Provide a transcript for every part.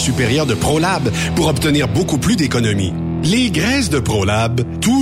supérieure de ProLab pour obtenir beaucoup plus d'économies. Les graisses de ProLab,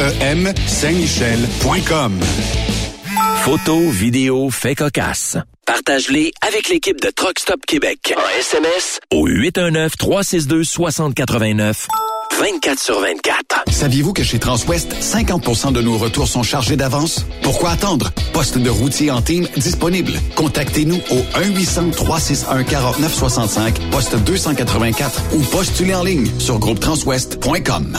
REM Saint-Michel.com. Photos, vidéos, faits cocasse. Partage-les avec l'équipe de Truck Stop Québec. En SMS au 819-362-6089. 24 sur 24. Saviez-vous que chez Transwest, 50% de nos retours sont chargés d'avance? Pourquoi attendre? Poste de routier en team disponible. Contactez-nous au 1-800-361-4965, poste 284 ou postulez en ligne sur groupetranswest.com.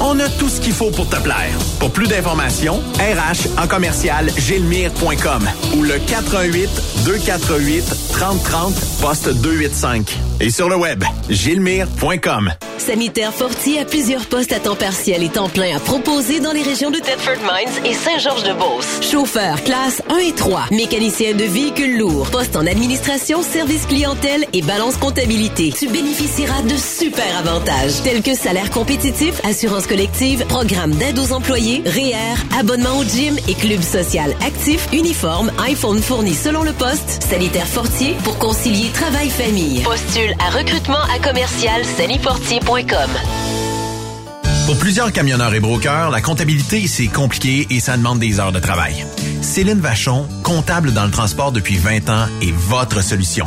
On a tout ce qu'il faut pour te plaire. Pour plus d'informations, RH en commercial gilmire.com ou le 418 248 3030 poste 285. Et sur le web, gilmire.com. Sanitaire Fortier a plusieurs postes à temps partiel et temps plein à proposer dans les régions de Thetford Mines et Saint-Georges-de-Beauce. Chauffeur classe 1 et 3, mécanicien de véhicules lourds, poste en administration, service clientèle et balance comptabilité. Tu bénéficieras de super avantages tels que salaire compétitif, assurance collective, programme d'aide aux employés, REER, abonnement au gym et club social actif, uniforme, iPhone fourni selon le poste, sanitaire Fortier pour concilier travail-famille. Postule à recrutement à commercial sanifortier.com. Pour plusieurs camionneurs et brokers, la comptabilité, c'est compliqué et ça demande des heures de travail. Céline Vachon, comptable dans le transport depuis 20 ans, est votre solution.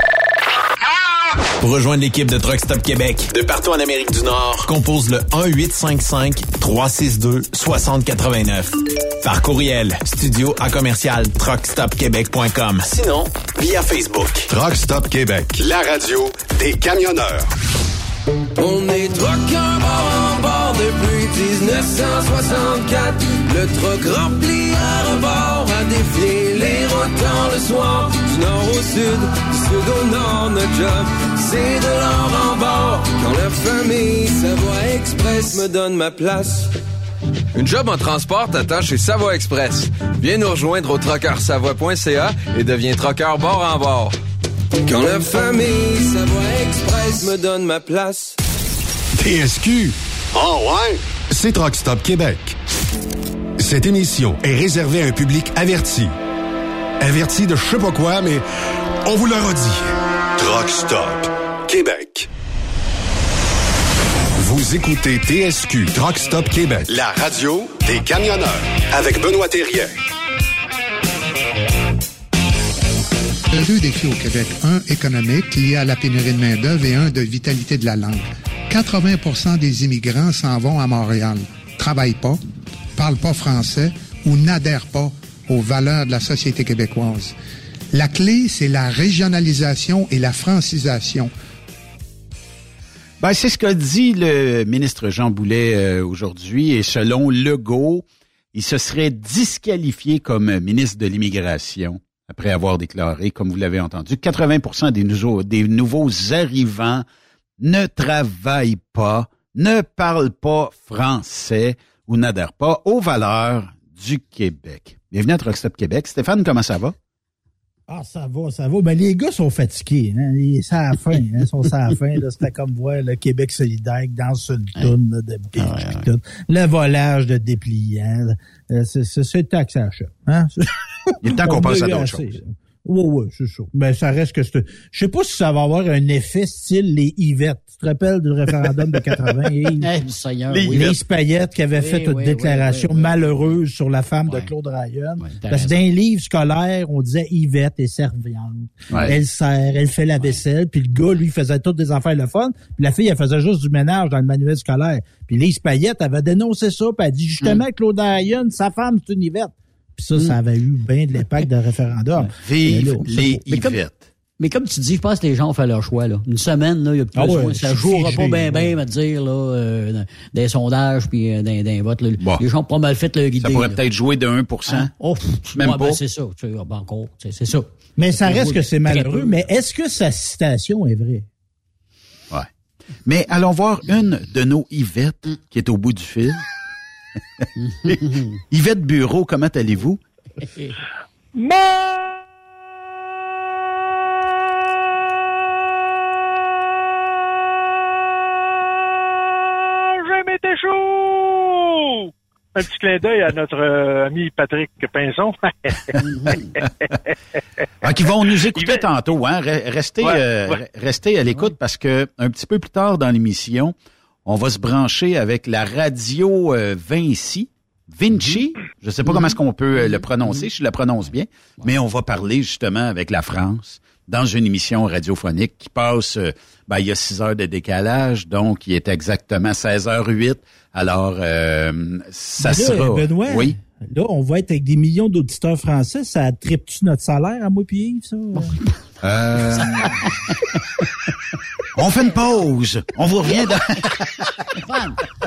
Pour rejoindre l'équipe de Truck Stop Québec, de partout en Amérique du Nord, compose le 1-855-362-6089. Par courriel, studio à commercial truckstopquebec.com. Sinon, via Facebook. Truck Stop Québec, la radio des camionneurs. On est truckers bord en bord depuis 1964. Le truck rempli à rebord a défié les rotants le soir. Du nord au sud, du sud au nord, notre job, c'est de l'or en bord. Quand la famille Savoie Express me donne ma place. Une job en transport t'attend chez Savoie Express. Viens nous rejoindre au trockeursavoie.ca et deviens trockeur bord en bord. Quand la famille Savoie Express me donne ma place. TSQ. Oh ouais? C'est Truck Stop Québec. Cette émission est réservée à un public averti. Averti de je sais pas quoi, mais on vous le redit. Truck Stop Québec. Vous écoutez TSQ Truck Stop Québec, la radio des camionneurs avec Benoît Thérien. Il y a deux défis au Québec. Un économique lié à la pénurie de main-d'œuvre et un de vitalité de la langue. 80% des immigrants s'en vont à Montréal, travaillent pas, parlent pas français ou n'adhèrent pas aux valeurs de la société québécoise. La clé, c'est la régionalisation et la francisation. Ben, c'est ce qu'a dit le ministre Jean Boulet euh, aujourd'hui et selon Legault, il se serait disqualifié comme ministre de l'immigration après avoir déclaré, comme vous l'avez entendu, 80 des nouveaux, des nouveaux arrivants ne travaillent pas, ne parlent pas français ou n'adhèrent pas aux valeurs du Québec. Bienvenue à Truckstop Québec. Stéphane, comment ça va? Ah, ça va, ça va. Ben, les gars sont fatigués. Hein? Ils sont à la fin. Hein? Ils sont à la fin. C'était comme voir le Québec solidaire dans une toune de Ah ouais, ouais. tout. Le volage de dépliants. Euh, C'est le temps que ça achète. Hein? Il est temps qu'on a à d'autres choses. Oui, oui, c'est ça. Mais ça reste que c'est... Je sais pas si ça va avoir un effet style les Yvettes. Tu te rappelles du référendum de 80? Yves? Eh, Seigneur, Les oui. Payette qui avait Oui, fait une oui, déclaration malheureuse sur la femme de Claude Ryan. Parce que dans les livres scolaires, on disait Yvette est serviante. Elle sert, elle fait la vaisselle. Puis le gars, lui, faisait toutes des affaires le fun. Puis la fille, elle faisait juste du ménage dans le manuel scolaire. Puis Lise Payette avait dénoncé ça. Puis elle a dit justement Mm. Claude Ryan, sa femme, c'est une Yvette. Puis ça, ça avait eu bien de l'impact de référendum. Vive les Mais comme- Yvettes. Mais comme tu dis, je pense que les gens ont fait leur choix. Là. Une semaine, là, il y a plus Ah ouais, ça c'est jouera pas bien, bien, te dire, là, euh, dans des sondages puis euh, dans, dans les votes. là. Bon. Les gens ont pas mal fait leur idée. Ça pourrait peut-être jouer de 1 Hein? Oh, pff, Même ouais, ben, pas. c'est ça. Tu sais, ben, encore, c'est c'est ça. Mais ça reste que c'est malheureux. Mais est-ce que sa citation est vraie? Ouais. Mais allons voir une de nos Yvettes qui est au bout du fil. Yvette Bureau, comment allez-vous? Chaud! Un petit clin d'œil à notre euh, ami Patrick Pinson. Ah, qui vont nous écouter tantôt, hein? Re- Restez, Ouais, euh, ouais. restez à l'écoute parce que un petit peu plus tard dans l'émission, on va se brancher avec la radio euh, Vinci. Vinci, je sais pas comment est-ce qu'on peut euh, le prononcer, je le prononce bien, mais on va parler justement avec la France dans une émission radiophonique qui passe, euh, ben, il y a 6 heures de décalage, donc il est exactement 16h08. Alors, euh, ça là, sera... Benoît, Oui? Là, on va être avec des millions d'auditeurs français. Ça tripe-tu notre salaire à moi puis Yves, ça? Euh, on fait une pause. On vous revient dans...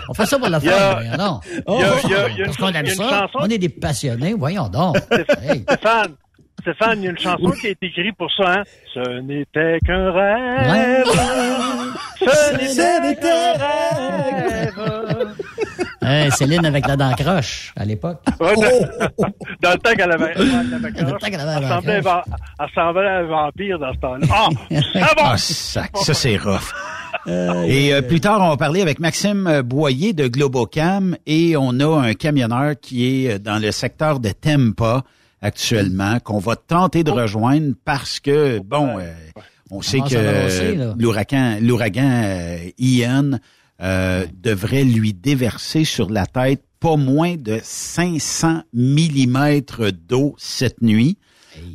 On fait ça pour le Il y a- fun, voyons donc. il y a- il y a- il y a Parce une- qu'on aime ça. chanson- On est des passionnés, voyons donc. Hey. Stéphane, Stéphane, il y a une chanson qui a été écrite pour ça, hein? Ce n'était qu'un rêve. Ce n'était qu'un rêve. Hey, Céline avec la dent croche à l'époque. Ouais, dans, dans le temps qu'elle avait, elle avait la ressemblait, croche. à- elle ressemblait à un vampire dans ce temps-là. Ah, ça va! Ah, sac, ça c'est rough. Et euh, plus tard, on va parler avec Maxime euh, Boyer de Globocam et on a un camionneur qui est euh, dans le secteur de Tempa actuellement qu'on va tenter de rejoindre parce que bon, euh, on sait que euh, l'ouragan, l'ouragan euh, Ian euh, devrait lui déverser sur la tête pas moins de 500 millimètres d'eau cette nuit.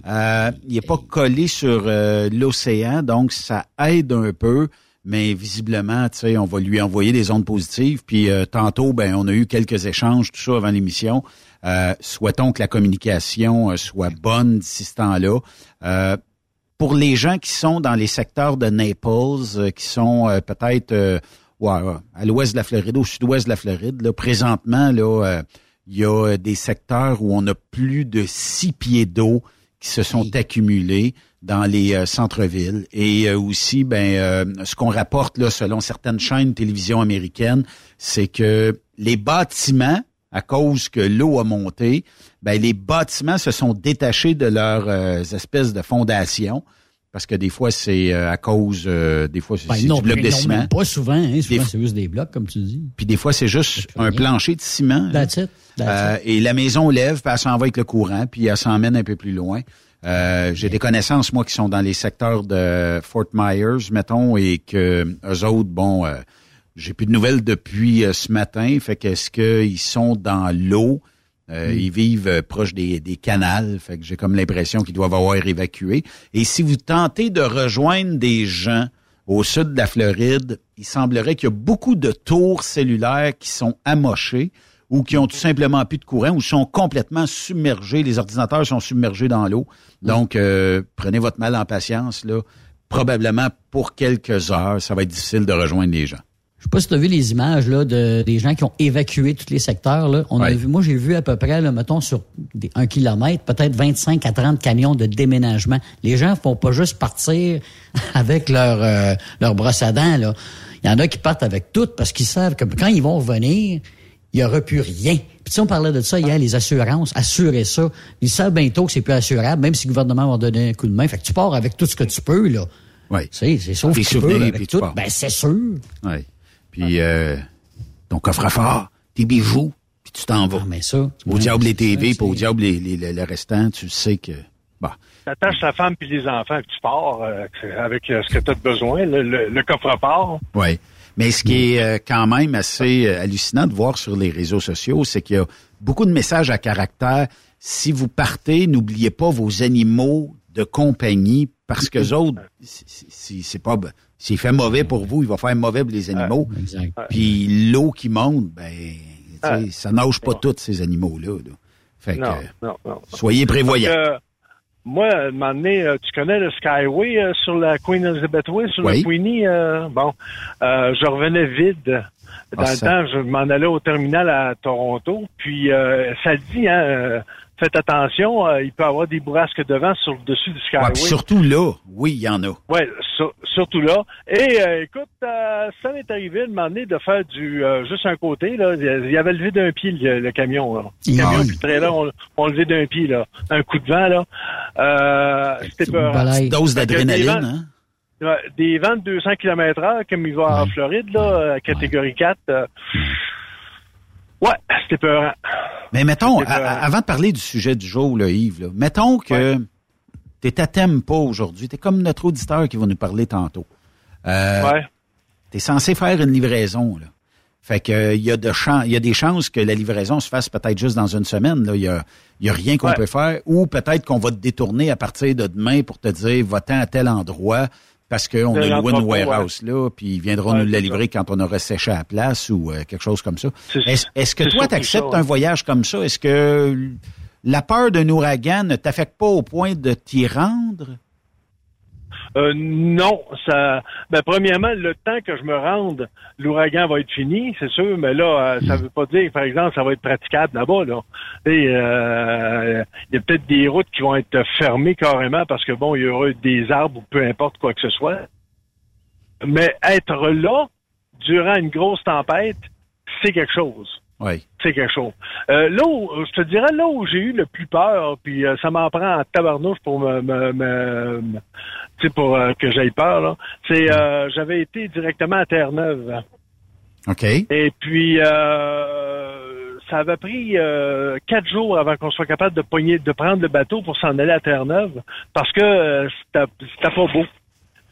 Euh, il n'est pas collé sur euh, l'océan, donc ça aide un peu, mais visiblement, tu sais, on va lui envoyer des ondes positives. Puis euh, tantôt, ben, on a eu quelques échanges, tout ça avant l'émission. Euh, souhaitons que la communication soit bonne d'ici ce temps-là. Euh, pour les gens qui sont dans les secteurs de Naples, qui sont euh, peut-être euh, ouais, ouais, à l'ouest de la Floride, au sud-ouest de la Floride, là, présentement, là, euh, il y a des secteurs où on a plus de six pieds d'eau qui se sont accumulés dans les euh, centres-villes. Et euh, aussi, ben, euh, ce qu'on rapporte là, selon certaines chaînes de télévision américaines, c'est que les bâtiments, à cause que l'eau a monté, ben, les bâtiments se sont détachés de leurs euh, espèces de fondations. Parce que des fois, c'est euh, à cause, euh, des fois, c'est Ben, c'est non, du bloc de ciment. pas souvent, hein. Souvent, c'est juste des blocs, comme tu dis. Puis des fois, c'est juste un plancher de ciment. That's it. That's Euh, et la maison lève, puis elle s'en va avec le courant, puis elle s'emmène un peu plus loin. Euh, J'ai des connaissances, moi, qui sont dans les secteurs de Fort Myers, mettons, et que eux autres, bon, euh, j'ai plus de nouvelles depuis euh, ce matin. Fait qu'est-ce qu'ils sont dans l'eau? Euh, Ils vivent euh, proche des, des canals, j'ai comme l'impression qu'ils doivent avoir évacué. Et si vous tentez de rejoindre des gens au sud de la Floride, il semblerait qu'il y a beaucoup de tours cellulaires qui sont amochées ou qui ont tout simplement plus de courant ou sont complètement submergés. Les ordinateurs sont submergés dans l'eau. Donc, euh, prenez votre mal en patience. Là. Probablement pour quelques heures, ça va être difficile de rejoindre les gens. Je sais pas si tu as vu les images là, de, des gens qui ont évacué tous les secteurs. Là. On a vu, moi, j'ai vu à peu près, là, mettons, sur des, un kilomètre, peut-être 25 à 30 camions de déménagement. Les gens font pas juste partir avec leur, euh, leur brosse à dents. Là. Il y en a qui partent avec tout parce qu'ils savent que quand ils vont revenir, il n'y aura plus rien. Puis si on parlait de ça hier, les assurances, assurer ça. Ils savent bientôt que c'est plus assurable, même si le gouvernement va donner un coup de main. Fait que tu pars avec tout ce que tu peux, là. Oui. C'est, c'est sauf que tu peux avec tout. Ben, c'est sûr. Oui. Puis euh, ton coffre-fort, tes bijoux, puis tu t'en vas. Ah, mais ça. Au diable les TV, puis au diable les, les- le- le restant, tu sais que... Bah, T'attaches ta femme puis les enfants, puis tu pars euh, avec euh, ce que tu as besoin, le, le- le coffre-fort. Oui. Mais ce qui est euh, quand même assez hallucinant de voir sur les réseaux sociaux, c'est qu'il y a beaucoup de messages à caractère. Si vous partez, n'oubliez pas vos animaux de compagnie parce que autres, c'est pas, s'il fait mauvais pour vous, il va faire mauvais pour les animaux. Exact. Puis l'eau qui monte, ben, ça nage pas tous ces animaux-là. là. Fait que Non, non, non. soyez prévoyants. Donc, euh, moi, à un moment donné, euh, tu connais le Skyway euh, sur la Queen Elizabeth Way, sur Oui. le Queenie? euh, bon, je revenais vide. Dans Ah, le ça- temps, je m'en allais au terminal à Toronto. Puis, ça dit, hein, euh, faites attention, euh, il peut y avoir des bourrasques de vent sur le dessus du Skyway. Ouais, surtout là, oui, il y en a. Ouais, sur- surtout là. Et euh, écoute, euh, ça m'est arrivé de m'emmener de faire du euh, juste un côté. Là, il y avait levé d'un pied le, le camion. Là. Le Ah camion oui. puis le trailer ont, ont levé d'un pied là. Un coup de vent là. Euh, C'était peur. Balaye. Dose d'adrénaline, hein? Des vents de 200 km heure comme il va en. Floride là, euh, catégorie 4. Euh, ouais, c'était peur. Mais mettons, pas- avant de parler du sujet du jour, là, Yves, là, mettons que t'es à Tempo aujourd'hui, t'es comme notre auditeur qui va nous parler tantôt. Euh, Ouais. T'es censé faire une livraison, là. Fait que euh, il y a de chan- il y a des chances que la livraison se fasse peut-être juste dans une semaine. Là, il y a, il y a rien qu'on Ouais. peut faire, ou peut-être qu'on va te détourner à partir de demain pour te dire va-t'en à tel endroit parce qu'on a loué une warehouse là, puis ils viendront Ouais, nous la livrer quand on aura séché à la place ou euh, quelque chose comme ça. Est-ce que toi surtout t'acceptes ça, un voyage comme ça? Est-ce que la peur d'un ouragan ne t'affecte pas au point de t'y rendre? Euh, non, ça. Ben, premièrement, le temps que je me rende, l'ouragan va être fini, c'est sûr, mais là, euh, ça veut pas dire, par exemple, ça va être praticable là-bas, là. Euh, il y a peut-être des routes qui vont être fermées carrément parce que bon, il y aura des arbres ou peu importe quoi que ce soit. Mais être là durant une grosse tempête, c'est quelque chose Oui. c'est quelque chose. Euh, là où, je te dirais, là où j'ai eu le plus peur, puis euh, ça m'en prend en tabarnouche pour me, me, me- me- tu sais, pour euh, que j'aille peur, là, c'est, euh, j'avais été directement à Terre-Neuve. OK. Et puis, ça avait pris euh, quatre jours avant qu'on soit capable de pogner, de prendre le bateau pour s'en aller à Terre-Neuve, parce que euh, c'était pas beau.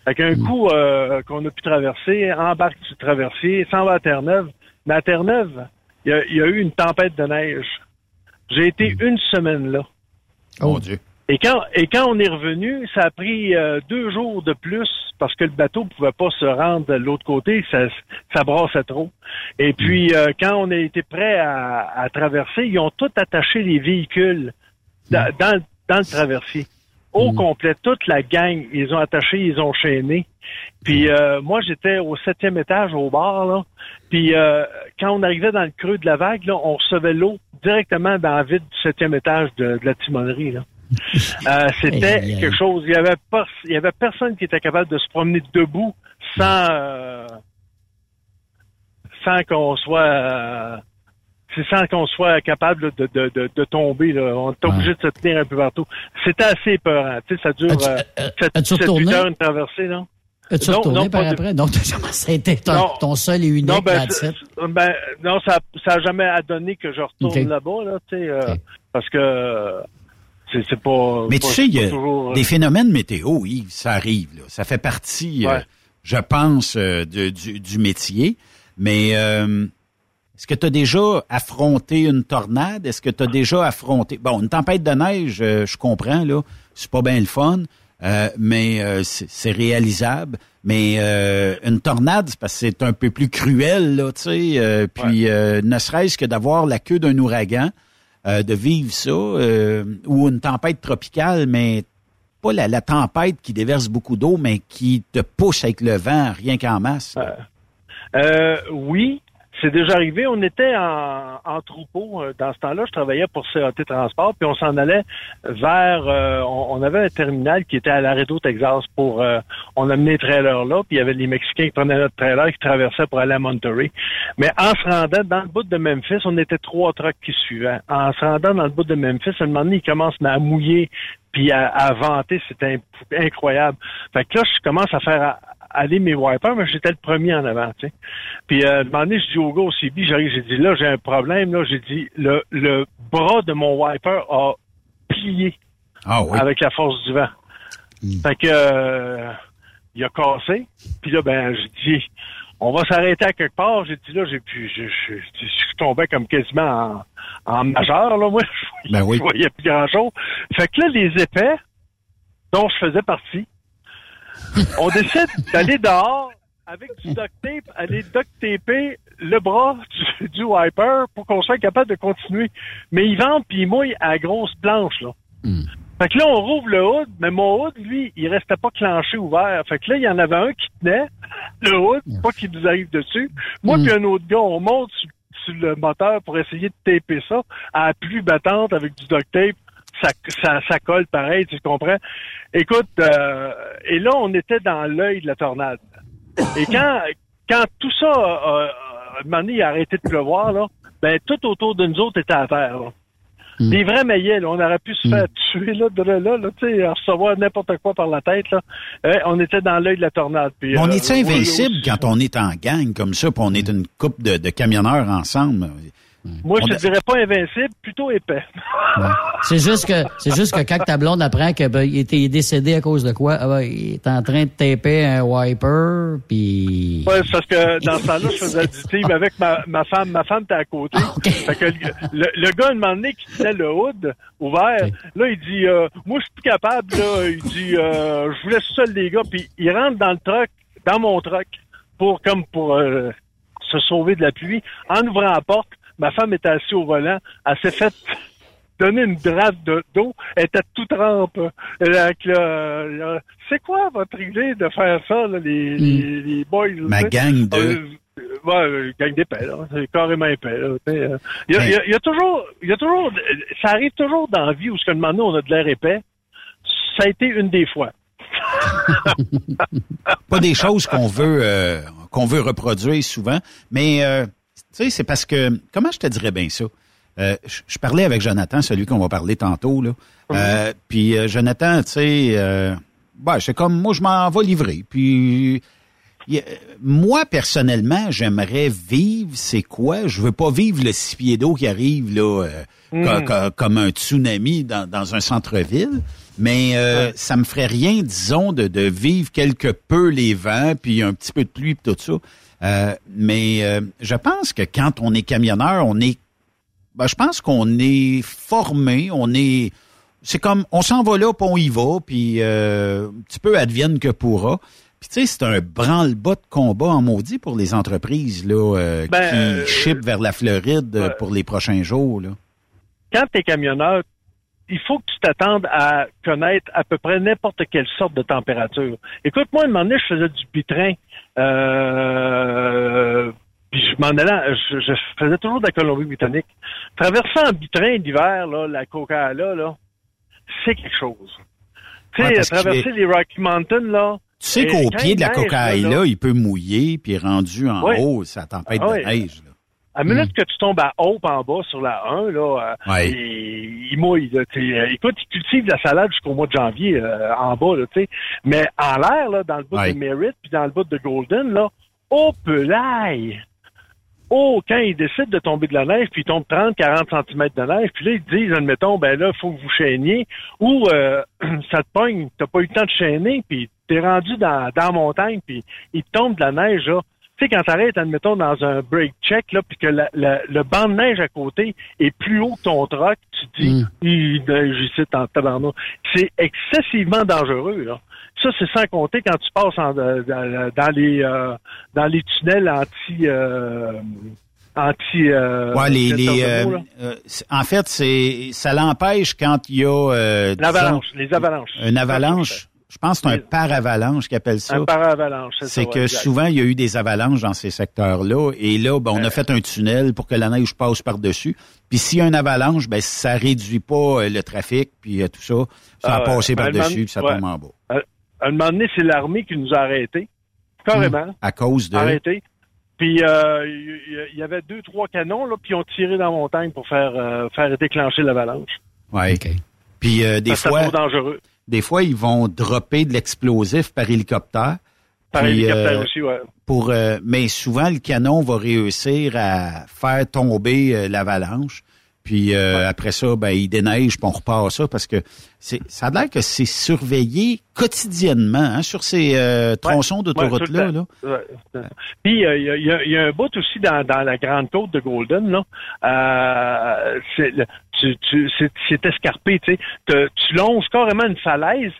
Avec un coup euh, qu'on a pu traverser, embarque du traversier, s'en va à Terre-Neuve. Mais à Terre-Neuve, il y, a, il y a eu une tempête de neige. J'ai été une semaine là. Oh mon Dieu. Et quand, et quand on est revenu, ça a pris euh, deux jours de plus parce que le bateau pouvait pas se rendre de l'autre côté, ça, ça brassait trop. Et puis, euh, quand on a été prêt à, à traverser, ils ont tout attaché les véhicules dans, dans, dans le traversier. Au complet, toute la gang, ils ont attaché, ils ont chaîné. Puis euh, moi, j'étais au septième étage au bar, là. Puis euh, quand on arrivait dans le creux de la vague, là, on recevait l'eau directement dans la vide du septième étage de, de la timonerie, là. Euh, c'était quelque chose. Il y avait pas, il y avait personne qui était capable de se promener debout sans euh, sans qu'on soit euh, sans qu'on soit capable de, de, de, de tomber. Là. On est obligé de se tenir un peu partout. C'était assez épeurant. Tu sais, ça dure As-tu- euh, euh, sept- as-tu sept, huit retourné? heures une traversée, non? As-tu Non, retourné non, par après? Donc, ça a été ton, Non. ton seul et unique Non, ben, ben, non, ça ça a jamais donné que je retourne là-bas, là, tu sais, euh, parce que euh, c'est c'est pas. Mais pas- tu sais, il y a toujours, euh, des phénomènes météo, oui, ça arrive. Là. Ça fait partie, euh, je pense, euh, de- du, du métier. Mais euh, est-ce que tu as déjà affronté une tornade? Est-ce que tu as déjà affronté... Bon, une tempête de neige, euh, je comprends, là, c'est pas bien le fun, euh, mais euh, c'est réalisable. Mais euh, une tornade, c'est parce que c'est un peu plus cruel, là, tu sais. euh, puis euh, ne serait-ce que d'avoir la queue d'un ouragan, euh, de vivre ça, euh, ou une tempête tropicale, mais pas la, la tempête qui déverse beaucoup d'eau, mais qui te pousse avec le vent, rien qu'en masse. Euh, oui, c'est déjà arrivé. On était en, en troupeau euh, dans ce temps-là. Je travaillais pour CAT Transport, puis on s'en allait vers. euh, on, on avait un terminal qui était à Laredo, Texas, pour. euh, on amenait les trailers là, puis il y avait les Mexicains qui prenaient notre trailer qui traversaient pour aller à Monterey. Mais en se rendant dans le bout de Memphis, on était trois trucks qui suivaient. En se rendant dans le bout de Memphis, à un moment donné, ils commencent à mouiller puis à, à vanter, c'était incroyable. Fait que là, je commence à faire aller mes wipers, mais j'étais le premier en avant, tu sais. Puis euh, à un moment donné, je dis au gars au CB, j'arrive, j'ai dit là, j'ai un problème, là, j'ai dit le, le bras de mon wiper a plié Ah oui. avec la force du vent. Fait que euh, il a cassé. Puis là, ben, j'ai dit on va s'arrêter à quelque part. J'ai dit là, j'ai pu je, je, je, je suis tombé comme quasiment en, en majeur, là, moi. Je Ben oui. voyais plus grand chose. Fait que là, les épais dont je faisais partie, on décide d'aller dehors avec du duct tape, aller duct taper le bras du, du wiper pour qu'on soit capable de continuer. Mais il vente puis il mouille à la grosse planche, là. Fait que là, on rouvre le hood, mais mon hood, lui, il restait pas clenché ouvert. Fait que là, il y en avait un qui tenait le hood, pas qu'il nous arrive dessus. Moi puis un autre gars, on monte sur, sur le moteur pour essayer de taper ça à la pluie battante avec du duct tape. Ça, ça, ça colle pareil, tu comprends? Écoute, euh, et là, on était dans l'œil de la tornade. Et quand, quand tout ça, a- a- a- arrêté de pleuvoir, là, ben, tout autour de nous autres était à terre, là. Des vrais maillets, là. On aurait pu se faire tuer, là, de là, là, là, tu sais, recevoir n'importe quoi par la tête, là. Euh, on était dans l'œil de la tornade. Puis, on euh, est oui, invincible oui, quand on est en gang comme ça, puis on est une couple de, de camionneurs ensemble. Moi, je te dirais pas invincible, plutôt épais. C'est juste que c'est juste que quand ta blonde apprend que ben, il était décédé à cause de quoi, ah ben, il est en train de taper un wiper, puis Ouais, parce que dans ce temps-là, je faisais du team avec ma, ma femme. Ma femme était à côté. Fait que le, le, le gars, un moment donné, qui tenait le hood ouvert, là, il dit, euh, moi, je suis plus capable, là. Il dit, euh, je vous laisse seul, les gars. Puis il rentre dans le truck, dans mon truck, pour, comme pour euh, se sauver de la pluie. En ouvrant la porte, ma femme était assise au volant. Elle s'est fait donner une drape de- d'eau. Elle était toute trempe. C'est quoi votre idée de faire ça, là, les, les, les boys? Ma gang de- Euh, Ouais, euh, gang d'épais, là. C'est carrément épais, sais, euh. Il y a, il y a- il y a toujours, il y a toujours, ça arrive toujours dans la vie où, ce que moment donné, on a de l'air épais. Ça a été une des fois. pas des choses qu'on veut euh, qu'on veut reproduire souvent, mais euh, tu sais, c'est parce que comment je te dirais bien ça? Euh, je, je parlais avec Jonathan, celui qu'on va parler tantôt là. Euh, puis euh, Jonathan, tu sais, euh, ben, c'est comme moi, je m'en vais livrer. Puis y moi personnellement, j'aimerais vivre. C'est quoi? Je veux pas vivre le six pieds d'eau qui arrive là, euh, Mm. co- co- comme un tsunami dans, dans un centre-ville. Mais euh, ça me ferait rien, disons, de, de vivre quelque peu les vents, puis un petit peu de pluie, puis tout ça. Euh, mais euh, je pense que quand on est camionneur, on est, ben, je pense qu'on est formé, on est, c'est comme, on s'en va là, puis on y va, puis euh, un petit peu advienne que pourra. Puis tu sais, c'est un branle-bas de combat en maudit pour les entreprises là euh, Ben, qui shippent vers la Floride euh, pour les prochains jours. Là. quand tu es camionneur, il faut que tu t'attendes à connaître à peu près n'importe quelle sorte de température. Écoute, moi, un moment donné, je faisais du bitrain. Euh, puis je m'en allais, je, je faisais toujours de la Colombie-Britannique. Traverser en bitrain l'hiver, là, la coca là, c'est quelque chose. Tu sais, traverser est- les Rocky Mountains, là. Tu sais qu'au pied de la là, il peut mouiller, puis rendu en Ouais. haut, ça tempête Ah de ouais. neige. À la minute que tu tombes à Hope en bas sur la 1, là, euh, Ouais. il, il mouille. Là. Euh, écoute, il cultive la salade jusqu'au mois de janvier euh, en bas, là, tu sais. Mais en l'air, là, dans le bout Ouais. de Merritt puis dans le bout de Golden, là, oh pelaille! Oh, quand ils décident de tomber de la neige, puis ils tombent 30, 40 cm de neige, puis là, ils te disent, admettons, ben là, faut que vous chaîniez, ou euh, ça te pogne, t'as pas eu le temps de chaîner, puis t'es rendu dans, dans la montagne, puis il tombe de la neige, là. Tu sais, quand t'arrêtes, admettons, dans un break check, là, puis que la- la- le banc de neige à côté est plus haut que ton truck, tu dis, il neige ici, en tabarnak. C'est excessivement dangereux, là. Ça, c'est sans compter quand tu passes en- dans, dans les euh, dans les tunnels anti euh, anti euh, Ouais, les, les, euh, euh, en fait, c'est ça l'empêche quand il y a euh, l'avalanche, les avalanches. une avalanche. Je pense que c'est un paravalanche qu'ils appellent ça. Un paravalanche, c'est ça, C'est que exact. souvent, il y a eu des avalanches dans ces secteurs-là. Et là, ben, on a fait un tunnel pour que la neige passe par-dessus. Puis s'il y a une avalanche, ben, ça réduit pas euh, le trafic, puis euh, tout ça. Ça Ah a passé par-dessus, puis ça ouais. tombe en bas. À, à un moment donné, c'est l'armée qui nous a arrêtés. Carrément. À cause de... Arrêtés. Puis euh, il y, avait deux, trois canons, là, puis ils ont tiré dans la montagne pour faire euh, faire déclencher l'avalanche. Ouais. Puis euh, des Parce fois, c'est trop dangereux. Des fois, ils vont dropper de l'explosif par hélicoptère. Par Puis, hélicoptère euh, aussi, ouais. Pour, euh, mais souvent, le canon va réussir à faire tomber euh, l'avalanche. Puis euh, après ça, ben, il déneige, puis on repart ça, parce que c'est, ça a l'air que c'est surveillé quotidiennement hein, sur ces euh, tronçons d'autoroute-là. Là. Ouais. Puis euh, il y, a, il y a- il y a un bout aussi dans, dans la grande côte de Golden là. Euh, c'est le- tu, tu, c'est, c'est escarpé, tu sais. Tu longes carrément une falaise.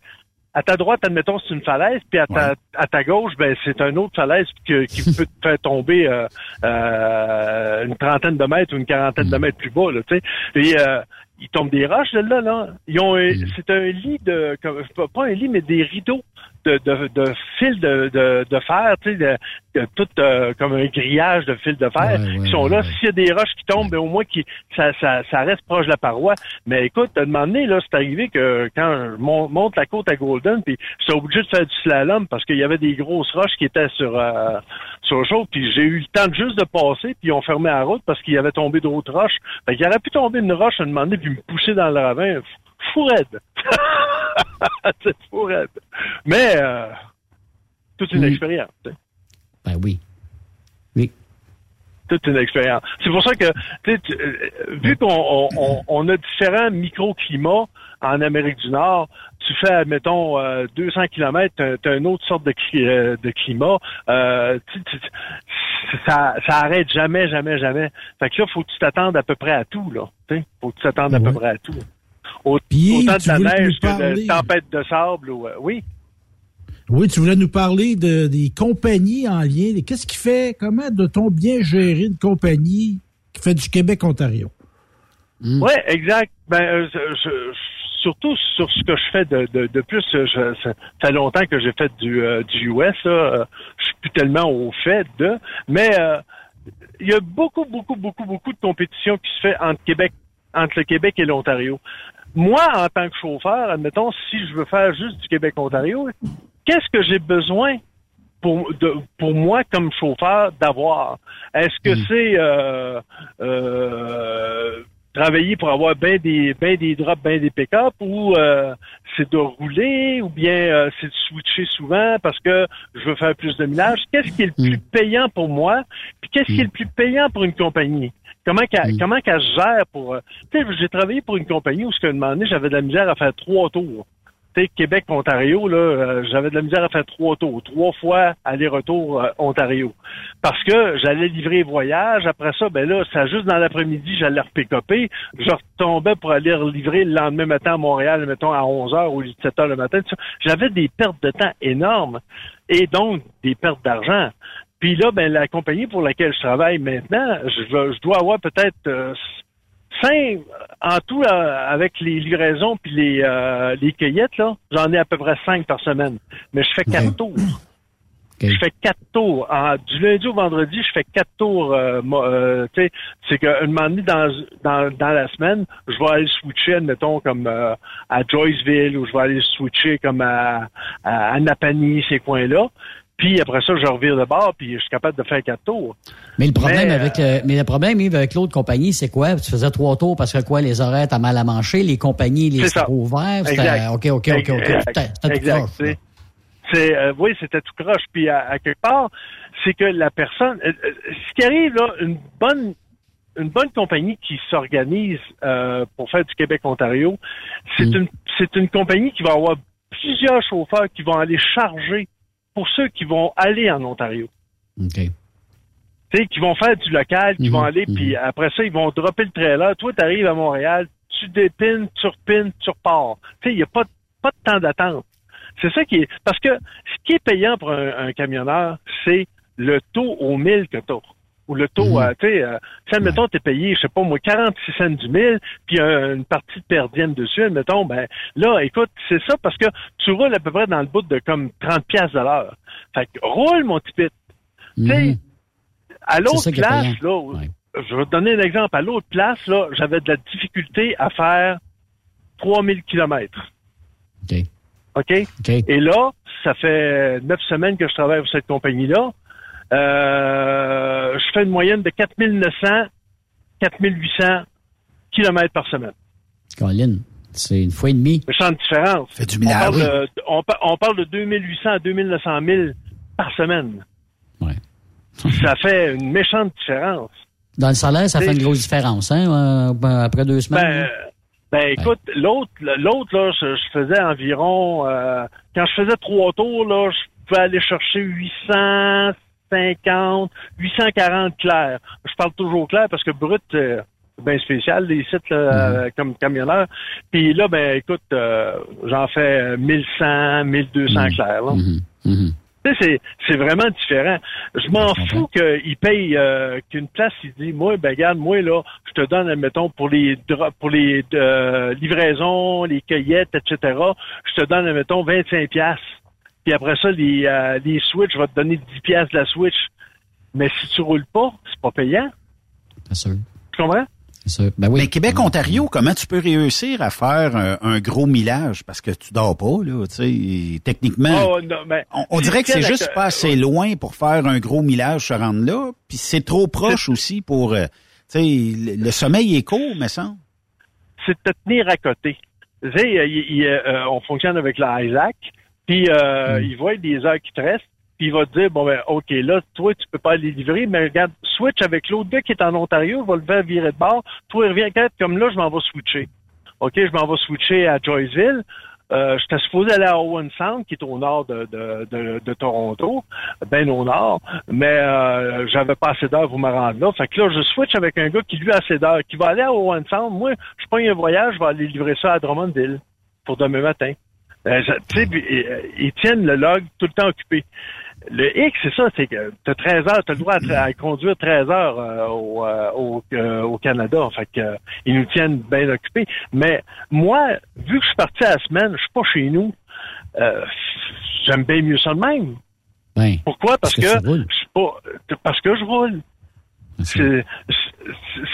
À ta droite, admettons, c'est une falaise, puis à ta, à ta gauche, ben c'est un autre falaise que- qui peut te faire tomber euh, euh, une trentaine de mètres ou une quarantaine de mètres plus bas, là, tu sais. Et euh, il tombe des roches là, là. Ils ont un- c'est un lit de comme- pas- un lit, mais des rideaux de, de, de fils de, de, de fer, tu sais, de, de tout euh, comme un grillage de fils de fer. qui sont là. S'il y a des roches qui tombent, ben, au moins qui ça, ça, ça reste proche de la paroi. Mais écoute, à un moment donné, là, c'est arrivé que quand je mon- monte la côte à Golden, puis j'étais obligé de faire du slalom parce qu'il y avait des grosses roches qui étaient sur euh, sur puis j'ai eu le temps juste de passer, puis ils ont fermé la route parce qu'il y avait tombé d'autres roches. Fait qu'il aurait pu tomber une roche à un moment donné, puis me pousser dans le ravin. Fou raide. c'est fou raide. Mais euh, toute une expérience. tu sais. Ben oui. Toute une expérience. C'est pour ça que, euh, vu qu'on on, on- on a différents microclimats en Amérique du Nord, tu fais, mettons, 200 kilomètres, tu as une autre sorte de, euh, de climat. Euh, tu- tu- ça, ça arrête jamais, jamais, jamais. Fait que là, faut que tu t'attendes à peu près à tout, là. Faut que tu t'attendes à peu près à tout. Au- Puis, autant de la neige que de tempête de sable ou, euh, oui. Oui, tu voulais nous parler de, des compagnies en lien. Qu'est-ce qui fait, comment doit-on bien gérer une compagnie qui fait du Québec-Ontario? Oui, exact. Ben, euh, je- je- surtout sur ce que je fais de, de, de plus, je, ça fait longtemps que j'ai fait du, euh, du US. Là, euh, je suis plus tellement au fait de, mais euh, il y a beaucoup, beaucoup, beaucoup, beaucoup de compétition qui se fait entre Québec, entre le Québec et l'Ontario. Moi, en tant que chauffeur, admettons, si je veux faire juste du Québec-Ontario, qu'est-ce que j'ai besoin pour, de, pour moi comme chauffeur d'avoir? Est-ce que c'est euh, euh, travailler pour avoir ben des ben des drops, ben des pick-up ou euh, c'est de rouler ou bien euh, c'est de switcher souvent parce que je veux faire plus de millage? Qu'est-ce qui est le plus payant pour moi? Puis qu'est-ce qui est le plus payant pour une compagnie? Comment qu'elle, comment qu'elle se gère pour... euh, Tu sais, j'ai travaillé pour une compagnie où, ce moment donné, j'avais de la misère à faire trois tours. Québec-Ontario, là, euh, j'avais de la misère à faire trois tours, trois fois aller-retour euh, Ontario. Parce que j'allais livrer voyage. Après ça, ben là, ça juste dans l'après-midi, j'allais repécoper. Je retombais pour aller livrer le lendemain matin à Montréal, mettons à 11 h ou 17 h le matin. J'avais des pertes de temps énormes et donc des pertes d'argent. Puis là, ben la compagnie pour laquelle je travaille maintenant, je, je dois avoir peut-être euh, en tout euh, avec les livraisons puis les euh, les cueillettes là, j'en ai à peu près cinq par semaine. Mais je fais quatre tours. Je fais quatre tours. En- du lundi au vendredi, je fais quatre tours. euh, euh, tu sais, c'est qu'un moment donné dans, dans, dans la semaine, je vais aller switcher, admettons, comme euh, à Joyceville, ou je vais aller switcher comme à, à, à ces coins-là. Puis après ça, je revire de bord, puis je suis capable de faire quatre tours. Mais le problème Mais, avec le, mais le problème Yves, avec l'autre compagnie, c'est quoi? Tu faisais trois tours parce que quoi, les horaires, t'as mal à manger, les compagnies, les trop ouverts. OK, OK, OK, OK. C'est- euh, oui, c'était tout croche. Puis à, à quelque part, c'est que la personne, euh, euh, ce qui arrive là, une bonne une bonne compagnie qui s'organise euh, pour faire du Québec-Ontario, c'est Mm. une c'est une compagnie qui va avoir plusieurs chauffeurs qui vont aller charger pour ceux qui vont aller en Ontario. OK. Tu sais, qui vont faire du local, qui Mhm, vont aller, mhm. puis après ça, ils vont dropper le trailer. Toi, tu arrives à Montréal, tu dépines, tu repines, tu repars. Tu sais, il n'y a pas, de- pas de temps d'attente. C'est ça qui est... Parce que ce qui est payant pour un, un camionneur, c'est le taux au mille que tu Ou le taux, euh, tu sais, euh, si, admettons, t'es payé, je sais pas moi, 46 cents du mille, puis euh, une partie de perdienne dessus, admettons, ben là, écoute, c'est ça parce que tu roules à peu près dans le bout de comme 30 pièces de l'heure. Fait que roule, mon petit pit. Tu sais, à C'est l'autre place, là, je vais te donner un exemple. À l'autre place, là, j'avais de la difficulté à faire 3000 kilomètres. OK? OK? Et là, ça fait neuf semaines que je travaille pour cette compagnie-là. Euh, je fais une moyenne de 4900, 4800 kilomètres par semaine. Colin, c'est une fois et demie. Méchante différence. Fait du on, parle de, on, on parle de 2800 à 2900 000 par semaine. Ça fait une méchante différence. Dans le salaire, ça fait une grosse différence, hein, euh, ben, après deux semaines. Ben, ben écoute, l'autre, l'autre là, je, je faisais environ, euh, quand je faisais trois tours là, je pouvais aller chercher 850, 840 clairs. Je parle toujours clair parce que brut, euh, c'est bien spécial les sites là, euh, comme camionneur. Puis là, ben écoute, euh, j'en fais 1100, 1200 clairs. Là. Tu sais, c'est, c'est vraiment différent. Je m'en fous qu'il paye euh, qu'une place, il dit, moi, ben regarde, moi, là, je te donne, admettons, pour les pour les euh, livraisons, les cueillettes, etc., je te donne, admettons, 25 piastres. Puis après ça, les, euh, les Switch, je vais te donner 10 piastres de la Switch. Mais si tu roules pas, c'est pas payant. C'est sûr. Tu comprends? Ben oui. Mais Québec-Ontario, comment tu peux réussir à faire un, un gros millage? Parce que tu dors pas, là, tu sais, techniquement. Oh, non, mais on, on dirait que c'est juste pas assez loin pour faire un gros millage se rendre là, puis c'est trop proche aussi pour, euh, tu sais, le, le sommeil est court, me semble. c'est de te tenir à côté. Tu sais, il- il- euh, on fonctionne avec l'Isaac, puis euh, il voit des heures qui te restent, puis il va te dire, bon ben, OK, là, toi, tu peux pas aller livrer, mais regarde, switch avec l'autre gars qui est en Ontario, il va le faire virer de bord, toi, reviens quand comme là, je m'en vais switcher. OK, je m'en vais switcher à Joyceville. Euh, J'étais supposé aller à Owen Sound, qui est au nord de, de, de, de Toronto, ben au nord, mais euh, j'avais pas assez d'heures pour me rendre là. Fait que là, je switch avec un gars qui lui a assez d'heures, qui va aller à Owen Sound. Moi, je prends un voyage, je vais aller livrer ça à Drummondville pour demain matin. Euh, tu sais, euh, ils tiennent le log tout le temps occupé. Le X, c'est ça, c'est que tu as 13 heures, tu as le droit à, conduire 13 heures euh, au, euh, au, euh, au Canada. Fait que, ils nous tiennent bien occupés. Mais moi, vu que je suis parti à la semaine, je suis pas chez nous, j'aime bien mieux ça de même. Ben, Pourquoi? Parce, que je suis pas parce que je roule. C'est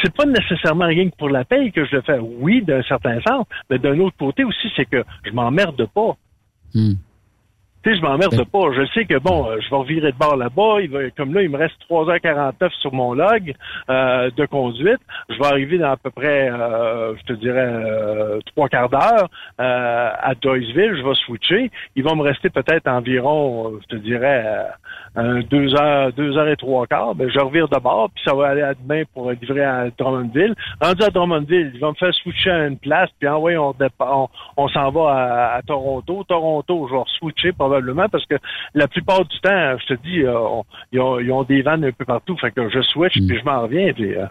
c'est- pas nécessairement rien que pour la paye que je le fais. Oui, d'un certain sens, mais d'un autre côté aussi, c'est que je m'emmerde pas. Hmm. Tu sais, je m'emmerde pas. Je sais que bon, euh, je vais revirer de bord là-bas. Il va, comme là, il me reste 3h49 sur mon log euh, de conduite. Je vais arriver dans à peu près, euh, je te dirais, euh, trois quarts d'heure à Doyceville. Je vais switcher. Il va me rester peut-être environ, je te dirais, euh, deux heures, deux heures et trois quarts. Ben, je revire de bord, puis ça va aller à demain pour livrer à Drummondville. Rendu à Drummondville, il va me faire switcher à une place, puis envoyer on, on, on s'en va à, à Toronto. Toronto, je vais switcher probablement parce que la plupart du temps, je te dis, euh, on- ils, ont, ils ont des vannes un peu partout. Fait que je switch, puis je m'en reviens. Puis, euh,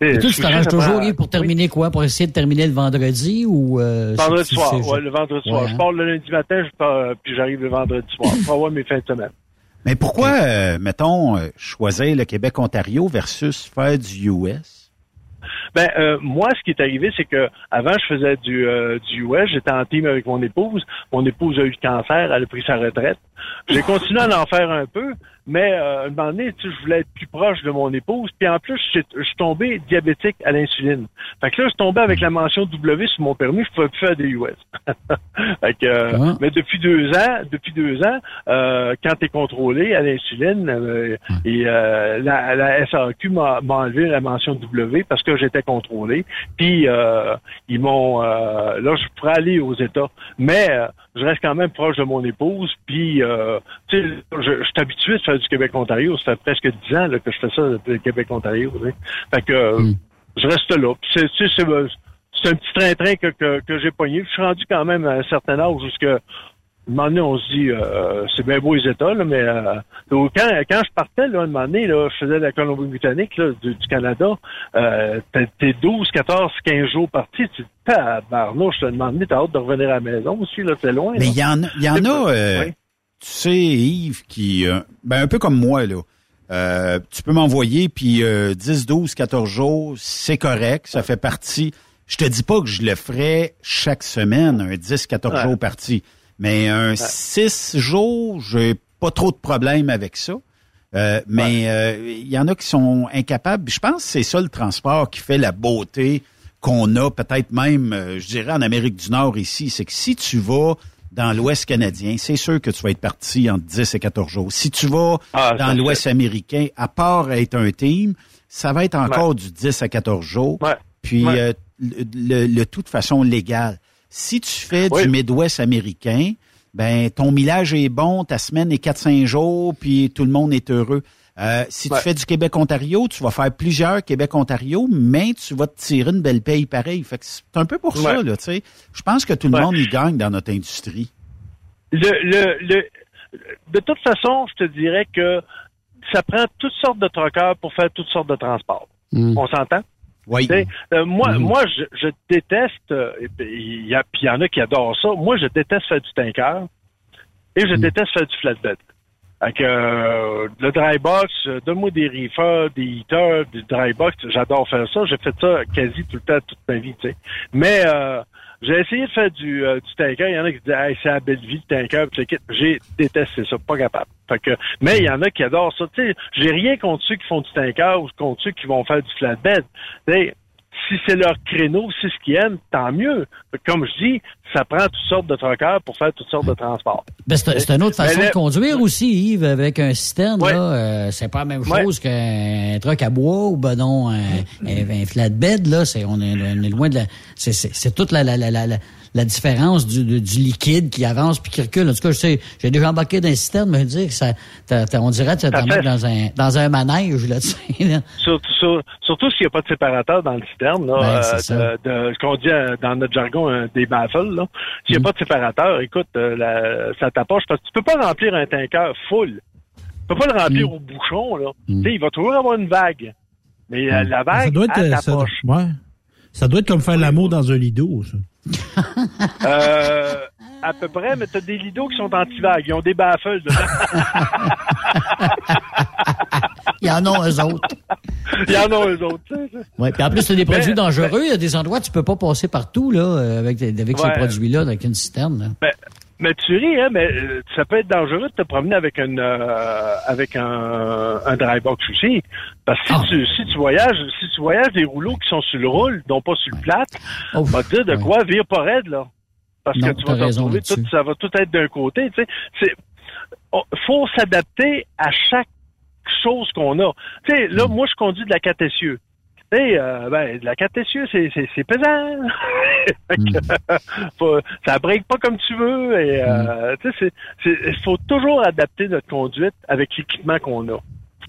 Et toi, tu t'arranges toujours pour terminer quoi? Pour essayer de terminer le vendredi ou... Euh, Vendredi soir, ouais, le vendredi soir. Ouais, Je hein? pars le lundi matin, je pars, puis j'arrive le vendredi soir. pour avoir mes fins de semaine. Mais pourquoi, euh, mettons, euh, choisir le Québec-Ontario versus faire du US? Ben euh, moi, ce qui est arrivé, c'est que avant, je faisais du euh, du US, j'étais en team avec mon épouse. Mon épouse a eu le cancer, elle a pris sa retraite. J'ai continué à en faire un peu, mais euh, à un moment donné, tu sais, je voulais être plus proche de mon épouse. Puis en plus, je suis- tombé diabétique à l'insuline. Fait que là, je suis tombé avec la mention W sur mon permis, je pouvais plus faire des US. fait que, euh, Mais depuis deux ans, depuis deux ans, euh, quand tu es contrôlé à l'insuline, euh, et euh, la, la SAQ m'a enlevé la mention W parce que j'étais contrôlé. Puis euh, ils m'ont euh, là, je pourrais aller aux États, mais euh, je reste quand même proche de mon épouse. Puis euh, tu sais, je, je suis habitué de faire du Québec-Ontario. Ça fait presque dix ans là, que je fais ça, le Québec-Ontario. Fait que euh, je reste là. C'est tu sais, c'est c'est un petit train-train que, que, que j'ai pogné. Je suis rendu quand même à un certain âge jusque un moment donné, on se dit, euh, c'est bien beau les États, là, mais euh, donc, quand, quand je partais, là, un moment donné, là, je faisais la Colombie-Britannique là, du, du Canada, euh, t'es- t'es 12, 14, 15 jours partis, tu tabarnouche, je te demandé, t'as hâte de revenir à la maison aussi, là, c'est loin. Mais il y en, y en a, euh, Oui. tu sais, Yves, qui, euh, ben un peu comme moi, là. Euh, tu peux m'envoyer, puis euh, 10, 12, 14 jours, c'est correct, ça fait partie. Je te dis pas que je le ferais chaque semaine, un 10, 14 Ouais. jours parti. Mais un 6 jours, j'ai pas trop de problème avec ça. Euh, mais euh, il y en a qui sont incapables. Je pense que c'est ça le transport qui fait la beauté qu'on a peut-être même, euh, je dirais, en Amérique du Nord ici. C'est que si tu vas dans l'Ouest canadien, c'est sûr que tu vas être parti entre 10 et 14 jours. Si tu vas Ah, dans l'Ouest américain, à part être un team, ça va être encore du 10 à 14 jours. Puis Ouais. euh, le, le- le tout de façon légale. Si tu fais Oui. du Midwest américain, ben ton millage est bon, ta semaine est 4-5 jours, puis tout le monde est heureux. Euh, si tu fais du Québec-Ontario, tu vas faire plusieurs Québec-Ontario, mais tu vas te tirer une belle paye pareil. Fait que c'est un peu pour ça, là, tu sais. Je pense que tout le Ouais. monde y gagne dans notre industrie. Le, le, le, de toute façon, je te dirais que ça prend toutes sortes de troqueurs pour faire toutes sortes de transports. On s'entend? Oui. Euh, moi, moi, je, je déteste, euh, il y, a- puis il y en a qui adorent ça. Moi, je déteste faire du tanker et je déteste faire du flatbed. Euh, le dry box, donne-moi des reefers, des heaters, du dry box, j'adore faire ça. J'ai fait ça quasi tout le temps, toute ma vie, tu sais. Mais euh, j'ai essayé de faire du, euh, du tanker. Il y en a qui disent hey, c'est la belle vie, le tanker. J'ai détesté ça, pas capable. Fait que, mais il y en a qui adorent ça. J'ai rien contre ceux qui font du tanker ou contre ceux qui vont faire du flatbed. Tu sais, si c'est leur créneau, si c'est ce qu'ils aiment, tant mieux. Comme je dis, ça prend toutes sortes de troqueurs pour faire toutes sortes de transports. Ben, c'est c'est une autre façon de conduire aussi, Yves, avec un cisterne. Là, euh, c'est pas la même Ouais. chose qu'un truck à bois ou ben non, un, un- flatbed. Là, c'est on est, on est loin de la. C'est, c'est, c'est toute la, la, la, la, la- différence du, du, du liquide qui avance puis qui recule. En tout cas, je sais, j'ai déjà embarqué dans un cisterne, mais je veux dire que ça, t'as- t'as- on dirait que tu t'embarques dans un dans un manège là. Tu sais, là. Surtout, sur- surtout s'il n'y a pas de séparateur dans le citerne, là, Ben, euh, de, de- ce qu'on dit euh, dans notre jargon euh, des baffles. là. S'il n'y Mm. a pas de séparateur, écoute, euh, la- ça t'approche parce que tu peux pas remplir un tanker full. Tu peux pas le remplir Mm. au bouchon. Là. Tu sais, Il va toujours avoir une vague. Mais la Ben, Ça vague, doit être, elle ça, t'approche. ouais. Ça doit être comme faire l'amour dans un lido, ça. Euh, à peu près, mais tu as des lidos qui sont anti-vagues. Ils ont des baffles dedans. Il y en a eux autres. Il y en a eux autres. tu sais. Ouais. Puis en plus, c'est des Mais- produits dangereux. Il y a des endroits où tu peux pas passer partout là euh, avec, avec ces produits-là, avec une cisterne. Là. Ben, mais tu ris, hein, mais euh, ça peut être dangereux de te promener avec une euh, avec un, un dry box aussi. Parce que si, Ah. tu, si tu voyages, si tu voyages des rouleaux qui sont sur le roule, non pas sur le plat, on va te dire de quoi? Vire pas raide, là. parce Non, que tu vas te retrouver, tout, ça va tout être d'un côté. Tu sais, faut s'adapter à chaque chose qu'on a. Tu sais, Mm. là, moi, je conduis de la 4 essieux. Tu sais, euh, ben, de la 4 essieux, c'est, c'est, c'est pesant. Que, Mm. faut- ça break pas comme tu veux. Et, euh, tu sais, c'est, faut toujours adapter notre conduite avec l'équipement qu'on a.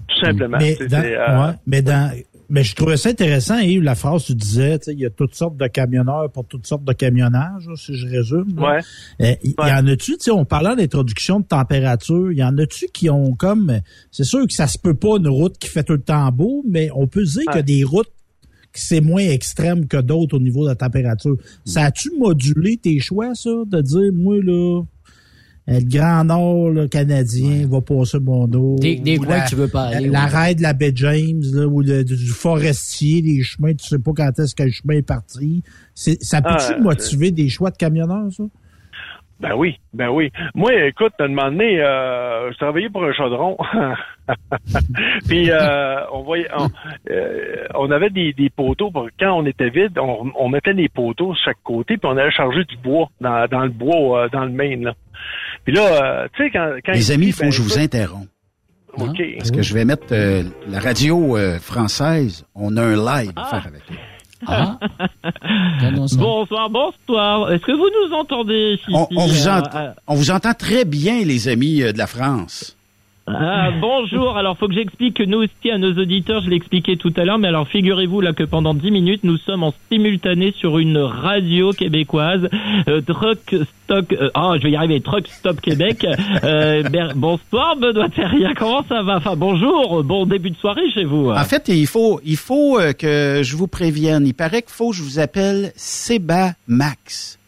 Tout simplement. Mais, dans, euh, ouais, mais dans, mais je trouvais ça intéressant, Yves, la phrase que tu disais, il y a toutes sortes de camionneurs pour toutes sortes de camionnage, là, si je résume. Ouais. Euh, Il y, en a-tu, tu sais, on parlait d'introduction de température, il y en a-tu qui ont comme, c'est sûr que ça se peut pas une route qui fait tout le temps beau, mais on peut dire qu'il y a des routes qui c'est moins extrême que d'autres au niveau de la température. Ça a-tu modulé tes choix, ça, de dire, moi, là, le Grand Nord là, canadien va passer mon dos. Des- des coins que tu veux pas aller, La ouais. raid de la baie James, là, ou le- du forestier, les chemins, tu sais pas quand est-ce que le chemin est parti. C'est- Ça peut-tu Ah, motiver des choix de camionneurs, ça? Ben oui, ben oui. Moi, écoute, à un moment donné, euh, je travaillais pour un chaudron. Puis euh, on voyait, on, euh, on avait des, des poteaux. pour- Quand on était vide, on, on mettait des poteaux sur chaque côté, puis on allait charger du bois dans, dans le bois, euh, dans le Maine. Là. Puis là, euh, tu sais, quand, quand Les amis, il faut ben, que je vous interrompe. OK. Parce que je vais mettre euh, la radio euh, française. On a un live à faire avec eux. Ah. Bonsoir, bonsoir. Est-ce que vous nous entendez ici On, on vous euh, ent- euh, on vous entend très bien, les amis euh, de la France. Ah, bonjour. Alors, faut que j'explique que nous aussi à nos auditeurs, je l'ai expliqué tout à l'heure, mais alors figurez-vous là que pendant 10 minutes, nous sommes en simultané sur une radio québécoise, euh, Truck Stock. euh, Ah, je vais y arriver. Truck Stop Québec. Euh, Ber- bonsoir, Benoît Terrien. Comment ça va? Enfin, bonjour. Bon début de soirée chez vous. En fait, il faut, il faut euh, que je vous prévienne. Il paraît qu'il faut que je vous appelle Seba Max.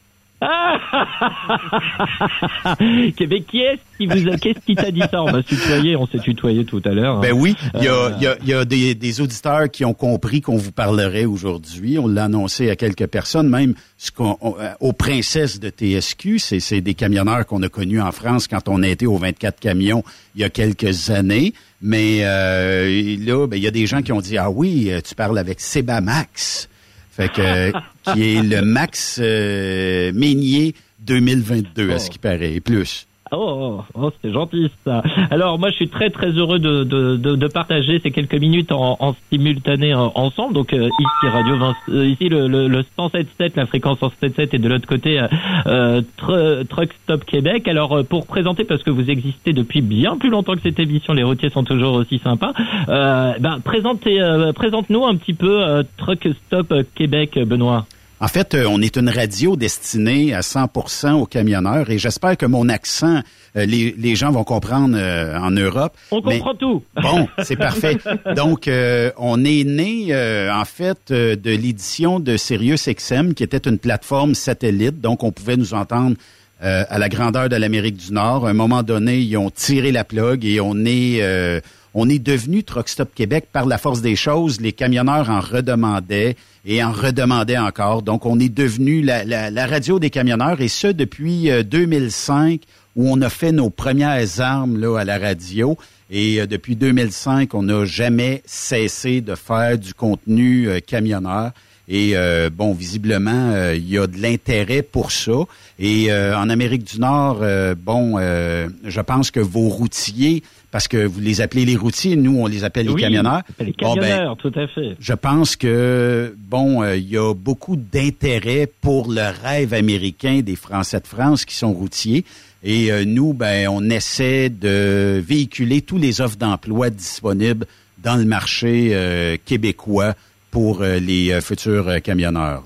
Québec, qui est-ce qui vous a, qu'est-ce qui t'a dit ça? On va se tutoyer, on s'est tutoyé tout à l'heure. hein. Ben oui, il y a, Euh, il y a- il y a des, des auditeurs qui ont compris qu'on vous parlerait aujourd'hui. On l'a annoncé à quelques personnes, même ce qu'on- on- euh, aux princesses de TSQ. C'est c'est des camionneurs qu'on a connus en France quand on a été aux 24 camions il y a quelques années. Mais euh, là, ben, il y a des gens qui ont dit, ah oui, tu parles avec Seba Max. Fait que, qui est le Max euh, Meignier 2022, à ce qui paraît, et plus. Oh, oh, oh, c'est gentil ça. Alors moi je suis très très heureux de, de, de, de partager ces quelques minutes en, en simultané euh, ensemble. Donc euh, ici Radio 20, euh, ici le, le, le 107.7, la fréquence 107.7 et de l'autre côté euh, euh, Tr- Truck Stop Québec. Alors euh, pour présenter parce que vous existez depuis bien plus longtemps que cette émission, les routiers sont toujours aussi sympas. Ben présentez, présente-nous un petit peu Truck Stop Québec, Benoît. En fait, euh, on est une radio destinée à 100% aux camionneurs et j'espère que mon accent, euh, les, les gens vont comprendre euh, en Europe. On Mais- comprend tout. Bon, c'est parfait. Donc, euh, on est né, euh, en fait, euh, de l'édition de Sirius XM, qui était une plateforme satellite. Donc, on pouvait nous entendre euh, à la grandeur de l'Amérique du Nord. À un moment donné, ils ont tiré la plug et on est, euh, on est devenu Truck Stop Québec par la force des choses. Les camionneurs en redemandaient et en redemandaient encore. Donc, on est devenu la, la, radio des camionneurs et ce depuis euh, 2005 où on a fait nos premières armes là, à la radio. Et euh, depuis 2005, on n'a jamais cessé de faire du contenu euh, camionneur. Et euh, bon, visiblement, euh, il y a de l'intérêt pour ça. Et euh, en Amérique du Nord, euh, bon, euh, je pense que vos routiers, parce que vous les appelez les routiers, nous on les appelle les camionneurs. Les Bon, ben, camionneurs, tout à fait. je pense que bon, euh, il y a beaucoup d'intérêt pour le rêve américain des Français de France qui sont routiers. Et euh, nous, ben, on essaie de véhiculer tous les offres d'emploi disponibles dans le marché euh, québécois pour euh, les euh, futurs euh, camionneurs.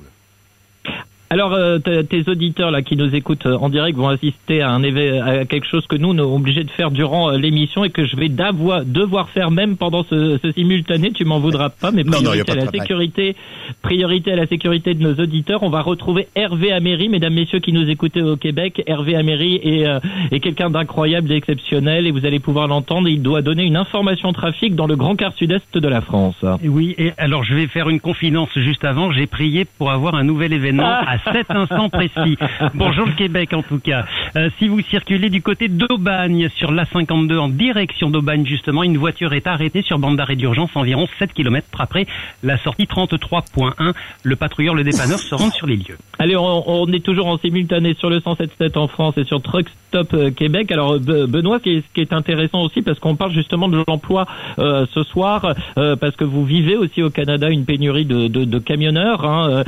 Alors, euh, tes auditeurs là qui nous écoutent euh, en direct vont assister à un à quelque chose que nous, on est obligés de faire durant euh, l'émission et que je vais devoir faire même pendant ce, ce simultané. Tu m'en voudras pas, mais Non, non, priorité pas à la sécurité, priorité à la sécurité de nos auditeurs. On va retrouver Hervé Améry, mesdames, messieurs qui nous écoutez au Québec. Hervé Améry est, euh, est quelqu'un d'incroyable, d'exceptionnel, et vous allez pouvoir l'entendre. Il doit donner une information trafic dans le grand quart sud-est de la France. Oui, et alors je vais faire une confidence juste avant. J'ai prié pour avoir un nouvel événement Ah. à cet instant précis. Bonjour le Québec en tout cas. Euh, si vous circulez du côté d'Aubagne sur l'A52 en direction d'Aubagne justement, une voiture est arrêtée sur bande d'arrêt d'urgence environ 7 km après la sortie 33.1. Le patrouilleur, le dépanneur se rend sur les lieux. Allez, on, est toujours en simultané sur le 107.7 en France et sur Truck Stop euh, Québec. Alors Benoît, ce qui est, intéressant aussi parce qu'on parle justement de l'emploi euh, ce soir, parce que vous vivez aussi au Canada une pénurie de, de, camionneurs. Hein.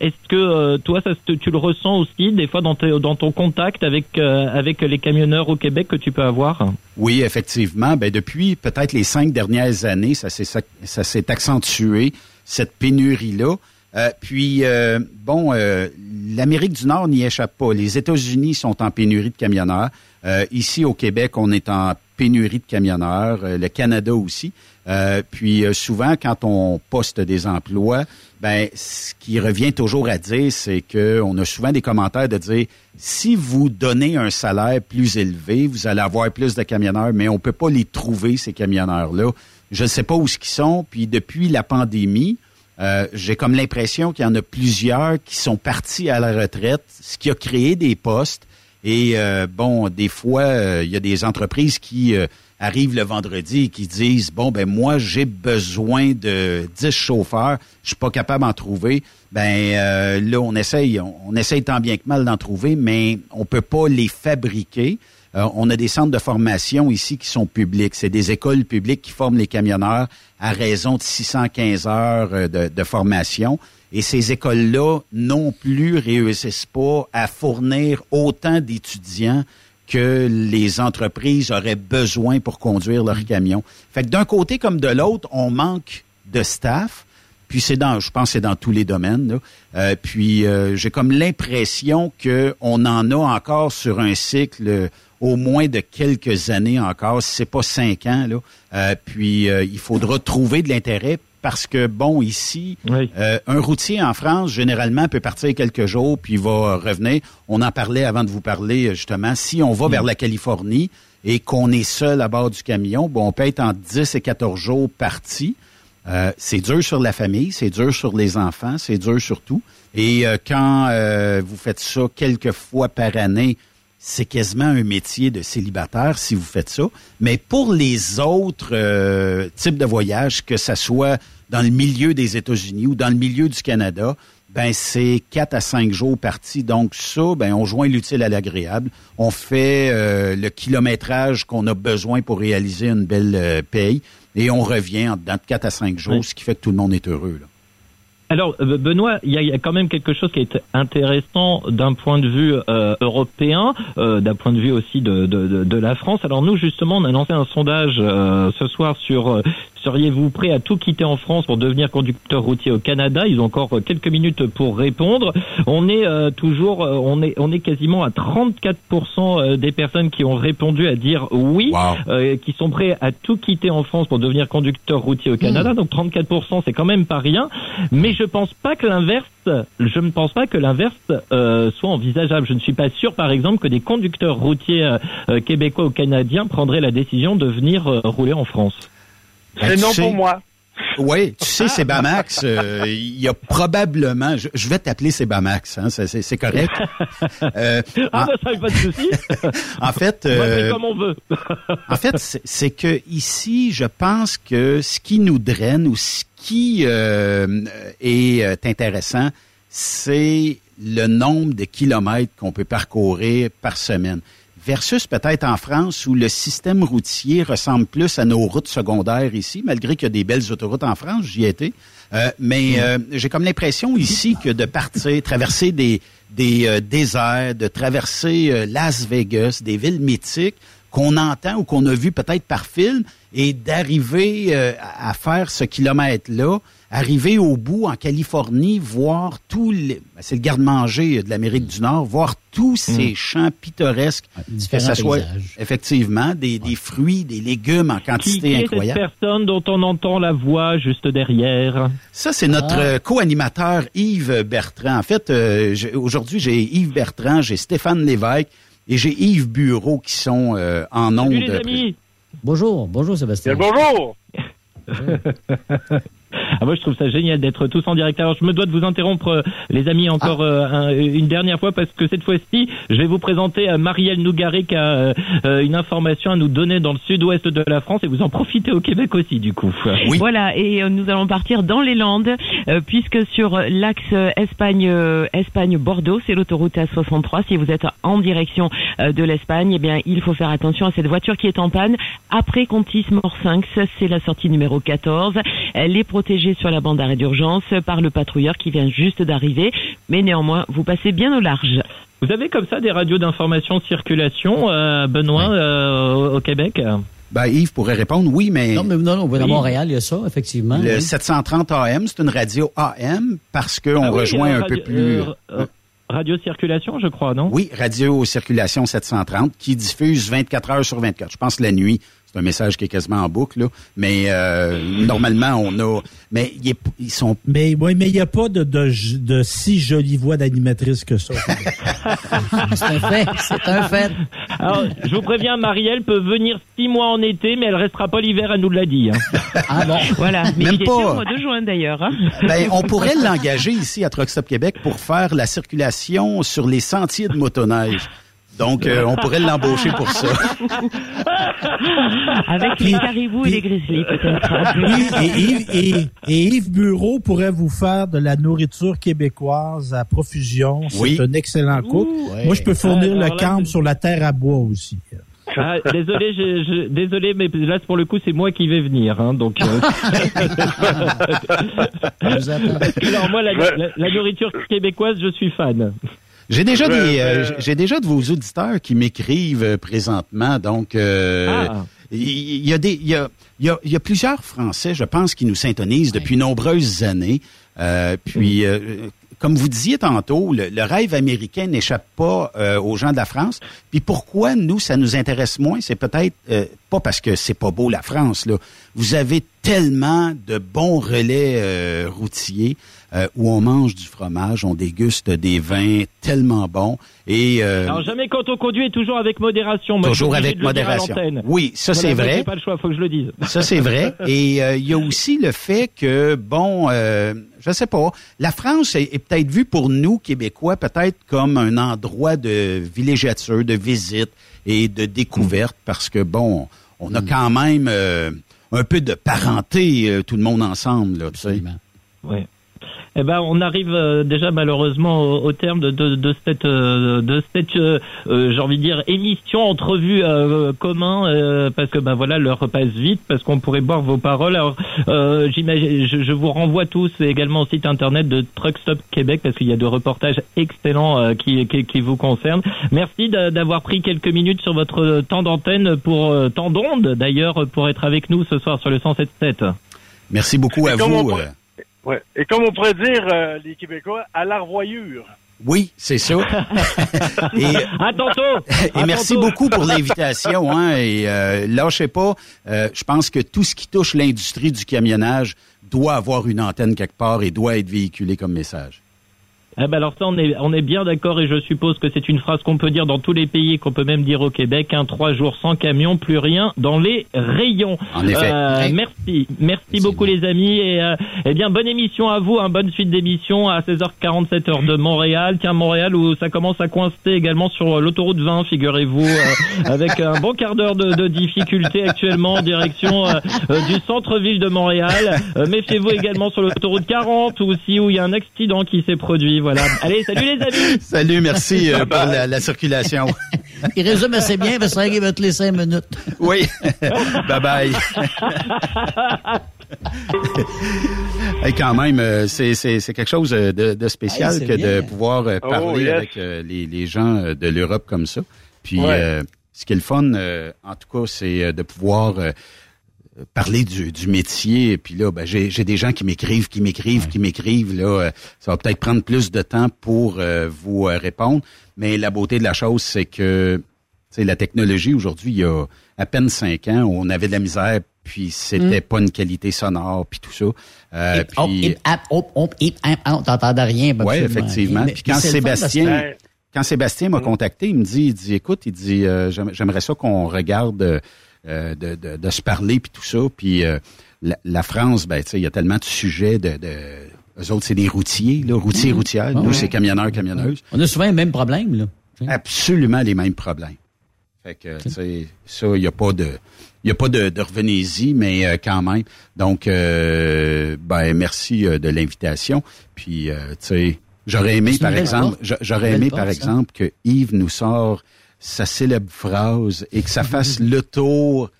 Est-ce que toi, ça, tu le ressens aussi des fois dans, ton contact avec avec les camionneurs au Québec que tu peux avoir? Oui, effectivement. Ben depuis peut-être les cinq dernières années, ça s'est accentué cette pénurie là. Euh, puis, euh, bon, euh, l'Amérique du Nord n'y échappe pas. Les États-Unis sont en pénurie de camionneurs. ici, au Québec, on est en pénurie de camionneurs. le Canada aussi. puis, souvent, quand on poste des emplois, ben, ce qui revient toujours à dire, c'est que on a souvent des commentaires de dire si vous donnez un salaire plus élevé, vous allez avoir plus de camionneurs, mais on peut pas les trouver ces camionneurs-là. Je ne sais pas où ce qu'ils sont. Puis depuis la pandémie, euh, j'ai comme l'impression qu'il y en a plusieurs qui sont partis à la retraite, ce qui a créé des postes. Et euh, bon, des fois, euh, il y a des entreprises qui arrivent le vendredi et qui disent bon ben moi j'ai besoin de 10 chauffeurs, je suis pas capable d'en trouver. Ben euh, là on essaye on, essaye tant bien que mal d'en trouver mais on peut pas les fabriquer. Euh, on a des centres de formation ici qui sont publics, c'est des écoles publiques qui forment les camionneurs à raison de 615 heures euh, de formation. Et ces écoles-là non plus réussissent pas à fournir autant d'étudiants que les entreprises auraient besoin pour conduire leurs camions. Fait que d'un côté comme de l'autre, on manque de staff. Puis c'est dans, je pense, c'est dans tous les domaines. Euh, puis euh, j'ai comme l'impression que on en a encore sur un cycle euh, au moins de quelques années encore, si c'est pas cinq ans. Là. puis il faudra trouver de l'intérêt parce que, bon, ici, euh, un routier en France, généralement, peut partir quelques jours, puis il va revenir. On en parlait avant de vous parler, justement. Si on va vers la Californie et qu'on est seul à bord du camion, bon, on peut être en 10 et 14 jours parti. Euh, c'est dur sur la famille, c'est dur sur les enfants, c'est dur sur tout. Et euh, quand vous faites ça quelques fois par année, c'est quasiment un métier de célibataire si vous faites ça. Mais pour les autres euh, types de voyages, que ce soit dans le milieu des États-Unis ou dans le milieu du Canada, ben c'est quatre à cinq jours partis. Donc ça, ben on joint l'utile à l'agréable. On fait euh, le kilométrage qu'on a besoin pour réaliser une belle euh, paye et on revient dans quatre à cinq jours, ce qui fait que tout le monde est heureux. Là. Alors, euh, Benoît, il y, a, quand même quelque chose qui est intéressant d'un point de vue euh, européen, euh, d'un point de vue aussi de, de, de, la France. Alors nous, justement, on a lancé un sondage ce soir sur seriez-vous prêt à tout quitter en France pour devenir conducteur routier au Canada Ils ont encore quelques minutes pour répondre. On est toujours, on est, on est quasiment à 34% des personnes qui ont répondu à dire oui, qui sont prêts à tout quitter en France pour devenir conducteur routier au Canada. Hmm. Donc 34%, c'est quand même pas rien. Mais je pense pas que l'inverse, je ne pense pas que l'inverse euh, soit envisageable. Je ne suis pas sûr, par exemple, que des conducteurs routiers euh, euh, québécois ou canadiens prendraient la décision de venir rouler en France. C'est non pour moi. Oui, tu sais, c'est Bamax. Il y a probablement, je, vais t'appeler Sebamax, hein, c'est correct. ah ben ça pas de souci. en fait, comme on veut. en fait, c'est que ici, je pense que ce qui nous draine ou ce qui euh, est euh, intéressant, c'est le nombre de kilomètres qu'on peut parcourir par semaine. Versus peut-être en France où le système routier ressemble plus à nos routes secondaires ici, malgré qu'il y a des belles autoroutes en France, j'y étais. Euh, mais j'ai comme l'impression ici que de partir, traverser des, des déserts, de traverser Las Vegas, des villes mythiques, qu'on entend ou qu'on a vu peut-être par film et d'arriver euh, à faire ce kilomètre-là, arriver au bout en Californie, voir tous les, ben, c'est le garde-manger de l'Amérique du Nord, voir tous mm. ces champs pittoresques, que ce soit effectivement des, des, fruits, des légumes en quantité qui, incroyable. Est cette personne dont on entend la voix juste derrière? Ça, c'est notre ah. co-animateur Yves Bertrand. En fait, euh, aujourd'hui, j'ai Yves Bertrand, j'ai Stéphane Lévesque, et j'ai Yves Bureau qui sont euh, en nombre. les amis. Bonjour, bonjour Sébastien. bonjour. Ah, moi, je trouve ça génial d'être tous en direct. Alors, je me dois de vous interrompre, euh, les amis, encore euh, une dernière fois, parce que cette fois-ci, je vais vous présenter euh, Marielle Nougaré qui a euh, une information à nous donner dans le sud-ouest de la France, et vous en profitez au Québec aussi, du coup. Voilà, et euh, nous allons partir dans les Landes, euh, puisque sur l'axe euh, Espagne, euh, Espagne-Bordeaux, c'est l'autoroute A63. Si vous êtes en direction euh, de l'Espagne, eh bien, il faut faire attention à cette voiture qui est en panne. Après Contis Mort 5, c'est la sortie numéro 14. Elle est protégée sur la bande d'arrêt d'urgence par le patrouilleur qui vient juste d'arriver, mais néanmoins, vous passez bien au large. Vous avez comme ça des radios d'information de circulation, euh, Benoît, euh, au- Québec? Ben, Yves pourrait répondre oui, mais. Non, mais non, non, à Oui. Montréal, il y a ça, effectivement. Le oui. 730 AM, c'est une radio AM parce qu'on Ah oui, rejoint euh, un radio- peu plus. euh, euh, radio circulation, je crois, non? Oui, Radio Circulation 730 qui diffuse 24 heures sur 24. Je pense la nuit, un message qui est quasiment en boucle, là. mais euh, normalement, on a... Mais ils sont... Mais oui, mais il n'y a pas de, de, de si jolie voix d'animatrice que ça. c'est un fait, c'est un fait. Alors, je vous préviens, Marielle peut venir six mois en été, mais elle restera pas l'hiver, elle nous l'a dit. hein. Ah bon? Voilà, mais Même pas. au mois de juin d'ailleurs. hein. Ben, on pourrait l'engager ici à Truck Stop Québec pour faire la circulation sur les sentiers de motoneige. Donc, euh, on pourrait l'embaucher pour ça. Avec les caribous et les grizzlies, peut-être. Oui, et Yves, et, et Yves Bureau pourrait vous faire de la nourriture québécoise à profusion. C'est Oui. un excellent cook. Ouais. Moi, je peux fournir Ah, le là, camp sur la terre à bois aussi. Ah, désolé, je, je- désolé, mais là pour le coup c'est moi qui vais venir, hein, donc. euh. Alors moi la, la- la nourriture québécoise, je suis fan. J'ai déjà des, euh, j'ai déjà de vos auditeurs qui m'écrivent euh, présentement. Donc, euh, Ah. il y, a des, il y a, il y a, il y a plusieurs Français, je pense, qui nous syntonisent depuis nombreuses années. Euh, puis, euh, comme vous disiez tantôt, le, le rêve américain n'échappe pas euh, aux gens de la France. Puis pourquoi nous, ça nous intéresse moins, c'est peut-être euh, pas parce que c'est pas beau la France. Là, vous avez tellement de bons relais euh, routiers euh, où on mange du fromage, on déguste des vins tellement bons et euh, Alors jamais quand on conduit toujours avec modération. Moi, Toujours avec modération. Oui, ça, Voilà, c'est vrai. J'ai pas le choix, faut que je le dise. Ça, c'est vrai. Et euh, il y a aussi le fait que, bon, euh, je sais pas, la France est, est peut-être vue pour nous, Québécois, peut-être comme un endroit de villégiature, de visite et de découverte, parce que, bon, on a quand même euh, un peu de parenté, euh, tout le monde ensemble, là, tu sais. Eh ben, on arrive euh, déjà malheureusement au, au terme de, de, de cette, euh, de cette, euh, euh, j'ai envie de dire émission entrevue euh, commun, euh, parce que ben voilà, l'heure passe vite, parce qu'on pourrait boire vos paroles. Alors, euh, j'imagine, je, je vous renvoie tous également au site internet de Truck Stop Québec, parce qu'il y a de reportages excellents euh, qui, qui, qui vous concernent. Merci d'a- d'avoir pris quelques minutes sur votre temps d'antenne pour euh, temps d'onde d'ailleurs pour être avec nous ce soir sur le 107.7. Merci beaucoup à on vous. euh, Ouais. Et comme on pourrait dire, euh, les Québécois, à la revoyure. Oui, c'est ça. et, À tantôt. et merci beaucoup pour l'invitation. Hein, et euh, lâchez pas. Euh, je pense que tout ce qui touche l'industrie du camionnage doit avoir une antenne quelque part et doit être véhiculé comme message. Eh ben alors ça, on est, on est bien d'accord et je suppose que c'est une phrase qu'on peut dire dans tous les pays et qu'on peut même dire au Québec. Un trois jours sans camion, plus rien dans les rayons. En effet. Euh. Merci, merci beaucoup les amis et euh, eh bien bonne émission à vous, un bonne suite d'émission à 16h47 heure de Montréal. Tiens Montréal où ça commence à coincer également sur l'autoroute 20, figurez-vous, euh, avec un bon quart d'heure de, de difficulté actuellement en direction euh, euh, du centre-ville de Montréal. Euh, Méfiez-vous également sur l'autoroute 40 aussi où il y a un accident qui s'est produit. Voilà. Allez, salut les amis. Salut, merci euh, pour la, la circulation. Il résume assez bien, parce qu'il va te laisser cinq minutes. Oui. bye bye. Hey, quand même, euh, c'est, c'est, c'est quelque chose euh, de, de spécial Hey, que de pouvoir euh, Oh, parler yes. avec les, les gens de l'Europe comme ça. Puis, Ouais. euh, ce qui est le fun, euh, en tout cas, c'est de pouvoir euh, parler du, du métier. Puis là, ben, j'ai, j'ai des gens qui m'écrivent, qui m'écrivent, qui m'écrivent. Là, euh, ça va peut-être prendre plus de temps pour euh, vous euh, répondre. Mais la beauté de la chose, c'est que tu sais, la technologie aujourd'hui, il y a à peine cinq ans, on avait de la misère, puis c'était Mm. pas une qualité sonore, puis tout ça. Euh, puis, t'entendais rien. oui, effectivement. Puis quand Sébastien, quand Sébastien m'a contacté, il me dit, il dit, écoute, il dit, euh, j'aime- j'aimerais ça qu'on regarde euh, de, de, de, se parler puis tout ça. Puis euh, la, France, ben tu sais, il y a tellement de sujets de, de eux autres, c'est des routiers, là, routiers, mmh. routières. Nous, c'est camionneurs, camionneuses. On a souvent les mêmes problèmes, là. Absolument les mêmes problèmes. Fait que, tu sais, ça, il n'y a pas de, il y a pas de, de revenez-y, mais euh, quand même. Donc, euh, ben, merci euh, de l'invitation. Puis, tu sais, j'aurais aimé, par exemple, j'aurais aimé, par exemple, que Yves nous sort sa célèbre phrase et que ça fasse le tour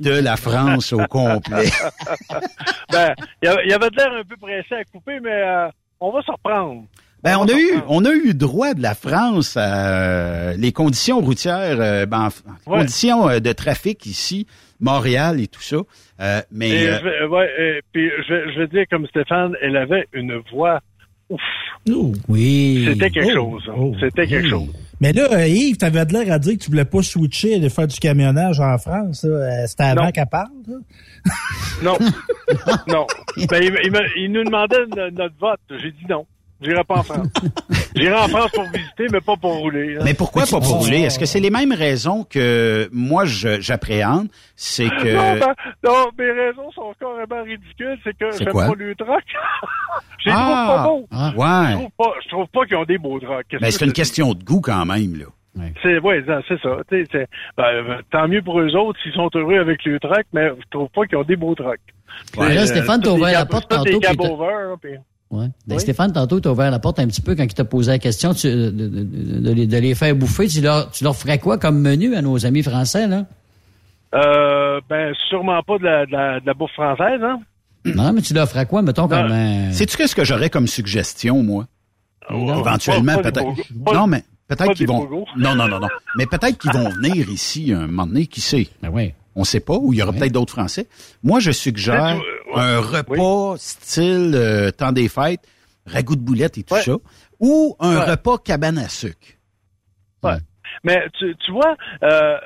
de la France au complet. ben, il y avait de l'air un peu pressé à couper, mais on va se reprendre. Ben, on a eu, on a eu droit de la France à les conditions routières, euh, ben, conditions euh, de trafic ici, Montréal et tout ça. Euh, mais je, ouais, puis je, je veux dire comme Stéphane, elle avait une voix ouf. Oh, oui. C'était quelque oh, chose. Hein. Oh, C'était quelque chose. Mais là, Yves, t'avais de l'air à dire que tu voulais pas switcher de faire du camionnage en France. C'était avant qu'elle parle. Non. non. Ben, il, il, nous demandait notre vote. J'ai dit non. J'irai pas en France. J'irai en France pour visiter, mais pas pour rouler. Mais pourquoi pas pour rouler? Est-ce que c'est les mêmes raisons que moi j'appréhende? C'est que... Non, ben, non, mes raisons sont carrément ridicules. C'est que j'aime pas le truck. Je les trouve pas beaux. Ah, ouais. Je trouve pas, je trouve pas qu'ils ont des beaux trucks. Mais c'est une question de goût quand même, là. C'est ouais, c'est ça. Ben, tant mieux pour eux autres s'ils sont heureux avec le truck, mais je trouve pas qu'ils ont des beaux trucks. Ouais, là, Stéphane, t'as ouvert la porte tantôt. Ouais. Ben, Stéphane, tantôt, tu as ouvert la porte un petit peu quand il t'a posé la question de, de, les faire bouffer. Tu leur, tu leur ferais quoi comme menu à nos amis français, là? Euh, ben, sûrement pas de la, de la, bouffe française, hein? Non, mais tu leur ferais quoi, mettons, comme... Euh... Sais-tu qu'est-ce que j'aurais comme suggestion, moi? Éventuellement, peut-être... Non, mais peut-être qu'ils vont... Non, non, non, non. Mais peut-être qu'ils vont venir ici un moment donné, qui sait? Ben oui. On sait pas, ou il y aura peut-être d'autres Français. Moi, je suggère un repas style euh, temps des fêtes, ragoût de boulettes et tout ça, ou un repas cabane à sucre. Ouais. Mais tu, tu vois, euh,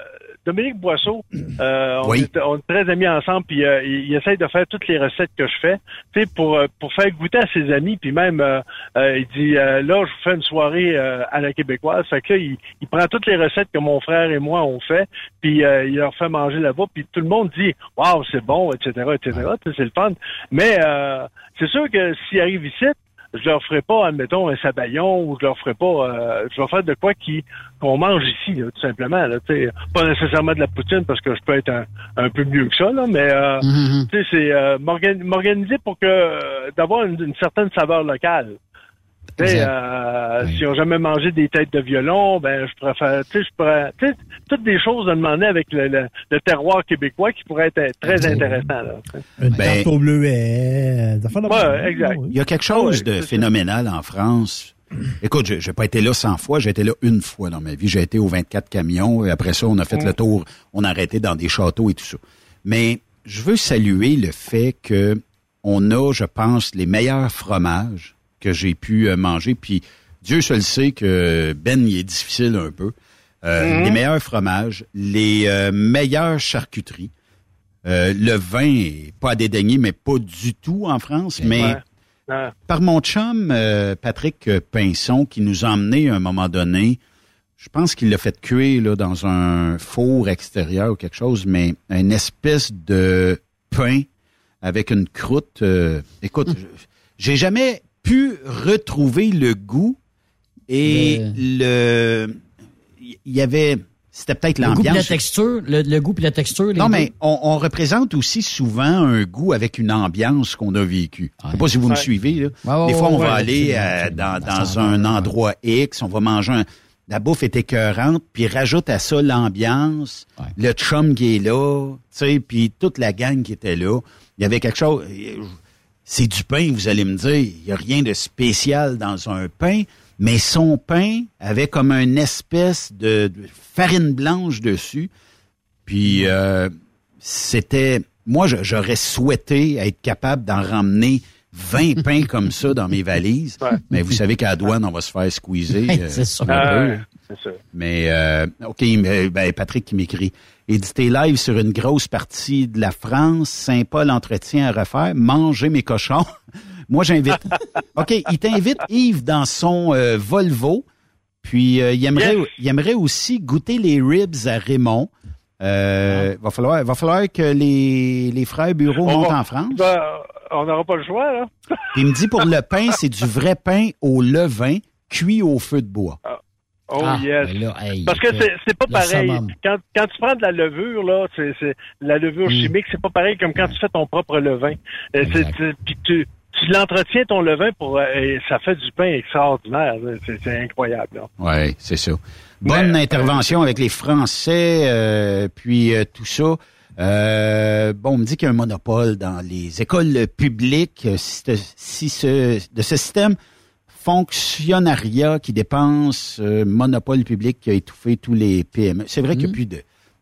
Dominique Boisseau, euh, on, est, très amis ensemble, puis euh, il, essaye de faire toutes les recettes que je fais, tu sais, pour euh, pour faire goûter à ses amis, puis même il dit là, je vous fais une soirée à la québécoise, fait que là, il, prend toutes les recettes que mon frère et moi on fait, puis il leur fait manger là-bas, puis tout le monde dit waouh c'est bon, etc., etc. C'est le fun, mais c'est sûr que s'il arrive ici, je leur ferai pas, admettons, un sabayon ou je leur ferai pas, euh, je vais faire de quoi qui qu'on mange ici, tout simplement. Là, pas nécessairement de la poutine parce que je peux être un, peu mieux que ça, là, mais euh, mm-hmm. c'est euh, m'organiser pour que d'avoir une, certaine saveur locale. Euh, Si on jamais mangé des têtes de violon, ben je préfère, tu sais, je pourrais, tu sais, toutes des choses à demander avec le, le, terroir québécois qui pourraient être très intéressant. Là, Une ben, tarte au bleuet. Ouais, exact. Il y a quelque chose de phénoménal en France. Écoute, je n'ai pas été là 100 fois, j'ai été là une fois dans ma vie. J'ai été aux 24 camions et après ça, on a fait le tour, on a arrêté dans des châteaux et tout ça. Mais je veux saluer le fait que on a, je pense, les meilleurs fromages que j'ai pu euh, manger. Puis Dieu seul sait que Ben, il est difficile un peu. Euh, mhm. Les meilleurs fromages, les euh, meilleures charcuteries. le vin est pas à dédaigner, mais pas du tout en France. Mais par mon chum, Patrick Pinson, qui nous a emmené à un moment donné, je pense qu'il l'a fait cuire là, dans un four extérieur ou quelque chose, mais une espèce de pain avec une croûte. écoute, hum. j'ai jamais pu retrouver le goût et le... Il y avait... C'était peut-être l'ambiance. Le goût et la texture, le, goût et la texture. non, mais on, représente aussi souvent un goût avec une ambiance qu'on a vécue. Je sais pas si vous me suivez. Là. Des fois, on va aller euh, dans, dans un endroit X, on va manger un... La bouffe est écœurante, puis rajoute à ça l'ambiance, le chum qui est là, tu sais, puis toute la gang qui était là. Il y avait quelque chose c'est du pain, vous allez me dire. Il n'y a rien de spécial dans un pain, mais son pain avait comme une espèce de, farine blanche dessus. Puis euh, c'était... Moi, j'aurais souhaité être capable d'en ramener 20 pains comme ça dans mes valises. Mais vous savez qu'à la douane, on va se faire squeezer. C'est sûr. Mais, euh, OK, mais, ben, Patrick qui m'écrit éditer live sur une grosse partie de la France, Saint-Paul entretien à refaire, manger mes cochons. Moi, j'invite. OK, il t'invite, Yves, dans son euh, Volvo. Puis, euh, il, aimerait, il aimerait aussi goûter les ribs à Raymond. Euh, va falloir, va falloir que les, les frères Bureau montent en France. Ben, on n'aura pas le choix, là. Il me dit pour le pain, c'est du vrai pain au levain cuit au feu de bois. Oh Ah, yes. ben là, hey, Parce que le- c'est pas pareil. Quand, quand tu prends de la levure, là, c'est c'est- la levure Mm. chimique, c'est pas pareil comme quand tu fais ton propre levain. Euh, Puis tu, tu l'entretiens ton levain pour euh, et ça fait du pain extraordinaire. C'est incroyable. là. Oui, c'est ça. Bonne intervention avec les Français, euh, puis euh, tout ça. Euh, bon, on me dit qu'il y a un monopole dans les écoles publiques. Euh, Si, si ce, de ce système fonctionnariat qui dépense, euh, monopole public qui a étouffé tous les PME. C'est vrai qu'il n'y a plus de,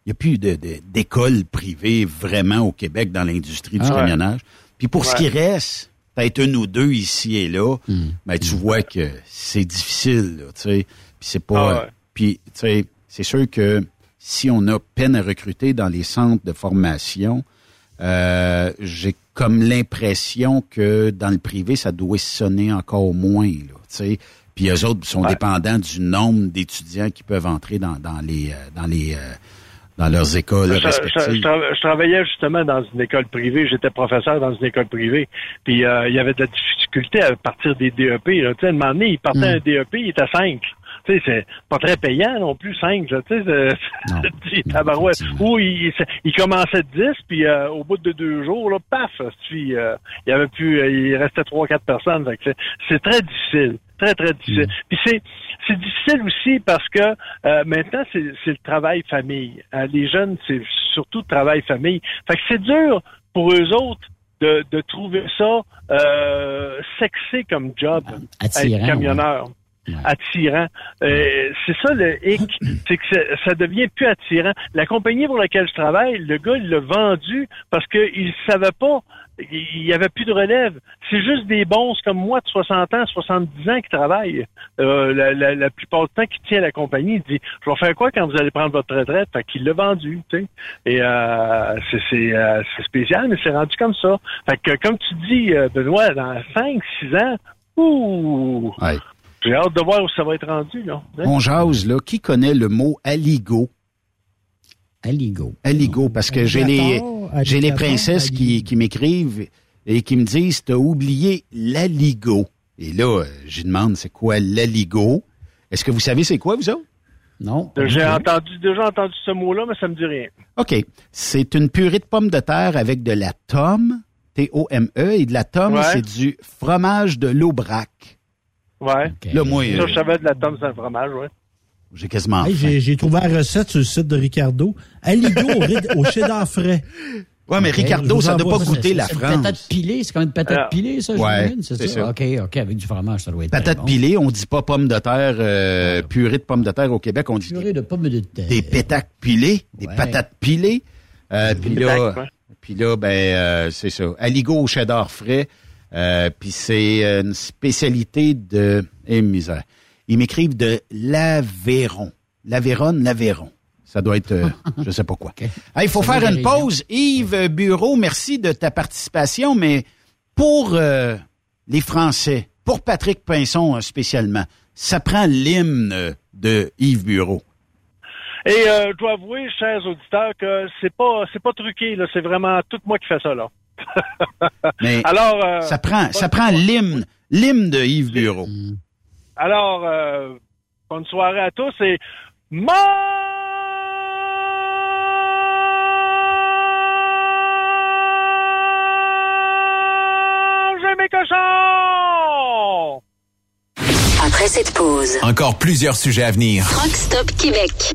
il y a plus de, de- d'écoles privées vraiment au Québec dans l'industrie du Ah ouais. camionnage. Puis pour ce qui reste, peut-être une ou deux ici et là, ben tu vois que c'est difficile, tu sais. Puis c'est pas, Ah ouais. puis tu sais, c'est sûr que si on a peine à recruter dans les centres de formation, euh, j'ai comme l'impression que dans le privé, ça doit sonner encore moins, là, tu sais. Puis eux autres sont dépendants du nombre d'étudiants qui peuvent entrer dans, dans les, euh, dans les, euh, dans leurs écoles Je, respectives. je tra- je travaillais justement dans une école privée. J'étais professeur dans une école privée. Puis euh, il y avait de la difficulté à partir des DEP. Là. Tu sais, à un moment donné, il partait Mm. un DEP, il était à 5. Tu sais, c'est pas très payant non plus, 5. Tu sais, tabarouette. Ou il, il- commençait de 10, puis euh, au bout de deux jours, là, paf, puis, euh, il y avait plus, euh, il restait trois, quatre personnes. C'est- très difficile. Très, très difficile. Puis c'est, c'est difficile aussi parce que euh, maintenant, c'est, le travail famille. Euh, les jeunes, c'est surtout le travail famille. Fait que c'est dur pour eux autres de, de trouver ça euh, sexy comme job, Attirant, être camionneur. Attirant. Euh, c'est ça le hic, c'est que ça- ça devient plus attirant. La compagnie pour laquelle je travaille, le gars, il l'a vendu parce qu'il savait pas, il y avait plus de relève. C'est juste des bons comme moi de 60 ans, 70 ans qui travaillent. Euh, la, la, la plupart du temps, qui tient la compagnie, il dit, je vais faire quoi quand vous allez prendre votre retraite? Fait qu'il l'a vendu, tu sais. Et euh, c'est, c'est, euh, c'est spécial, mais c'est rendu comme ça. Fait que, comme tu dis, Benoît, dans 5, 6 ans, ouh! Ouais. J'ai hâte de voir où ça va être rendu, là. On jase, là. Qui connaît le mot aligo? Aligo. Aligo, parce que j'ai les, j'ai princesses qui, qui m'écrivent et qui me disent, t'as oublié l'aligo. Et là, euh, je demande, c'est quoi l'aligo? Est-ce que vous savez c'est quoi, vous autres? Non? J'ai entendu, déjà entendu ce mot-là, mais ça me dit rien. OK. C'est une purée de pommes de terre avec de la tome, T-O-M-E, et de la tome, Ouais. c'est du fromage de l'aubrac. Ouais. Là, moi, Ça, je savais de la tome, c'est un fromage, ouais. j'ai quasiment Hey, j'ai, j'ai trouvé la recette sur le site de Ricardo. Aligo au, au cheddar frais. Ouais, mais Ricardo, ça doit envoie pas ça. goûter la C'est une France. patate pilée, c'est comme une patate Ah. pilée, ça, Ouais, j'imagine, c'est c'est ça? ça. OK, OK, avec du fromage, ça doit être Patate très bon. pilée, on dit pas pommes de terre, euh, purée de pommes de terre au Québec, on dit Purée de pommes de terre. des pétacs pilés, des Ouais. patates pilées. Euh, là, puis là, ben euh, c'est ça. Aligo au cheddar frais. Euh, puis c'est euh, une spécialité de eh, misère. Ils m'écrivent de l'Aveyron. L'Aveyron, l'Aveyron. Ça doit être, euh, je sais pas quoi. Il faut Ça faire une pause. Yves Bureau, merci de ta participation, mais pour euh, les Français, pour Patrick Pinson spécialement, ça prend l'hymne de Yves Bureau. Et euh, je dois avouer, chers auditeurs, que c'est pas c'est pas truqué, là. C'est vraiment tout moi qui fais ça, là. Mais Alors, euh, ça prend, ça prend l'hymne, l'hymne de Yves Bureau. alors euh, bonne soirée à tous et mangez mes cochons! Après cette pause, Encore plusieurs sujets à venir. Truck Stop Québec.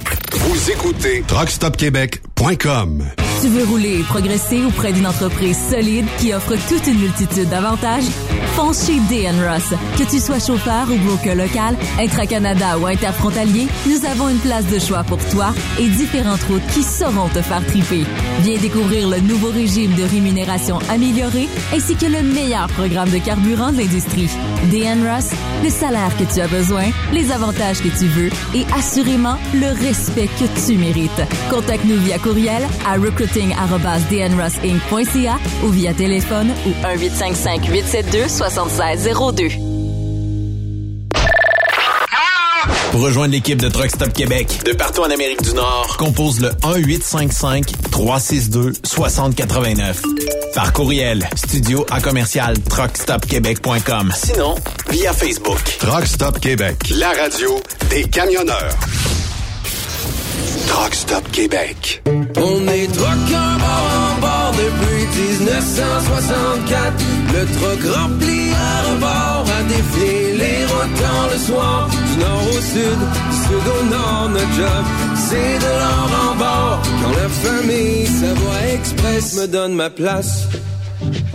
Vous écoutez TruckStopQuébec.com. Tu veux rouler et progresser auprès d'une entreprise solide qui offre toute une multitude d'avantages? Fonce chez DN Ross. Que tu sois chauffeur ou broker local, intra-Canada ou interfrontalier, nous avons une place de choix pour toi et différentes routes qui sauront te faire triper. Viens découvrir le nouveau régime de rémunération amélioré ainsi que le meilleur programme de carburant de l'industrie. DN Ross, le salaire que tu as besoin, les avantages que tu veux et assurément le respect que tu mérites. Contacte-nous via courriel à recruiting.dnrossinc.ca ou via téléphone ou 1855 872 7602. Pour rejoindre l'équipe de Truck Stop Québec, de partout en Amérique du Nord, compose le 1-855-362-6089. Par courriel, studio à commercial truckstopquebec.com. Sinon, via Facebook. Truck Stop Québec, la radio des camionneurs. Truck Stop Québec. On est truckers bord en bord depuis 1964. Le truck rempli à rebord a défié les rotants le soir. Du nord au sud, du sud au nord, notre job, c'est de l'or en bord. Quand la famille Savoie Express me donne ma place.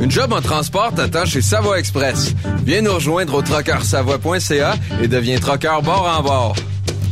Une job en transport t'attend chez Savoie Express. Viens nous rejoindre au trockeursavoie.ca et deviens trockeur bord en bord.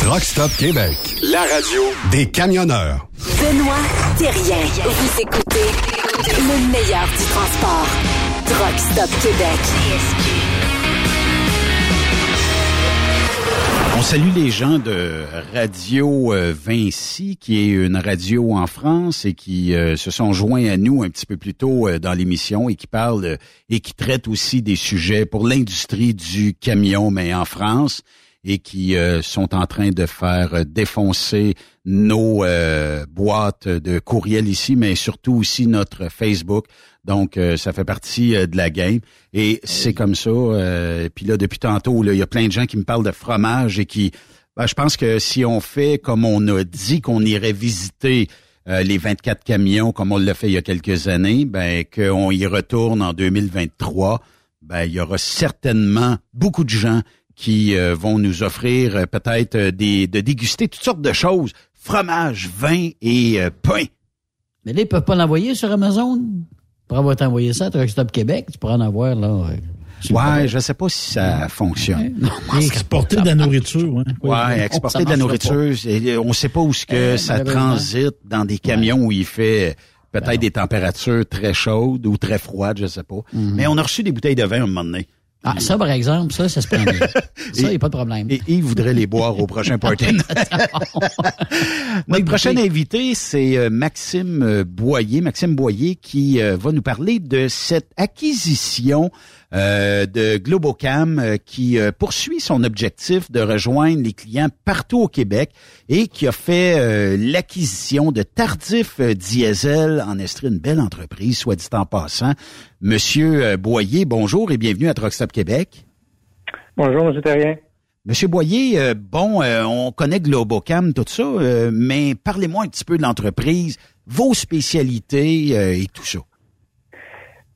Rockstop Québec, la radio des camionneurs. Benoît Thérien. Vous écoutez le meilleur du transport. Truck Stop Québec. On salue les gens de Radio euh, Vinci, qui est une radio en France et qui euh, se sont joints à nous un petit peu plus tôt euh, dans l'émission et qui parlent et qui traitent aussi des sujets pour l'industrie du camion, mais en France et qui sont en train de faire défoncer nos boîtes de courriel ici, mais surtout aussi notre Facebook. Donc, ça fait partie de la game. Et c'est comme ça. puis là, depuis tantôt, il y a plein de gens qui me parlent de fromage et qui... Ben, je pense que si on fait comme on a dit qu'on irait visiter les 24 camions comme on l'a fait il y a quelques années, ben qu'on y retourne en 2023, ben il y aura certainement beaucoup de gens qui vont nous offrir peut-être des de déguster toutes sortes de choses, fromage, vin et pain. Mais là, ils peuvent pas l'envoyer sur Amazon pour avoir t'envoyer ça à Truck Stop Québec, tu pourras en avoir là. Ouais, je sais pas si ça fonctionne. exporter de la nourriture, ouais. Ouais, exporter de la nourriture, on sait pas où ce que ça transite dans des camions où il fait peut-être des températures très chaudes ou très froides, je sais pas. Mais on a reçu des bouteilles de vin à un moment donné. Ah, ça, par exemple, ça, ça se prend bien. ça, il n'y a pas de problème. Et il voudrait les boire au prochain party. Notre prochain invité, c'est Maxime Boyer. Maxime Boyer qui va nous parler de cette acquisition euh, de Globocam euh, qui euh, poursuit son objectif de rejoindre les clients partout au Québec et qui a fait l'acquisition de Tardif Diesel en Estrie, une belle entreprise, soit dit en passant. Monsieur Boyer, bonjour et bienvenue à Truckstop Québec. Bonjour, Monsieur Terrien. Monsieur Boyer, bon, on connaît Globocam, tout ça, mais parlez-moi un petit peu de l'entreprise, vos spécialités et tout ça.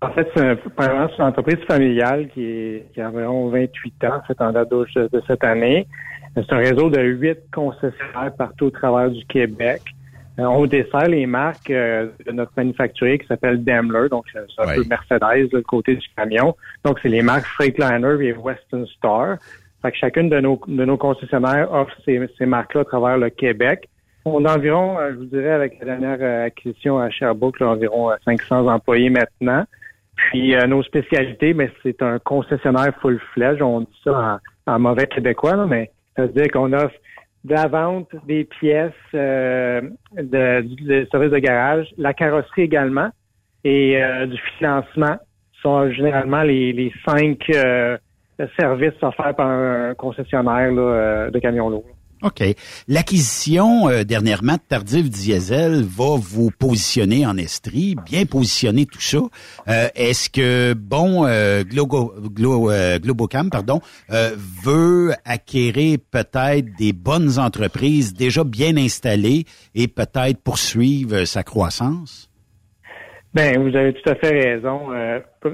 En fait, c'est une entreprise familiale qui, qui a environ 28 ans, en fait, en date de cette année. C'est un réseau de huit concessionnaires partout au travers du Québec. Euh, on dessert les marques euh, de notre manufacturier qui s'appelle Daimler, donc c'est un peu Mercedes, le côté du camion. Donc, c'est les marques Freightliner et Western Star. Fait que chacune de nos, de nos concessionnaires offre ces, ces marques-là à travers le Québec. On a environ, euh, je vous dirais, avec la dernière acquisition à Sherbrooke, environ 500 employés maintenant. Puis euh, nos spécialités, mais c'est un concessionnaire full fledged. On dit ça en, mauvais québécois, mais ça veut dire qu'on offre de la vente des pièces, euh, de, du service de garage, la carrosserie également, et euh, du financement sont généralement les, les cinq services offerts par un concessionnaire de camions lourds. OK. L'acquisition euh, dernièrement de Tardif Diesel va vous positionner en Estrie, bien positionner tout ça. Euh, est-ce que, bon, euh, Globocam pardon, veut acquérir peut-être des bonnes entreprises déjà bien installées et peut-être poursuivre sa croissance? Ben, vous avez tout à fait raison.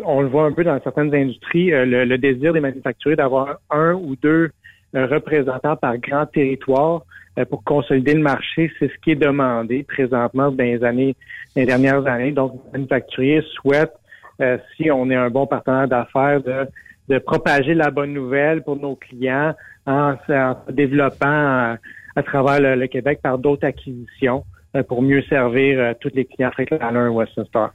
on le voit un peu dans certaines industries, le, le désir des manufacturiers d'avoir un ou deux un représentant par grand territoire euh, pour consolider le marché. C'est ce qui est demandé présentement dans les années, les dernières années. Donc, les manufacturiers souhaitent, euh, si on est un bon partenaire d'affaires, de, de propager la bonne nouvelle pour nos clients en, en développant euh, à, travers le, Québec par d'autres acquisitions pour mieux servir tous les clients Freightliner Western Star.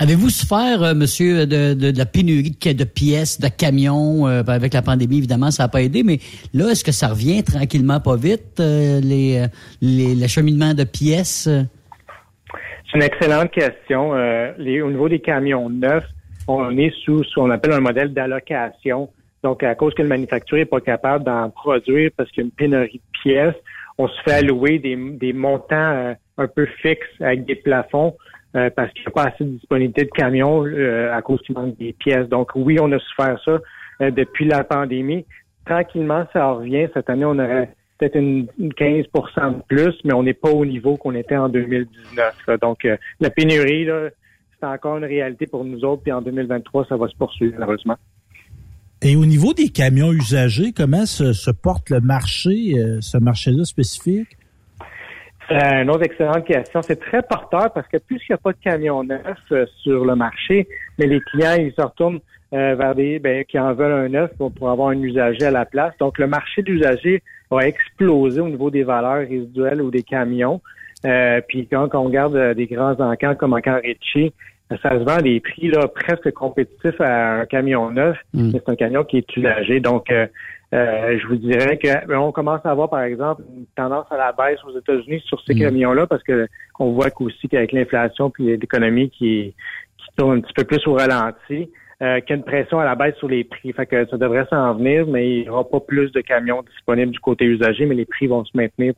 Avez-vous souffert, euh, monsieur, de, la pénurie de, pièces, de camions euh, avec la pandémie, évidemment, ça n'a pas aidé, mais là, est-ce que ça revient tranquillement pas vite, euh, les, les l'acheminement de pièces? C'est une excellente question. Au niveau des camions neufs, on est sous ce qu'on appelle un modèle d'allocation. Donc, à cause que le manufacturier n'est pas capable d'en produire parce qu'il y a une pénurie de pièces, on se fait allouer des, des montants un peu fixes avec des plafonds euh, parce qu'il n'y a pas assez de disponibilité de camions euh, à cause du manque des pièces. Donc oui, on a souffert ça euh, depuis la pandémie. Tranquillement, ça revient. Cette année, on aurait peut-être une, 15% de plus, mais on n'est pas au niveau qu'on était en 2019. Donc la pénurie, c'est encore une réalité pour nous autres. Puis en 2023, ça va se poursuivre, malheureusement. Et au niveau des camions usagés, comment se porte le marché, ce marché-là spécifique? Euh, une autre excellente question. C'est très porteur parce que puisqu'il n'y a pas de camion neuf euh, sur le marché, mais les clients, ils se retournent euh, vers des ben, qui en veulent un neuf pour, avoir un usager à la place. Donc, le marché d'usagers va exploser au niveau des valeurs résiduelles ou des camions. Puis quand, on regarde des grands encans comme Encan Ritchie, ça se vend à des prix là, presque compétitifs à un camion neuf, Mm. mais c'est un camion qui est usagé. Donc, euh, euh, je vous dirais que ben, on commence à avoir, par exemple, une tendance à la baisse aux États-Unis sur ces Mm. camions-là, parce que on voit qu'aussi qu'avec l'inflation puis l'économie qui, qui tourne un petit peu plus au ralenti, euh, qu'il y a une pression à la baisse sur les prix. Fait que ça devrait s'en venir, mais il n'y aura pas plus de camions disponibles du côté usagé, mais les prix vont se maintenir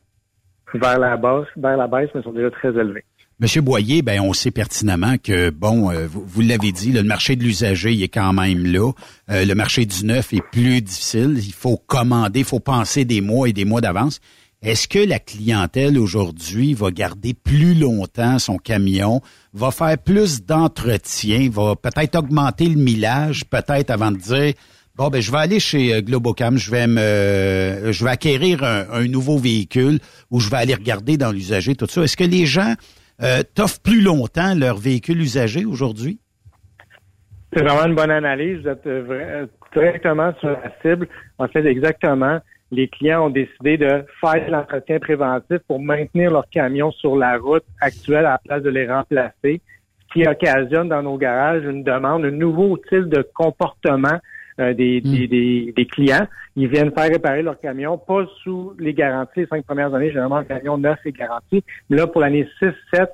vers la baisse, vers la baisse, mais sont déjà très élevés. Monsieur Boyer, ben on sait pertinemment que bon, euh, vous, l'avez dit, le marché de l'usager est quand même là. Euh, le marché du neuf est plus difficile. Il faut commander, il faut penser des mois et des mois d'avance. Est-ce que la clientèle aujourd'hui va garder plus longtemps son camion, va faire plus d'entretien, va peut-être augmenter le millage, peut-être avant de dire bon ben je vais aller chez euh, Globocam, je vais me, je vais acquérir un, nouveau véhicule ou je vais aller regarder dans l'usager tout ça. Est-ce que les gens euh, t'offrent plus longtemps leur véhicule usagé aujourd'hui? C'est vraiment une bonne analyse. Vous êtes euh, euh, directement sur la cible. En fait, exactement, les clients ont décidé de faire l'entretien préventif pour maintenir leur camion sur la route actuelle à la place de les remplacer, ce qui occasionne dans nos garages une demande, un nouveau type de comportement euh, des, des, des, des clients. Ils viennent faire réparer leur camion, pas sous les garanties les cinq premières années. Généralement, le camion neuf est garanti. Mais là, pour l'année 6, 7,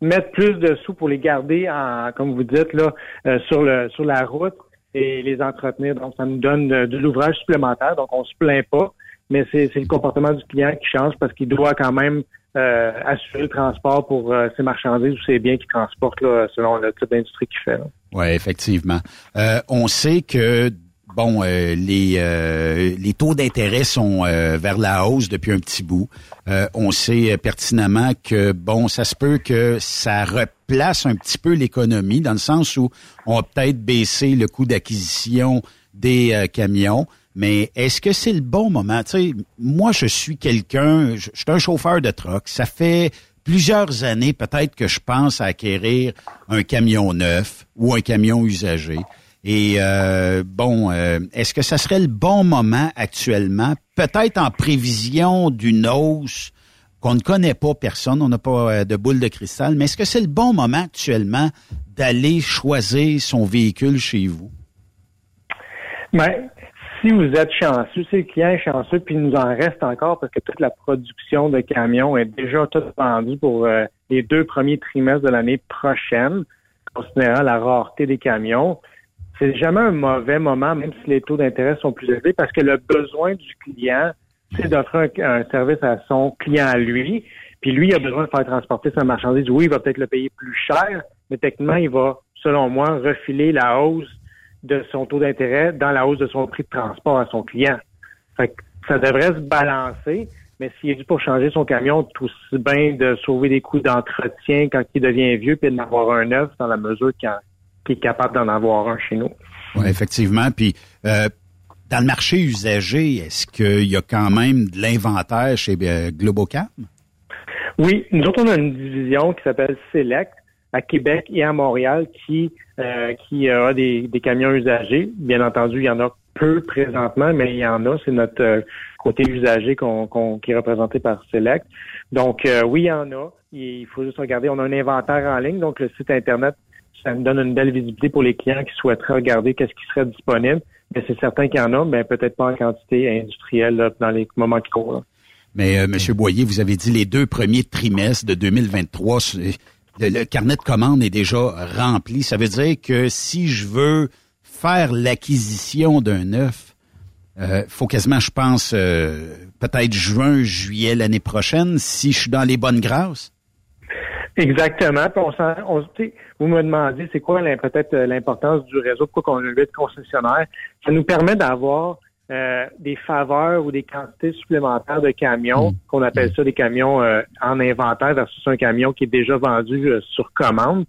mettre plus de sous pour les garder en, comme vous dites, là, euh, sur le sur la route et les entretenir. Donc, ça nous donne euh, de, l'ouvrage supplémentaire. Donc, on se plaint pas, mais c'est c'est le comportement du client qui change parce qu'il doit quand même euh, assurer le transport pour euh, ses marchandises ou ses biens qu'il transporte là, selon le type d'industrie qu'il fait. là. Oui, effectivement. Euh, on sait que bon, euh, les euh, les taux d'intérêt sont euh, vers la hausse depuis un petit bout. Euh, on sait euh, pertinemment que bon, ça se peut que ça replace un petit peu l'économie dans le sens où on va peut-être baisser le coût d'acquisition des euh, camions. Mais est-ce que c'est le bon moment? Tu sais, moi, je suis quelqu'un, je, suis un chauffeur de truck. Ça fait plusieurs années peut-être que je pense à acquérir un camion neuf ou un camion usagé. Et euh, bon, euh, est-ce que ça serait le bon moment actuellement, peut-être en prévision d'une hausse qu'on ne connaît pas personne, on n'a pas euh, de boule de cristal, mais est-ce que c'est le bon moment actuellement d'aller choisir son véhicule chez vous? Mais si vous êtes chanceux, si le client est chanceux, puis il nous en reste encore parce que toute la production de camions est déjà toute vendue pour euh, les deux premiers trimestres de l'année prochaine, considérant la rareté des camions, c'est jamais un mauvais moment, même si les taux d'intérêt sont plus élevés, parce que le besoin du client, c'est d'offrir un, service à son client à lui. Puis lui, il a besoin de faire transporter sa marchandise. Oui, il va peut-être le payer plus cher, mais techniquement, il va, selon moi, refiler la hausse de son taux d'intérêt dans la hausse de son prix de transport à son client. Fait que ça devrait se balancer, mais s'il est dû pour changer son camion, tout aussi bien de sauver des coûts d'entretien quand il devient vieux, puis d'en avoir un neuf dans la mesure qu'il qu'il est capable d'en avoir un chez nous. Oui, effectivement. Puis euh, dans le marché usagé, est-ce qu'il y a quand même de l'inventaire chez euh, Globocam? Oui, nous autres, on a une division qui s'appelle Select à Québec et à Montréal qui euh, qui a des, des camions usagés. Bien entendu, il y en a peu présentement, mais il y en a. C'est notre euh, côté usagé qu'on, qu'on- qui est représenté par Select. Donc, euh, oui, il y en a. Il faut juste regarder. On a un inventaire en ligne, donc le site Internet, ça nous donne une belle visibilité pour les clients qui souhaiteraient regarder qu'est-ce qui serait disponible. Mais c'est certain qu'il y en a, mais peut-être pas en quantité industrielle là, dans les moments qui courent. Mais euh, Monsieur Boyer, vous avez dit les deux premiers trimestres de 2023, c'est- le, carnet de commandes est déjà rempli. Ça veut dire que si je veux faire l'acquisition d'un neuf, euh, faut quasiment, je pense, euh, peut-être juin, juillet l'année prochaine, si je suis dans les bonnes grâces. Exactement. Puis on on- vous me demandez c'est quoi peut-être euh, l'importance du réseau, pourquoi on a huit concessionnaires? Ça nous permet d'avoir euh, des faveurs ou des quantités supplémentaires de camions, qu'on appelle ça des camions euh, en inventaire versus un camion qui est déjà vendu euh, sur commande.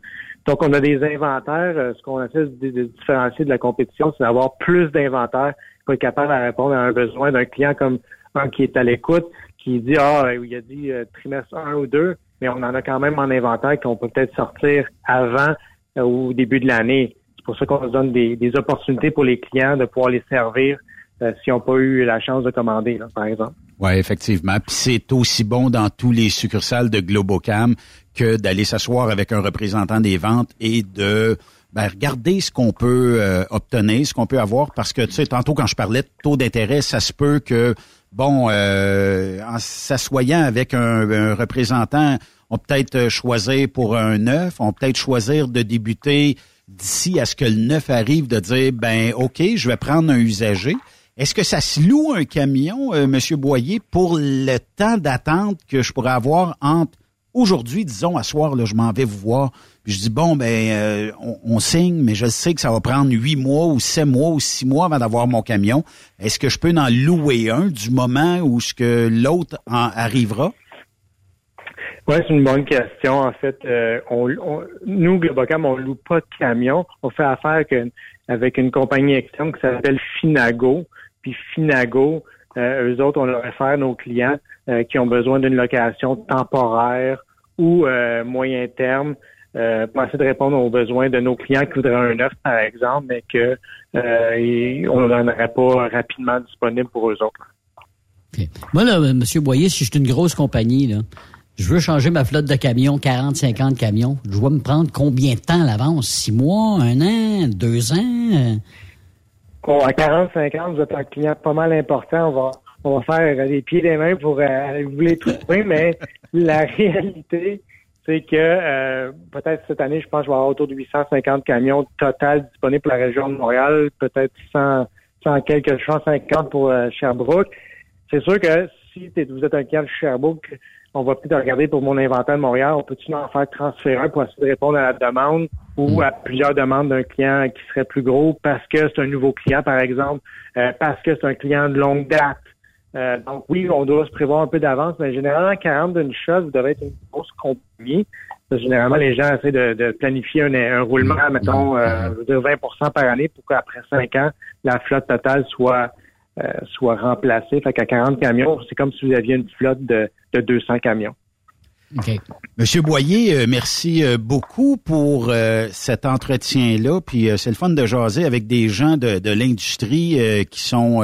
Donc, on a des inventaires. euh, ce qu'on essaie de, de différencier de la compétition, c'est d'avoir plus d'inventaires pour être capable de répondre à un besoin d'un client comme un qui est à l'écoute, qui dit Ah, euh, il a dit euh, trimestre 1 ou 2, mais on en a quand même en inventaire qu'on peut peut-être sortir avant ou au début de l'année. C'est pour ça qu'on se donne des, des opportunités pour les clients de pouvoir les servir euh, s'ils n'ont pas eu la chance de commander, là, par exemple. Oui, effectivement. Puis c'est aussi bon dans tous les succursales de Globocam que d'aller s'asseoir avec un représentant des ventes et de ben, regarder ce qu'on peut euh, obtenir, ce qu'on peut avoir, parce que tu sais, tantôt quand je parlais de taux d'intérêt, ça se peut que bon, euh, en s'assoyant avec un, représentant, on peut être choisir pour un neuf, on peut être choisir de débuter d'ici à ce que le neuf arrive, de dire ben ok, je vais prendre un usager. Est-ce que ça se loue un camion, euh, Monsieur Boyer, pour le temps d'attente que je pourrais avoir entre aujourd'hui, disons, à soir, là, je m'en vais vous voir, puis je dis bon ben euh, on, signe, mais je sais que ça va prendre huit mois ou sept mois ou six mois avant d'avoir mon camion. Est-ce que je peux en louer un du moment où ce que l'autre en arrivera? Oui, c'est une bonne question. En fait, euh, on, nous, Globocam, on loue pas de camion. On fait affaire avec une compagnie externe qui s'appelle Finago. Puis Finago, euh, eux autres, on leur réfère nos clients euh, qui ont besoin d'une location temporaire ou moyen terme euh, pour essayer de répondre aux besoins de nos clients qui voudraient un œuf, par exemple, mais que euh, on ne donnerait pas rapidement disponible pour eux autres. Moi, là, M. Boyer, si je suis une grosse compagnie, là, je veux changer ma flotte de camions, 40, 50 camions. Je dois me prendre combien de temps à l'avance? Six mois, un an, deux ans? À 40, 50, vous êtes un client pas mal important. On va, on va faire les pieds et les mains pour euh, vous les trouver, mais la réalité, c'est que euh, peut-être cette année, je pense je vais avoir autour de 850 camions total disponibles pour la région de Montréal, peut-être 100, 100 quelques 150 pour euh, Sherbrooke. C'est sûr que si vous êtes un client de Sherbrooke, on va peut-être regarder pour mon inventaire de Montréal, on peut-tu en faire transférer pour essayer de répondre à la demande ou à plusieurs demandes d'un client qui serait plus gros parce que c'est un nouveau client, par exemple, euh, parce que c'est un client de longue date? Euh, donc oui, on doit se prévoir un peu d'avance, mais généralement, 40 d'une chose, vous devez être une grosse compagnie. Généralement, les gens essaient de, planifier un, roulement, mettons, euh, de 20% par année pour qu'après 5 ans, la flotte totale soit soit remplacée. Fait qu'à 40 camions, c'est comme si vous aviez une flotte de, de 200 camions. Okay. Monsieur Boyer, merci beaucoup pour cet entretien-là. Puis c'est le fun de jaser avec des gens de, de l'industrie qui sont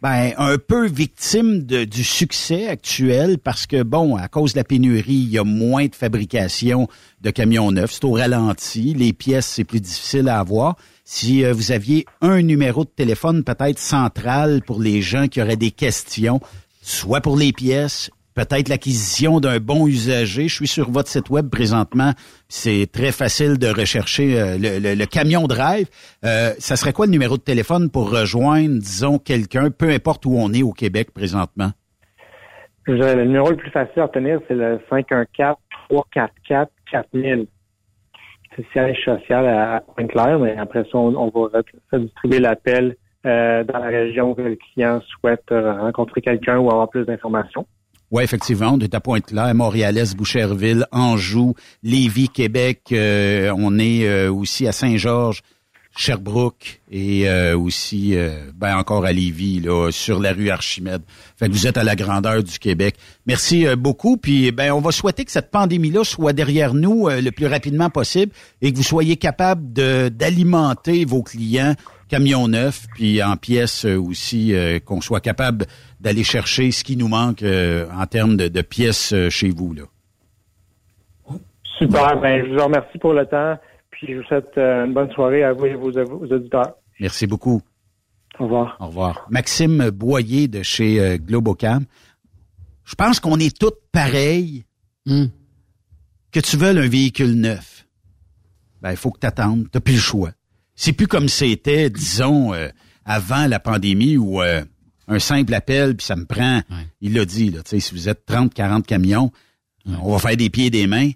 ben, un peu victime de, du succès actuel parce que, bon, à cause de la pénurie, il y a moins de fabrication de camions neufs. C'est au ralenti. Les pièces, c'est plus difficile à avoir. Si euh, vous aviez un numéro de téléphone peut-être central pour les gens qui auraient des questions, soit pour les pièces, peut-être l'acquisition d'un bon usager. Je suis sur votre site web présentement. C'est très facile de rechercher euh, le, camion drive. Euh, ça serait quoi le numéro de téléphone pour rejoindre, disons, quelqu'un, peu importe où on est au Québec présentement? Le numéro le plus facile à obtenir, c'est le 514 344. 4000 le siège social à Pointe-Claire, mais après ça, on, va redistribuer l'appel euh, dans la région où le client souhaite euh, rencontrer quelqu'un ou avoir plus d'informations. Oui, effectivement, on est à Pointe-Claire, Montréal-Est, Boucherville, Anjou, Lévis, Québec. Euh, on est aussi à Saint-Georges, Sherbrooke et euh, aussi ben encore à Lévis, là, sur la rue Archimède. Fait que vous êtes à la grandeur du Québec. Merci beaucoup. Puis ben on va souhaiter que cette pandémie-là soit derrière nous le plus rapidement possible et que vous soyez capable d'alimenter vos clients camions neufs, puis en pièces aussi, qu'on soit capable d'aller chercher ce qui nous manque euh, en termes de, pièces euh, chez vous. Là. Super. Ben, je vous remercie pour le temps. Puis je vous souhaite euh, une bonne soirée à vous et vos, auditeurs. Merci beaucoup. Au revoir. Au revoir. Maxime Boyer de chez Globocam. Je pense qu'on est tous pareils. Hmm. Que tu veuilles un véhicule neuf, ben il faut que tu attendes. Tu n'as plus le choix. C'est plus comme c'était, disons, avant la pandémie où un simple appel, puis ça me prend, il l'a dit, là, si vous êtes 30, 40 camions, on va faire des pieds et des mains,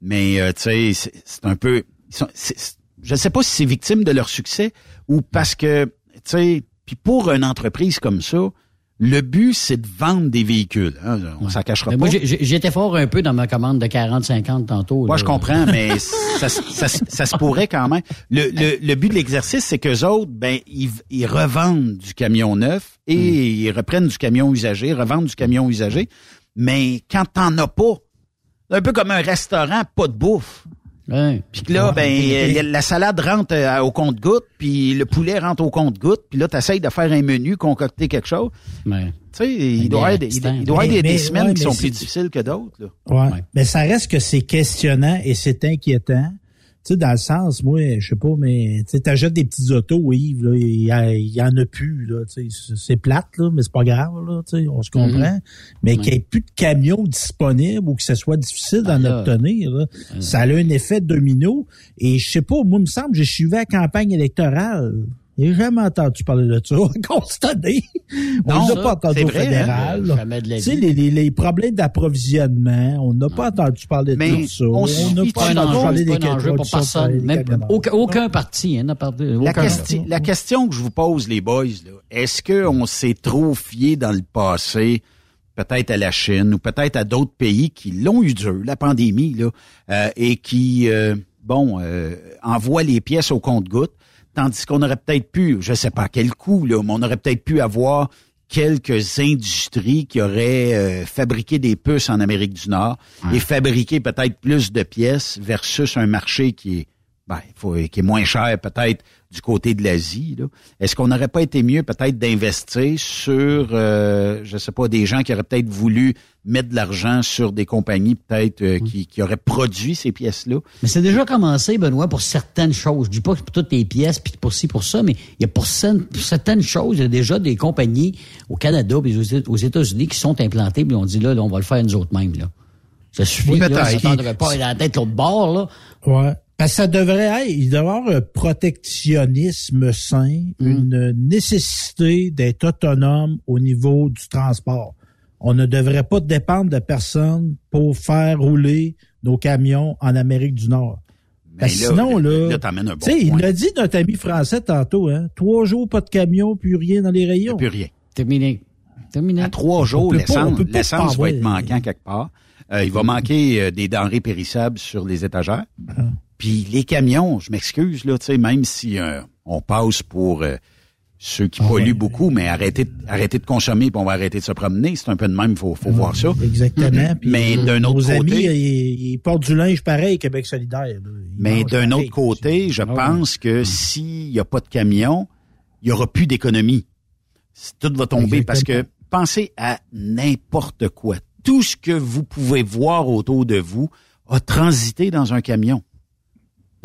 mais euh, tu sais, c'est un peu... je ne sais pas si c'est victime de leur succès ou parce que, tu sais, puis pour une entreprise comme ça, le but, c'est de vendre des véhicules. Hein, on s'en cachera pas. Moi, j'étais fort un peu dans ma commande de 40-50 tantôt. Moi, je comprends, mais ça, ça, ça, se pourrait quand même. Le, le, le but de l'exercice, c'est qu'eux autres, ben, ils, ils, revendent du camion neuf et hmm. ils reprennent du camion usagé, revendent du camion usagé. Mais quand t'en as pas, un peu comme un restaurant, pas de bouffe. Puis que là, ben, euh, la salade rentre euh, au compte-goutte, puis le poulet rentre au compte-goutte, puis là, tu essayes de faire un menu, concocter quelque chose. Tu sais, il doit y avoir des, il doit y avoir des, semaines qui sont plus difficiles que d'autres. Ouais. Mais ça reste que c'est questionnant et c'est inquiétant tu sais, dans le sens, moi, je sais pas, mais tu t'achètes des petits autos, Yves, là, il y, en a plus, là, tu sais, c'est plate, là, mais c'est pas grave, là, tu sais, on se comprend. Mhm. Mais qu'il n'y ait plus de camions disponibles ou que ce soit difficile d'en ah, obtenir, là, ça a un effet domino. Et je sais pas, moi, il me semble, je suis à la campagne électorale. J'ai jamais entendu parler de ça. Constaté. On n'a pas entendu au hein? fédéral. Tu sais, les, les, les, problèmes d'approvisionnement, on n'a pas entendu parler de tout ça. On n'a pas entendu parler des questions. pour personne. Même, aucun, aucun parti hein, n'a parlé. La, question, la question que je vous pose, les boys, est-ce qu'on s'est trop fié dans le passé peut-être à la Chine ou peut-être à d'autres pays qui l'ont eu dur, la pandémie, là, euh, et qui, euh, bon, euh, envoient les pièces au compte-gouttes Tandis qu'on aurait peut-être pu, je sais pas à quel coût, là, mais on aurait peut-être pu avoir quelques industries qui auraient euh, fabriqué des puces en Amérique du Nord et fabriqué peut-être plus de pièces versus un marché qui est ben, faut, qui est moins cher peut-être du côté de l'Asie. Est-ce qu'on n'aurait pas été mieux peut-être d'investir sur, euh, je sais pas, des gens qui auraient peut-être voulu mettre de l'argent sur des compagnies peut-être euh, qui, qui, auraient produit ces pièces-là? Mais c'est déjà commencé, Benoît, pour certaines choses. Je dis pas que pour toutes les pièces, puis pour ci, pour ça, mais il y a pour, certaines choses, il y a déjà des compagnies au Canada et aux États-Unis qui sont implantées, puis on dit là, on va le faire nous autres mêmes. Là. Ça suffit, oui, là, ça ne pas la tête l'autre bord. Là. Ouais. Parce ça devrait être, il devrait avoir un protectionnisme sain, mm. une nécessité d'être autonome au niveau du transport. On ne devrait pas dépendre de personne pour faire rouler nos camions en Amérique du Nord. Parce sinon, là, là bon il l'a dit notre ami français tantôt, hein, trois jours, pas de camion, plus rien dans les rayons. Plus rien. Terminé. Terminé. À trois jours, l'essence va être manquant quelque part. Euh, il va manquer euh, des denrées périssables sur les étagères. Ah. Puis les camions, je m'excuse, là, tu sais, même si euh, on passe pour euh, ceux qui polluent beaucoup, mais arrêtez, arrêtez de consommer puis on va arrêter de se promener. C'est un peu de même, faut, faut voir ça. Exactement. mais d'un autre côté, amis, ils, portent du linge pareil, Québec solidaire. Mais d'un autre côté, je ah pense que s'il n'y a pas de camions, il y aura plus d'économie. Tout va tomber parce que pensez à n'importe quoi. Tout ce que vous pouvez voir autour de vous a transité dans un camion.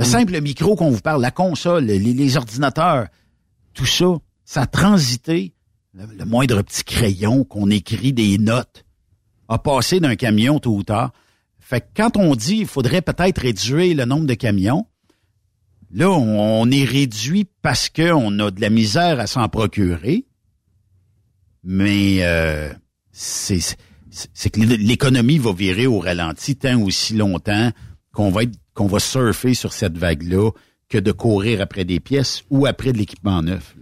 Le simple micro qu'on vous parle, la console, les, ordinateurs, tout ça, ça a transité. Le, moindre petit crayon qu'on écrit des notes a passé d'un camion tôt ou tard. Fait que quand on dit il faudrait peut-être réduire le nombre de camions, là, on, est réduit parce qu'on a de la misère à s'en procurer. Mais euh, c'est que l'économie va virer au ralenti tant aussi longtemps qu'on va être qu'on va surfer sur cette vague-là que de courir après des pièces ou après de l'équipement neuf.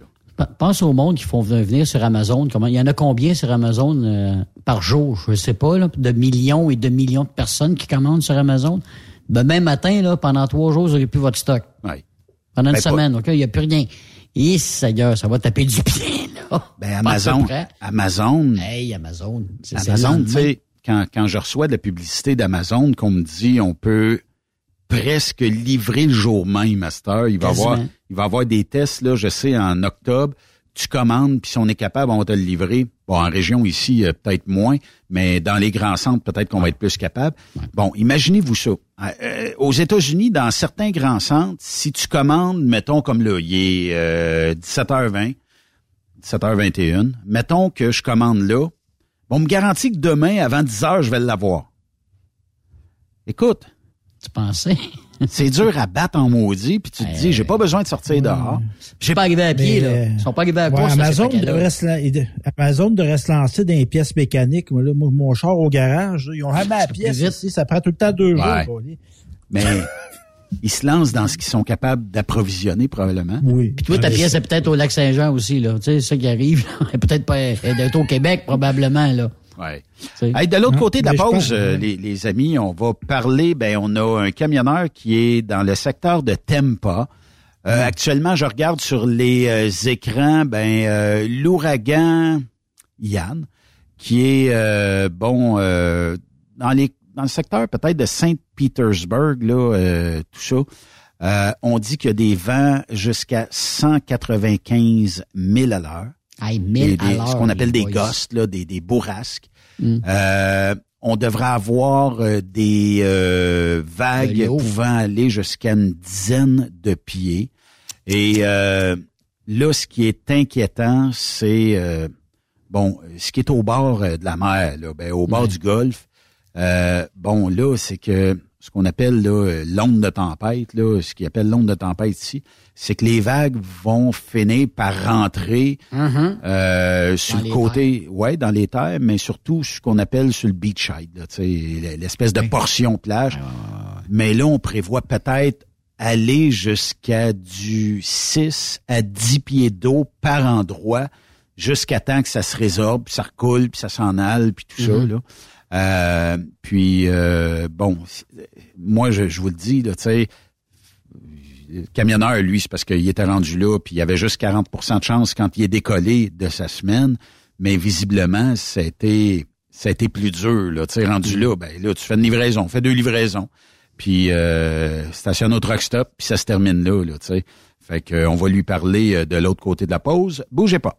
Pense au monde qui font venir sur Amazon. Comment, il y en a combien sur Amazon euh, par jour? Je ne sais pas, là, de millions et de millions de personnes qui commandent sur Amazon. Même matin, là, pendant trois jours, vous n'aurez plus votre stock. Pendant une ben, semaine, OK, il n'y a plus rien. Et Seigneur, ça va taper du pied, là. Ben, Amazon. Amazon. Hey, Amazon. Amazon, tu sais, quand, quand je reçois de la publicité d'Amazon qu'on me dit on peut presque livré le jour même, Master. Il va avoir, il va avoir des tests, là, je sais, en octobre. Tu commandes, puis si on est capable, on va te le livrer. Bon, en région ici, euh, peut-être moins, mais dans les grands centres, peut-être qu'on va être plus capable. Bon, imaginez-vous ça. Euh, euh, aux États-Unis, dans certains grands centres, si tu commandes, mettons comme là, il est 17h20, 17h21, mettons que je commande là, on me garantit que demain, avant 10h, je vais l'avoir. Écoute, tu pensais? c'est dur à battre en maudit, puis tu te dis, j'ai pas besoin de sortir dehors. J'ai pas arrivé à pied, là. Ils sont pas arrivés à quoi, Amazon, devrait se, Amazon devrait se lancer dans les pièces mécaniques. Moi, là, mon char au garage, ils ont jamais la pièce ici, ça prend tout le temps deux jours. Mais ils se lancent dans ce qu'ils sont capables d'approvisionner, probablement. Oui. Puis toi, ta pièce est peut-être au Lac-Saint-Jean aussi, là. Tu sais, ça qui arrive. peut-être pas d'être au Québec, probablement, là. Ouais. de l'autre côté de la pause, euh, les, amis, on va parler, ben, on a un camionneur qui est dans le secteur de Tempa. Euh, actuellement, je regarde sur les euh, écrans, ben, l'ouragan Yann, qui est, bon, dans les dans le secteur peut-être de Saint-Petersburg, là, euh, tout ça, euh, on dit qu'il y a des vents jusqu'à 195 000 à l'heure. Hey, 1000 à l'heure. Ce qu'on appelle des boys. gusts, là, des, des bourrasques. Mm. Euh, on devrait avoir euh, des euh, vagues pouvant aller jusqu'à une dizaine de pieds. Et euh, là, ce qui est inquiétant, c'est euh, bon, ce qui est au bord euh, de la mer, là, ben, au bord du golfe. euh, bon, là, c'est que ce qu'on appelle là, euh, l'onde de tempête, là, ce qu'ils appelle l'onde de tempête ici, c'est que les vagues vont finir par rentrer Mhm. euh, sur Dans le côté, ouais, dans les terres, mais surtout ce qu'on appelle sur le beachside, là, tu sais, l'espèce de portion plage. Mais là, on prévoit peut-être aller jusqu'à du 6 à 10 pieds d'eau par endroit, jusqu'à temps que ça se résorbe, puis ça recoule, puis ça s'en aille, puis tout ça, Mhm. là. Euh, puis, euh, bon, moi, je, je vous le dis, tu sais, le camionneur, lui, c'est parce qu'il était rendu là, puis il avait juste 40% de chance quand il est décollé de sa semaine. Mais visiblement, été, ça a été plus dur. Là. Tu sais, rendu là, ben là, tu fais une livraison, fais deux livraisons, puis euh, stationne au truck stop, puis ça se termine là. là tu sais. Fait que, on va lui parler euh, de l'autre côté de la pause. Bougez pas.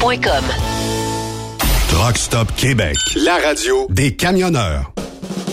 Truck Stop Québec, la radio des camionneurs.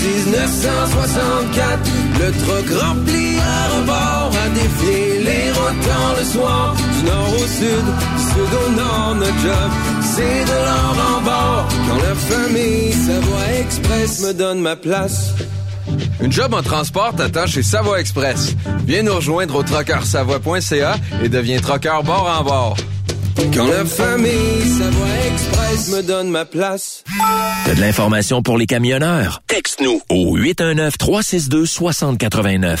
1964. Le truck rempli à rebord a défié les routes le soir. Du nord au sud, du sud au nord, notre job, c'est de l'or en bord. Quand la famille Savoie Express me donne ma place. Une job en transport t'attend chez Savoie Express. Viens nous rejoindre au trockeursavoie.ca et deviens trockeur bord en bord. Quand la famille Savoie Express me donne ma place. T'as de l'information pour les camionneurs? Texte-nous au 819-362-6089.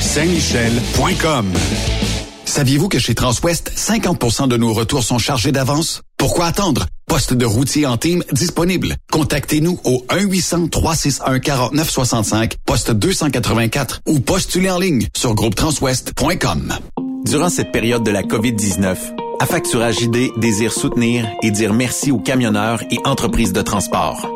Saint-Michel.com. Saviez-vous que chez Transwest, 50% de nos retours sont chargés d'avance? Pourquoi attendre? Poste de routier en team disponible. Contactez-nous au 1-800-361-4965, poste 284 ou postulez en ligne sur groupetranswest.com. Durant cette période de la COVID-19, Affacturage ID désire soutenir et dire merci aux camionneurs et entreprises de transport.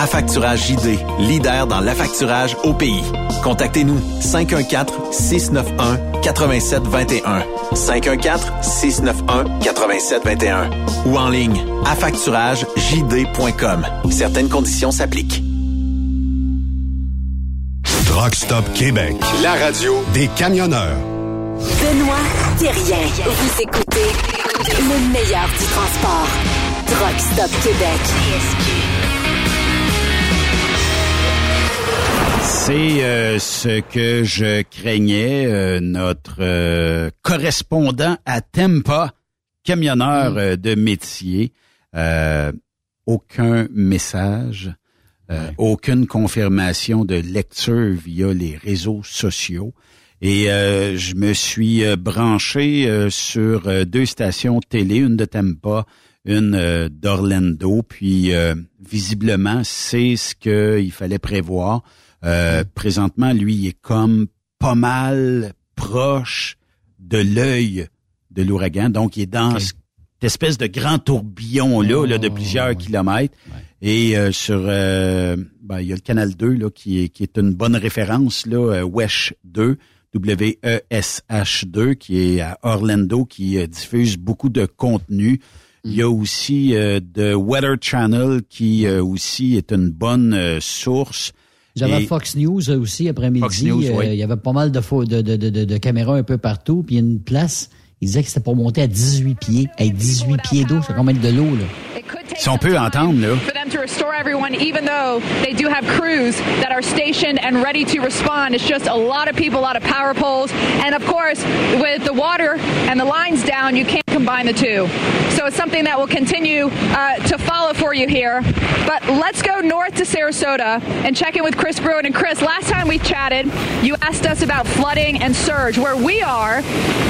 Affacturage JD, leader dans l'affacturage au pays. Contactez-nous 514-691-8721. 514-691-8721. Ou en ligne, affacturagejd.com. Certaines conditions s'appliquent. Truck Stop Québec, la radio des camionneurs. Benoît Thérien. Vous écoutez le meilleur du transport. Truck Stop Québec. C'est euh, ce que je craignais. euh, notre euh, correspondant à Tempa, camionneur euh, de métier, euh, aucun message, euh, aucune confirmation de lecture via les réseaux sociaux. Et euh, je me suis branché euh, sur deux stations télé, une de Tampa, une d'Orlando. Puis euh, visiblement, c'est ce qu'il fallait prévoir. Euh, Présentement, lui, il est comme pas mal proche de l'œil de l'ouragan. Donc, il est dans cette espèce de grand tourbillon-là là, de plusieurs kilomètres. Et euh, sur, euh, ben, il y a le canal 2 là, qui, est, qui est une bonne référence, là, WESH 2, W-E-S-H 2, qui est à Orlando, qui diffuse beaucoup de contenu. Il y a aussi euh, The Weather Channel, qui euh, aussi est une bonne euh, source. J'avais Fox News aussi après-midi. Fox News, Euh, oui. Il y avait pas mal de, de, de, de, de- de caméras un peu partout. Puis il y a une place, il disait que c'était pour monter à 18 pieds. Hey, 18 pieds d'eau, c'est combien de l'eau, là? Si on peut entendre, là. for them to restore everyone, even though they do have crews that are stationed and ready to respond. It's just a lot of people, a lot of power poles. And of course, with the water and the lines down, you can't combine the two. So it's something that will continue uh, to follow for you here. But let's go north to Sarasota and check in with Chris Bruin. And Chris, last time we chatted, you asked us about flooding and surge. Where we are,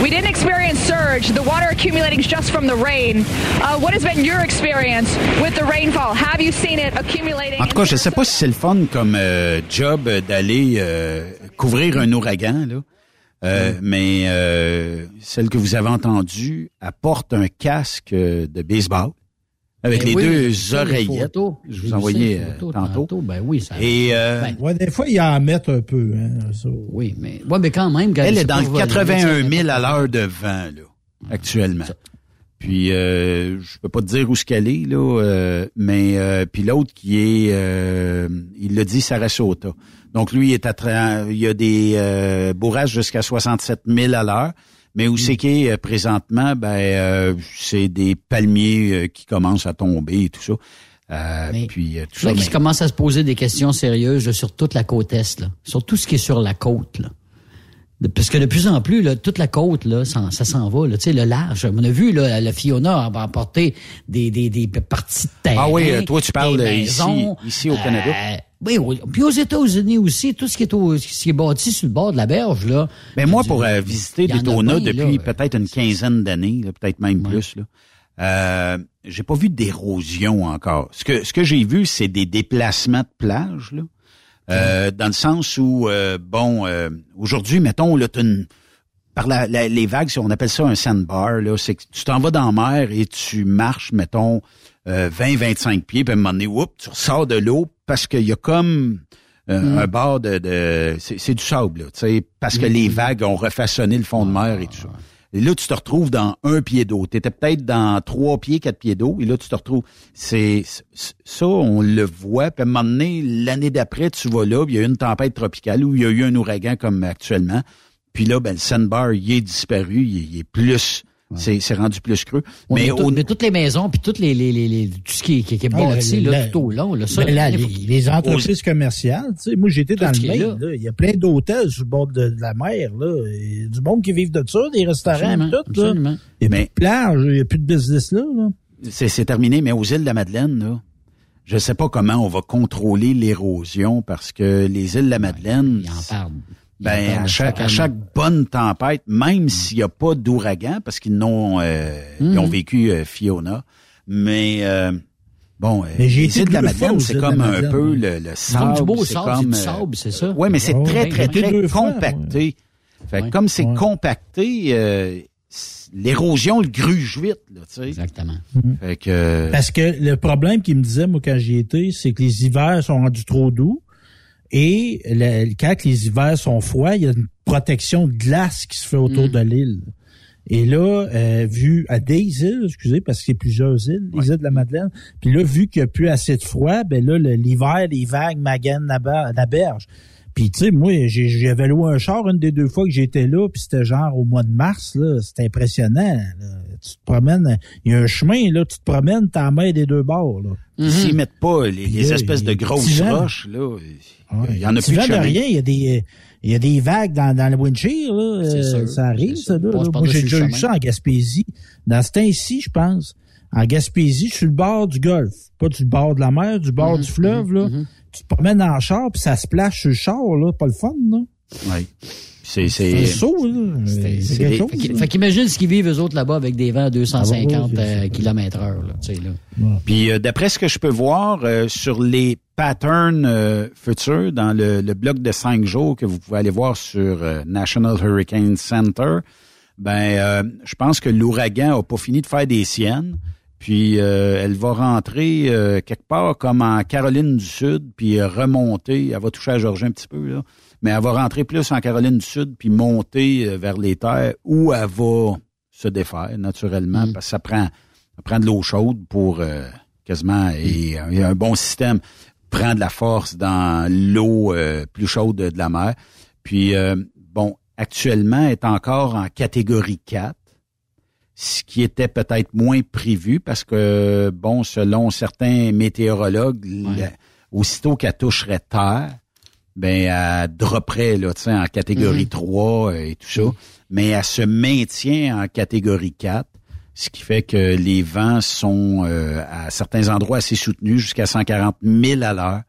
we didn't experience surge. The water accumulating just from the rain. Uh, what has been your experience with the rainfall? Have you seen it accumulating? En tout cas, je sais pas si c'est le fun comme euh, job d'aller euh, couvrir un ouragan, là. Euh, Mais euh, celle que vous avez entendue apporte un casque de baseball avec Ben les oui, deux les oreillettes. Je vous envoyais euh, photos tantôt. Ben oui, ça. Et euh, Ben, Ouais, des fois, ils en mettent un peu. Hein, ça. Oui, mais, ouais, mais quand même, quand elle est dans pour le voler, 81 c'est- 000 à l'heure de vent là, actuellement. Puis euh, je peux pas te dire où ce qu'elle est là, euh, mais euh, puis l'autre qui est, euh, il l'a dit Sarasota. Donc lui il est à il y a des bourrages jusqu'à 67 000 à l'heure. Mais où c'est qu'il est présentement, ben c'est des palmiers qui commencent à tomber et tout ça. Euh, puis tout là, ça, commence à se poser des questions sérieuses sur toute la côte est, là. sur tout ce qui est sur la côte. Là. Parce que de plus en plus, là, toute la côte, là, ça, s'en va. Là, le large. On a vu là, la Fiona emporter des, des, des parties de terre. Ah oui, toi tu parles ici, ici au Canada. Euh, oui, puis aux États-Unis aussi, tout ce qui est au, ce qui est bâti sur le bord de la berge, là. Mais moi, pour euh, visiter Daytona depuis peut-être une quinzaine d'années, peut-être même plus, là, euh, j'ai pas vu d'érosion encore. Ce que ce que j'ai vu, c'est des déplacements de plage, là. Euh, dans le sens où, euh, bon, euh, aujourd'hui, mettons, là, une, par la, les vagues, on appelle ça un sandbar, là, c'est que tu t'en vas dans la mer et tu marches, mettons, 20-25 pieds, puis à un moment donné, oups, tu ressors de l'eau parce qu'il y a comme mm. un bord de... de c'est du sable, tu sais, parce que les vagues ont refaçonné le fond de mer et tout ça. Et là, tu te retrouves dans un pied d'eau. Tu étais peut-être dans trois pieds, quatre pieds d'eau. Et là, tu te retrouves. C'est ça, on le voit. Puis à un moment donné, l'année d'après, tu vas là, il y a eu une tempête tropicale ou il y a eu un ouragan comme actuellement. Puis là, ben, le sandbar, il est disparu. il est plus c'est rendu plus creux. mais, toutes les maisons, puis toutes les, les, les, tout ce qui, qui, est bâti là, tout au long. Là, ça, là, les, entreprises commerciales, tu sais, moi j'étais dans le Maine, là. il y a plein d'hôtels sur le bord de, la mer. Là. Il y a du monde qui vivent de ça, des restaurants, tout. Là. Il n'y a plus de plage, il n'y a plus de business là. là. C'est terminé, mais aux îles de la Madeleine, là, je sais pas comment on va contrôler l'érosion parce que les îles de la Madeleine... ils en parlent. Ben, à chaque, à chaque bonne tempête, même mm. s'il n'y a pas d'ouragan, parce qu'ils n'ont euh, ils ont mm. vécu euh, Fiona, mais euh, bon, mais j'ai été de la Madeleine, c'est comme un peu le, le sable. du beau sable, c'est sable, c'est ça? Oui, mais c'est très, très, très, compacté. Fait comme c'est compacté, l'érosion le gruge vite, là, tu sais. Exactement. Mm-hmm. Fait que... Parce que le problème qu'il me disait, moi, quand j'y étais, c'est que les hivers sont rendus trop doux. Et le, quand les hivers sont froids, il y a une protection de glace qui se fait autour mm. de l'île. Et là, euh, vu à des îles, excusez, parce qu'il y a plusieurs îles, les îles de la Madeleine, puis là, vu qu'il n'y a plus assez de froid, ben là, l'hiver, les vagues maganent la, la berge. Puis tu sais, moi, j'avais loué un char une des deux fois que j'étais là, puis c'était genre au mois de mars, là, c'était impressionnant. Tu te promènes, il y a un chemin, là, tu te promènes, t'en mets des deux bords. Là. S'ils mettent pas les, espèces de grosses roches, là, il y en a plus de, de rien, il y a des il y a des vagues dans, dans le windshield, là. Euh, ça arrive, ça, là. Moi, j'ai déjà eu ça en Gaspésie. Dans ce temps-ci, je pense. En Gaspésie, sur le bord du golfe. Pas du bord de la mer, du bord mm-hmm. du fleuve, là. Mm-hmm tu te promènes dans le char, puis ça se plache sur le char, là. Pas le fun, non? Oui. C'est c'est là. Fait qu'imagine ce qu'ils vivent eux autres là-bas avec des vents à 250 km heure là, tu sais là. Puis euh, d'après ce que je peux voir euh, sur les patterns euh, futurs dans le, le, bloc de cinq jours que vous pouvez aller voir sur National Hurricane Center, ben je pense que l'ouragan a pas fini de faire des siennes. Puis elle va rentrer quelque part comme en Caroline du Sud, puis remonter. Elle va toucher à Georgia un petit peu là mais elle va rentrer plus en Caroline du Sud puis monter euh, vers les terres où elle va se défaire naturellement mm. parce que ça prend, ça prend de l'eau chaude pour euh, quasiment et, il y a un bon système prend de la force dans l'eau euh, plus chaude de, la mer. Puis bon, actuellement est encore en catégorie 4 ce qui était peut-être moins prévu parce que, bon, selon certains météorologues, aussitôt qu'elle toucherait terre, ben elle dropperait là, en catégorie 3 mhm. et tout ça, mais elle se maintient en catégorie 4, ce qui fait que les vents sont euh, à certains endroits assez soutenus, jusqu'à 140 000 à l'heure.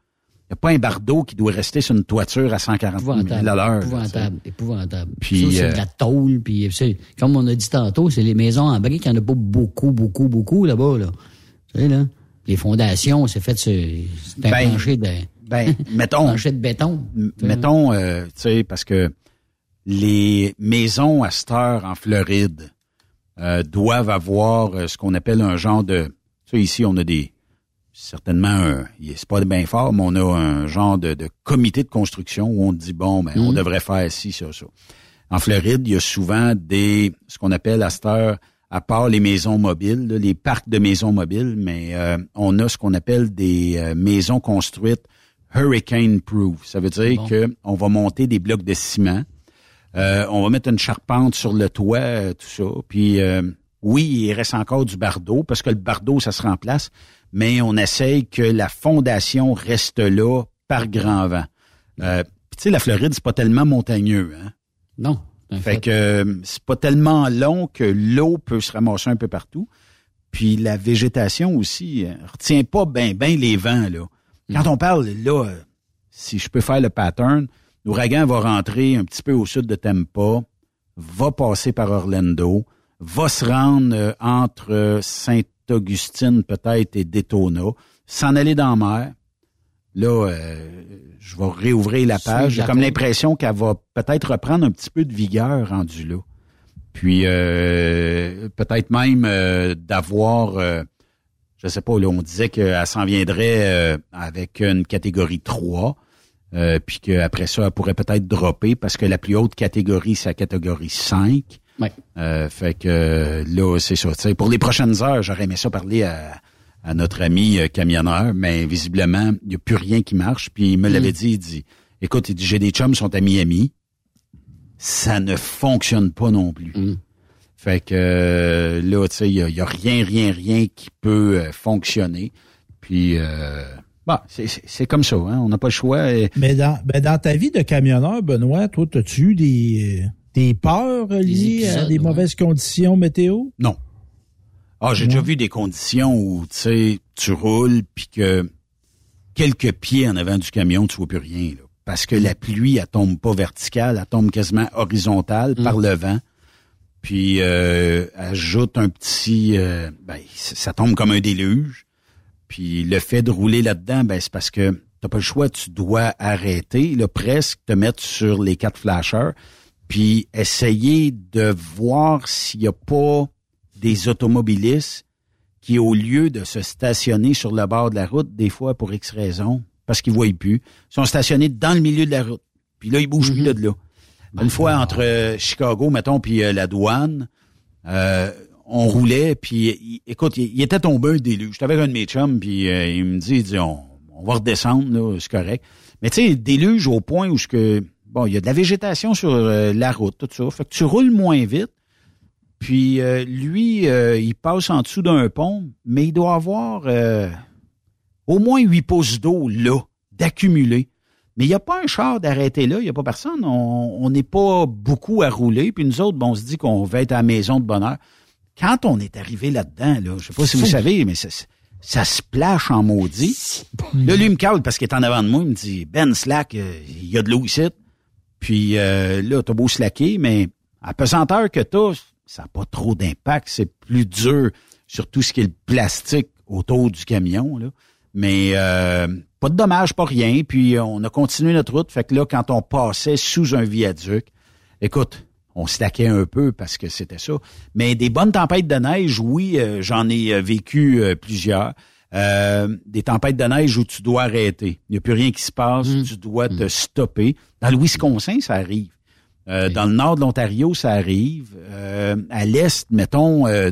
Il n'y a pas un bardeau qui doit rester sur une toiture à 140 000 à l'heure. Épouvantable, épouvantable. Puis, c'est de la euh, tôle, puis comme on a dit tantôt, c'est les maisons en briques, il n'y en a pas beaucoup, beaucoup, beaucoup là-bas. Là. Tu sais, là. Les fondations, c'est fait sur un ben, plancher de ben, mettons. de béton. Mettons, euh, tu sais, parce que les maisons à cette heure en Floride euh, doivent avoir euh, ce qu'on appelle un genre de. Tu sais, ici, on a des. Certainement, c'est pas bien fort, mais on a un genre de, comité de construction où on dit bon, ben, on mhm. devrait faire ci, ça, ça. En Floride, il y a souvent des ce qu'on appelle à cette heure à part les maisons mobiles, les parcs de maisons mobiles, mais euh, on a ce qu'on appelle des euh, maisons construites hurricane proof. Ça veut dire que on va monter des blocs de ciment, euh, on va mettre une charpente sur le toit, tout ça. Puis oui, il reste encore du bardeau parce que le bardeau ça se remplace, mais on essaye que la fondation reste là par grand vent. tu sais, la Floride c'est pas tellement montagneux, hein? Non. Fait, que euh, c'est pas tellement long que l'eau peut se ramasser un peu partout. Puis la végétation aussi euh, retient pas bien ben les vents là. Quand on parle là, euh, si je peux faire le pattern, l'ouragan va rentrer un petit peu au sud de Tampa, va passer par Orlando, va se rendre entre Sainte-Augustine peut-être et Daytona, s'en aller dans la mer, Là, euh, je vais réouvrir la page. J'ai comme l'impression qu'elle va peut-être reprendre un petit peu de vigueur rendu là. Puis euh, peut-être même euh, d'avoir, je sais pas, là, on disait qu'elle s'en viendrait avec une catégorie 3, puis qu'après ça, elle pourrait peut-être dropper parce que la plus haute catégorie, c'est la catégorie 5. Ouais. fait que là, c'est ça. pour les prochaines heures, j'aurais aimé ça parler à à notre ami euh, camionneur, mais visiblement, il n'y a plus rien qui marche. Puis il me l'avait mm. dit, il dit, écoute, il dit, j'ai des chums qui sont à Miami. Ça ne fonctionne pas non plus. Mm. Fait que euh, là, tu sais, il n'y a, rien, rien, rien qui peut euh, fonctionner. Puis, euh, bah, c'est comme ça, hein, on n'a pas le choix. Mais dans, ben dans ta vie de camionneur, Benoît, toi, as-tu eu des, des peurs liées à des mauvaises conditions météo? Non. Ah, j'ai déjà vu des conditions où, tu sais, tu roules puis que quelques pieds en avant du camion, tu vois plus rien, là. Parce que la pluie, elle tombe pas verticale, elle tombe quasiment horizontale par mm. le vent. Puis euh, ajoute un petit, euh, ben, ça tombe comme un déluge. Puis le fait de rouler là-dedans, ben c'est parce que t'as pas le choix, tu dois arrêter, là, presque te mettre sur les quatre flashers, puis essayer de voir s'il y a pas des automobilistes qui, au lieu de se stationner sur le bord de la route, des fois pour X raisons, parce qu'ils ne voient plus, sont stationnés dans le milieu de la route. Puis là, ils bougent plus mhm. de là. Une fois entre euh, Chicago, mettons, puis euh, la douane, euh, on roulait, puis écoute, il, était tombé un déluge. J'étais avec un de mes chums, puis il me dit, il dit on, va redescendre, là, c'est correct. Mais tu sais, déluge au point où ce que bon, il y a de la végétation sur la route, tout ça. Fait que tu roules moins vite, puis euh, lui, euh, il passe en dessous d'un pont, mais il doit avoir euh, au moins huit pouces d'eau là, d'accumuler. Mais il n'y a pas un char d'arrêter là, il n'y a pas personne. On n'est pas beaucoup à rouler. Puis nous autres, bon, on se dit qu'on va être à la maison de bonheur. Quand on est arrivé là-dedans, là, je sais pas si vous savez, mais ça, ça splash en maudit. Là, lui me cale parce qu'il est en avant de moi. Il me dit, Ben, slack, il y a de l'eau ici. Puis là, t'as beau slacker, mais à pesanteur que t'as, ça n'a pas trop d'impact. C'est plus dur sur tout ce qui est le plastique autour du camion. Là. Mais euh, pas de dommages, pas rien. Puis on a continué notre route. Fait que là, quand on passait sous un viaduc, écoute, on se taquait un peu parce que c'était ça. Mais des bonnes tempêtes de neige, oui, euh, j'en ai euh, vécu plusieurs. des tempêtes de neige où tu dois arrêter. Il n'y a plus rien qui se passe, mmh. tu dois te mmh. stopper. Dans le Wisconsin, ça arrive. Euh, dans le nord de l'Ontario, ça arrive. Euh, à l'est, mettons, euh,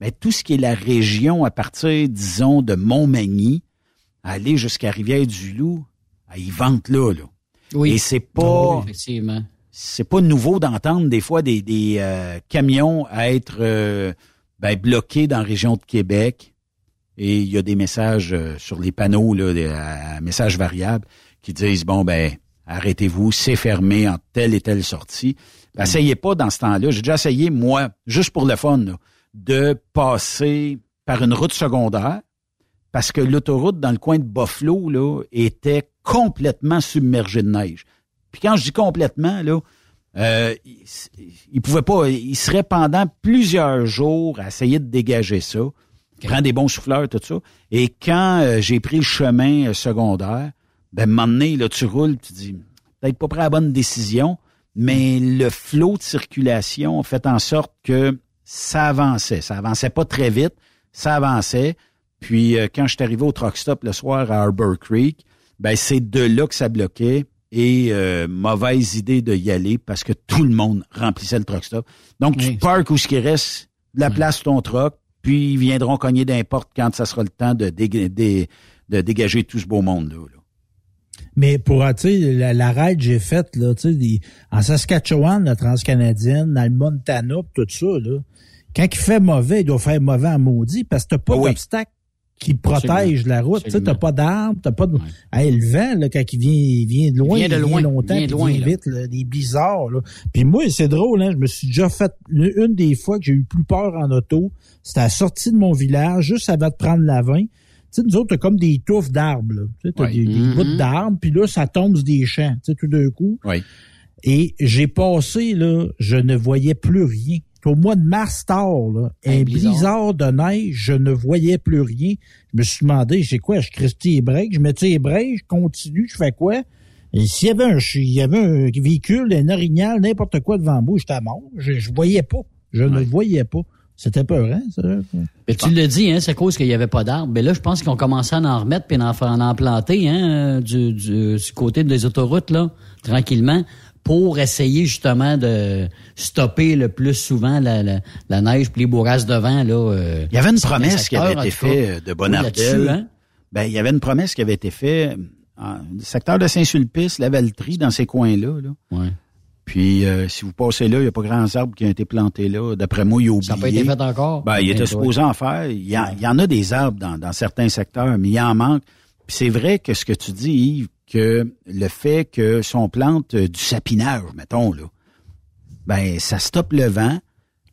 ben, tout ce qui est la région à partir, disons, de Montmagny, aller jusqu'à Rivière-du-Loup, ah, ils ventent là, là. Oui. Et c'est pas... effectivement. C'est pas nouveau d'entendre des fois des, des camions être ben, bloqués dans la région de Québec. Et il y a des messages sur les panneaux, là, des messages variables, qui disent, bon, ben arrêtez-vous, c'est fermé en telle et telle sortie. Ben, essayez pas dans ce temps-là. J'ai déjà essayé, moi, juste pour le fun, de passer par une route secondaire parce que l'autoroute dans le coin de Buffalo là, était complètement submergée de neige. Puis quand je dis complètement, là, euh, il, pouvait pas, il serait pendant plusieurs jours à essayer de dégager ça, prendre des bons souffleurs, tout ça. Et quand euh, j'ai pris le chemin euh, secondaire, ben, un moment là, tu roules, tu dis, peut-être pas prêt à la bonne décision, mais le flot de circulation fait en sorte que ça avançait. Ça avançait pas très vite, ça avançait. Puis euh, quand je suis arrivé au truck stop le soir à Harbor Creek, ben c'est de là que ça bloquait et euh, mauvaise idée de y aller parce que tout le monde remplissait le truck stop. Donc tu parques où ce qui reste de la place sur ton troc, puis ils viendront cogner d'importe quand ça sera le temps de, de dégager tout ce beau monde-là. Mais pour, tu sais, la, la raid que j'ai faite, là, tu sais, en Saskatchewan, la transcanadienne, dans le Montana, tout ça, là, quand il fait mauvais, il doit faire mauvais en maudit parce que t'as pas d'obstacle qui protège la route. Tu sais, t'as pas d'arbre, t'as pas de... Hey, le vent, là, quand il vient, il vient de loin, il vient, de loin, longtemps, il vient, vite, là, des blizzards, là. Puis moi, c'est drôle, hein, je me suis déjà fait, une des fois que j'ai eu plus peur en auto, c'était à la sortie de mon village, juste avant de prendre la 20. Tu sais, nous autres, t'as comme des touffes d'arbres. Tu sais, des, mm-hmm. bouts d'arbres, puis là, ça tombe sur des champs, tu sais, tout d'un coup. Et j'ai passé, là, je ne voyais plus rien au mois de mars tard, là, un, blizzard. de neige, je ne voyais plus rien. Je me suis demandé, j'ai quoi, je cristille les breaks, je mettais les breaks, je continue, je fais quoi? Et s'il y avait un, il y avait un véhicule, un orignal, n'importe quoi devant moi, j'étais mort. Je, je voyais pas. Je ne voyais pas. C'était peur, hein, ça? Mais tu le dis, hein, c'est cause qu'il n'y avait pas d'arbres. Mais là, je pense qu'ils ont commencé à en remettre puis en, en, en planter, hein, du, du, du côté des autoroutes, là, tranquillement pour essayer justement de stopper le plus souvent la, la, neige puis les bourrasques de vent. Là, euh, il y avait une promesse qui avait été faite de Bonardel. Hein? Ben, il y avait une promesse qui avait été faite dans le secteur de Saint-Sulpice, la Valtrie, dans ces coins-là. Là. Ouais. Puis, euh, si vous passez là, il n'y a pas grands arbres qui ont été plantés là. D'après moi, il y a oublié. Ça n'a pas été fait encore? Ben, il était supposé en faire. Il y, il y, en a des arbres dans, dans certains secteurs, mais il en manque. Puis c'est vrai que ce que tu dis, Yves, que le fait que son plante du sapinage, mettons, là, ben, ça stoppe le vent.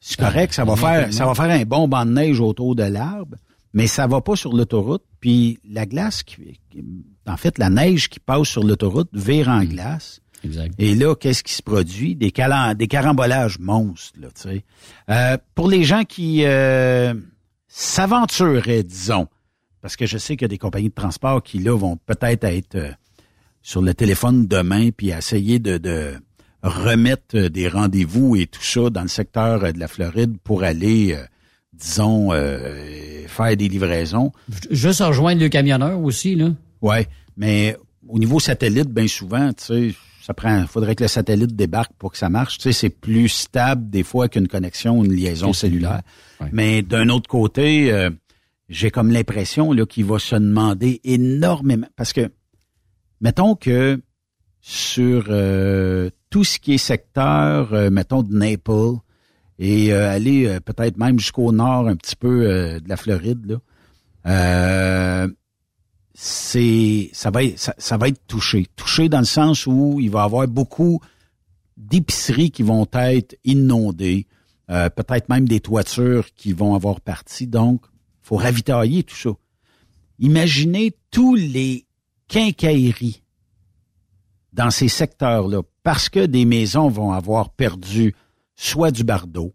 C'est correct, ça va faire, ça va faire un bon banc de neige autour de l'arbre, mais ça va pas sur l'autoroute. Puis la glace, qui, en fait, la neige qui passe sur l'autoroute vire en glace. Exact. Et là, qu'est-ce qui se produit? Des, des carambolages monstres, là, tu sais. Euh, pour les gens qui euh, s'aventuraient, disons, parce que je sais qu'il y a des compagnies de transport qui, là, vont peut-être être, euh, sur le téléphone demain puis essayer de, de remettre euh, des rendez-vous et tout ça dans le secteur euh, de la Floride pour aller, euh, disons, faire des livraisons. Juste rejoindre le camionneur aussi, là. Ouais, mais au niveau satellite, bien souvent, tu sais, ça prend, faudrait que le satellite débarque pour que ça marche. Tu sais, c'est plus stable des fois qu'une connexion, une liaison cellulaire. Mais d'un autre côté, j'ai comme l'impression là qu'il va se demander énormément parce que mettons que sur euh, tout ce qui est secteur, euh, mettons, de Naples, et euh, aller peut-être même jusqu'au nord un petit peu de la Floride, là, c'est ça va être, ça, va être touché. Touché dans le sens où il va y avoir beaucoup d'épiceries qui vont être inondées, peut-être même des toitures qui vont avoir parti. Donc, faut ravitailler tout ça. Imaginez tous les quincailleries dans ces secteurs-là parce que des maisons vont avoir perdu soit du bardeau.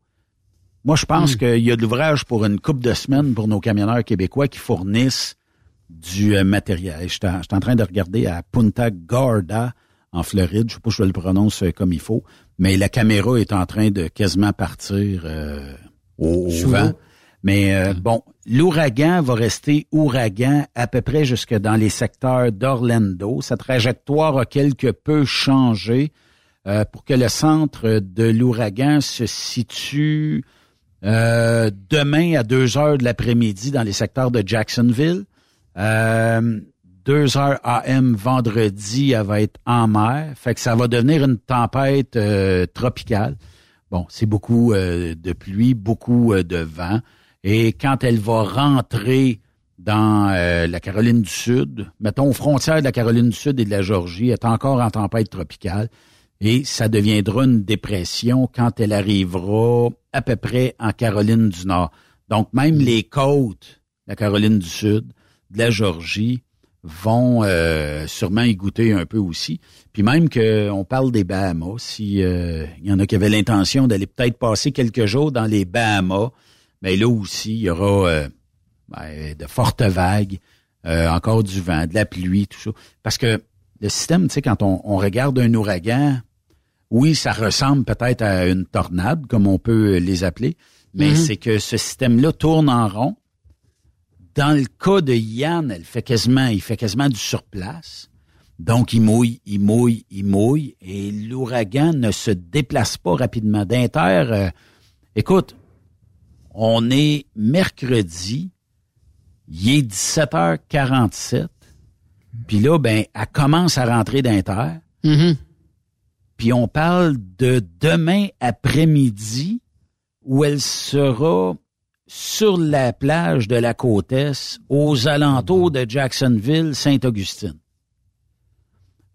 Moi, je pense hmm. qu'il y a de l'ouvrage pour une coupe de semaines pour nos camionneurs québécois qui fournissent du euh, matériel. Je suis en train de regarder à Punta Gorda, en Floride. Je sais pas si je le prononce euh, comme il faut, mais la caméra est en train de quasiment partir euh, au, vent. Mais euh, bon, l'ouragan va rester ouragan à peu près jusque dans les secteurs d'Orlando. Sa trajectoire a quelque peu changé euh, pour que le centre de l'ouragan se situe euh, demain à 2 heures de l'après-midi dans les secteurs de Jacksonville. 2 heures AM vendredi, elle va être en mer. Fait que ça va devenir une tempête tropicale. Bon, c'est beaucoup de pluie, beaucoup de vent. Et quand elle va rentrer dans euh, la Caroline du Sud, mettons aux frontières de la Caroline du Sud et de la Georgie, elle est encore en tempête tropicale et ça deviendra une dépression quand elle arrivera à peu près en Caroline du Nord. Donc même les côtes de la Caroline du Sud, de la Georgie, vont euh, sûrement y goûter un peu aussi. Puis même qu'on parle des Bahamas, si euh, il y en a qui avaient l'intention d'aller peut-être passer quelques jours dans les Bahamas, mais là aussi, il y aura euh, ben, de fortes vagues, euh, encore du vent, de la pluie, tout ça. Parce que le système, tu sais, quand on, regarde un ouragan, oui, ça ressemble peut-être à une tornade, comme on peut les appeler, mais mm-hmm. c'est que ce système-là tourne en rond. Dans le cas de Yann, elle fait quasiment, il fait quasiment du surplace. Donc, il mouille, il mouille, il mouille, et l'ouragan ne se déplace pas rapidement. D'Inter, euh, écoute, On est mercredi, il est 17h47. Puis là, ben, elle commence à rentrer d'inter. Mm-hmm. Puis on parle de demain après-midi où elle sera sur la plage de la côte Est, aux alentours de Jacksonville, Saint-Augustine.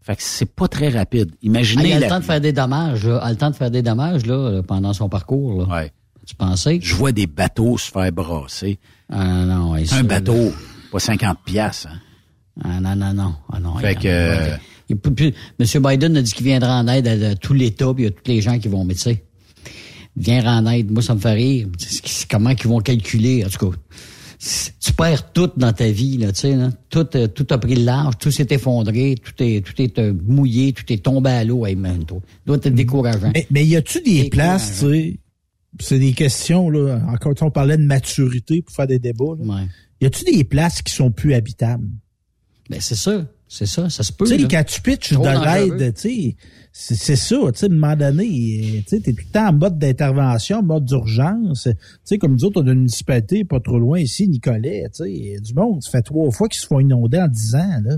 Fait que c'est pas très rapide. Imaginez. Ah, il a le temps de faire des dommages, là. a le temps de faire des dommages là, pendant son parcours. Là. Ouais. Tu pensais? Je vois des bateaux se faire brasser. Ah non, ouais, ça, Un là. bateau, pas 50 piastres. Hein. Ah non, non, non. Ah, non Fait il- que, euh, il M. Biden a dit qu'il viendra en aide à, à tout l'État, puis il y a tous les gens qui vont, mais tu sais, viendra en aide. Moi, ça me fait rire. Comment qu'ils vont calculer, en tout cas. Tu perds tout dans ta vie, là, tu sais, là. Tout, euh, tout a pris le large, tout s'est effondré, tout est, tout est euh, mouillé, tout est tombé à l'eau, hey, man, toi. doit être décourageant. Mais, mais y a-tu des places, tu sais, c'est des questions, là, encore, on parlait de maturité pour faire des débats, là. Y a-tu des places qui sont plus habitables? Ben, c'est ça. C'est ça, ça se peut. Tu sais, quand tu pitches de Trop l'aide, tu sais, c'est ça, tu sais, à un moment donné, tu sais, t'es tout le temps en mode d'intervention, en mode d'urgence. Tu sais, comme nous autres, on a une municipalité pas trop loin ici, Nicolet, tu sais, du monde, ça fait trois fois qu'ils se font inonder en dix ans, là.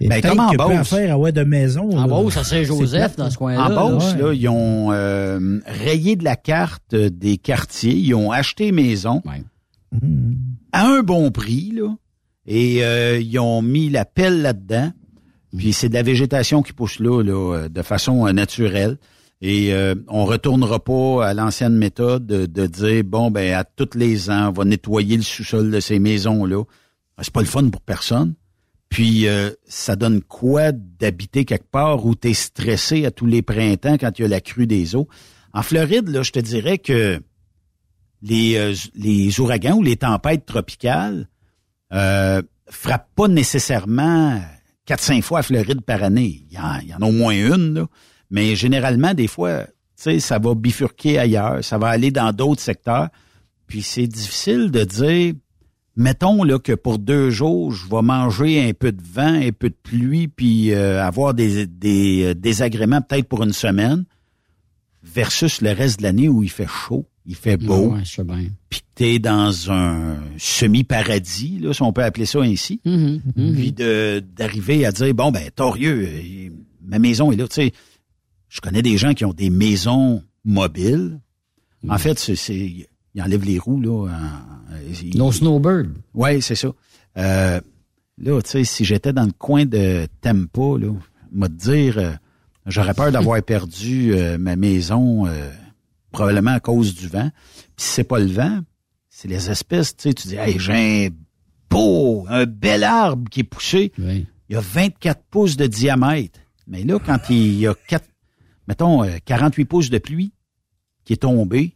Et Ben, comme en Beauce. faire ouais, de maison. En là. Beauce, à Saint-Joseph, dans ce coin-là. En Beauce, ouais. là, ils ont euh, rayé de la carte des quartiers, ils ont acheté maison à un bon prix, là, et euh, ils ont mis la pelle là-dedans. Puis c'est de la végétation qui pousse là, là de façon euh, naturelle. Et euh, on retournera pas à l'ancienne méthode de, de dire bon ben à tous les ans on va nettoyer le sous-sol de ces maisons là. C'est pas le fun pour personne. Puis euh, ça donne quoi d'habiter quelque part où tu es stressé à tous les printemps quand il y a la crue des eaux? En Floride, là, je te dirais que les, euh, les ouragans ou les tempêtes tropicales euh, frappent pas nécessairement 4-5 fois à Floride par année. Il y en, a au moins une, là. mais généralement, des fois, ça va bifurquer ailleurs, ça va aller dans d'autres secteurs. Puis c'est difficile de dire, mettons là que pour deux jours, je vais manger un peu de vent, un peu de pluie, puis euh, avoir des, des euh, désagréments peut-être pour une semaine, versus le reste de l'année où il fait chaud, il fait beau, Ouais, je sais bien. puis t'es dans un semi-paradis, là, si on peut appeler ça ainsi. Mhm. Puis de d'arriver à dire bon ben torieux, euh, ma maison est là. Tu sais, je connais des gens qui ont des maisons mobiles. En fait, c'est ils enlèvent les roues là. en- euh, Nos snowbirds. Ouais, c'est ça. Euh, là, tu sais, si j'étais dans le coin de Tempa, là, m'a dire, euh, j'aurais peur d'avoir perdu euh, ma maison, probablement à cause du vent. Puis si c'est pas le vent, c'est les espèces, tu sais, tu dis, hey, j'ai un beau, un bel arbre qui est poussé. Il y a 24 pouces de diamètre. Mais là, quand il y a quatre, mettons, euh, 48 pouces de pluie qui est tombée,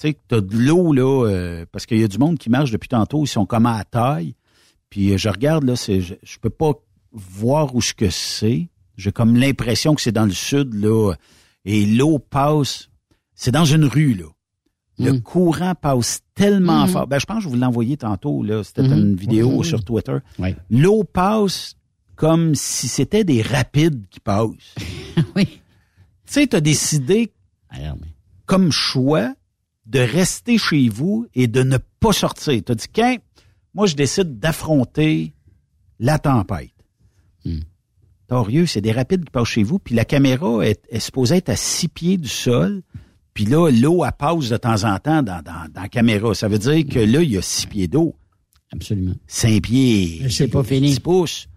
tu sais, t'as de l'eau, là, euh, parce qu'il y a du monde qui marche depuis tantôt, ils sont comme à taille. Puis euh, je regarde, là, c'est, je, je peux pas voir où ce que c'est. J'ai comme l'impression que c'est dans le sud, là, et l'eau passe. C'est dans une rue, là. Le courant passe tellement Mhm. fort. Ben, je pense que je vous l'ai envoyé tantôt, là. C'était Mhm. une vidéo Mhm. sur Twitter. Ouais. L'eau passe comme si c'était des rapides qui passent. oui. Tu sais, tu as décidé, comme choix, de rester chez vous et de ne pas sortir. Tu as dit, qu'un, moi, je décide d'affronter la tempête. Torieux, c'est des rapides qui passent chez vous, puis la caméra est, est supposée être à six pieds du sol, puis là, l'eau, elle passe de temps en temps dans, dans, dans la caméra. Ça veut dire que là, il y a six pieds d'eau. Absolument. Cinq pieds. C'est pas fini. 10 pouces.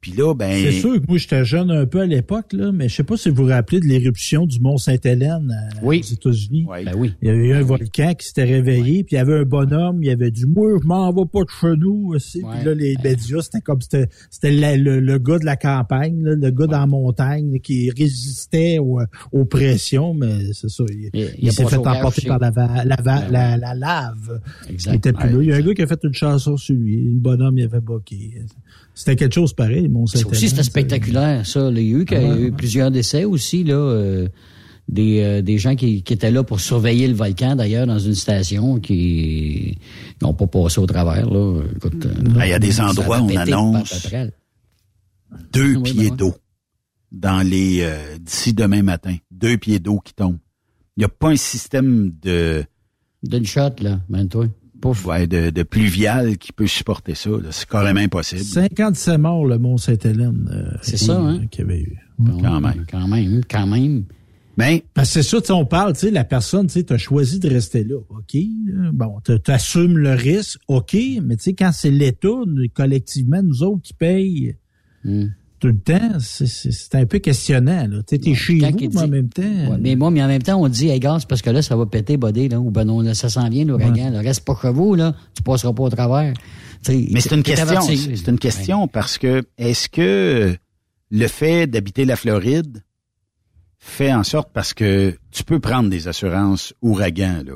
Puis là, ben... C'est sûr que moi, j'étais jeune un peu à l'époque, là, mais je sais pas si vous vous rappelez de l'éruption du Mont Sainte-Hélène euh, aux États-Unis. Ben oui. Il y avait eu un volcan qui s'était réveillé, puis il y avait un bonhomme, il y avait du Moi, je m'en vais pas de chez nous aussi. Puis là, les médias, c'était comme c'était c'était la- le, le gars de la campagne, là, le gars dans la montagne qui résistait aux, aux pressions, mais c'est ça. Il, il s'est fait emporter par la, va- la, va- Ouais, la, la lave. Exact. Il était plus Ouais, là. Il y a un gars qui a fait une chanson sur lui. Le bonhomme, il avait boqué. C'était quelque chose pareil, mon Ça aussi, c'était spectaculaire, ça. Il y a eu, il y a eu plusieurs décès aussi, là. euh, des, euh, des gens qui, qui étaient là pour surveiller le volcan, d'ailleurs, dans une station, qui n'ont pas passé au travers, là. Écoute, euh, Ah, Il y a des endroits où on annonce deux Oui, ben pieds ouais. d'eau dans les euh, d'ici demain matin. Deux pieds d'eau qui tombent. Il n'y a pas un système de D'une shot, là, ben toi. Pouf. Ouais, de, de pluvial qui peut supporter ça. C'est carrément impossible. 57 morts, le Mont-Sainte-Hélène. Euh, c'est ça, hein? Qu'il y avait eu. Quand même. Quand même, quand même. Mais Parce que c'est ça, on parle, tu sais, la personne, tu sais, as choisi de rester là, OK? Bon, tu assumes le risque, OK, mais tu sais, quand c'est l'État, collectivement, nous autres qui payent Hmm. Tout le temps, c'est un peu questionnant, là. Tu sais, t'es chez vous, mais en même temps... Ouais, mais moi, mais en même temps, on dit, hey, gars, c'est parce que là, ça va péter, bodé, là, ou ben non, là, ça s'en vient, l'ouragan, là, reste pas chez vous, là, tu passeras pas au travers. T'sais, mais c'est une question, c'est une question parce que est-ce que le fait d'habiter la Floride fait en sorte parce que tu peux prendre des assurances ouragan là.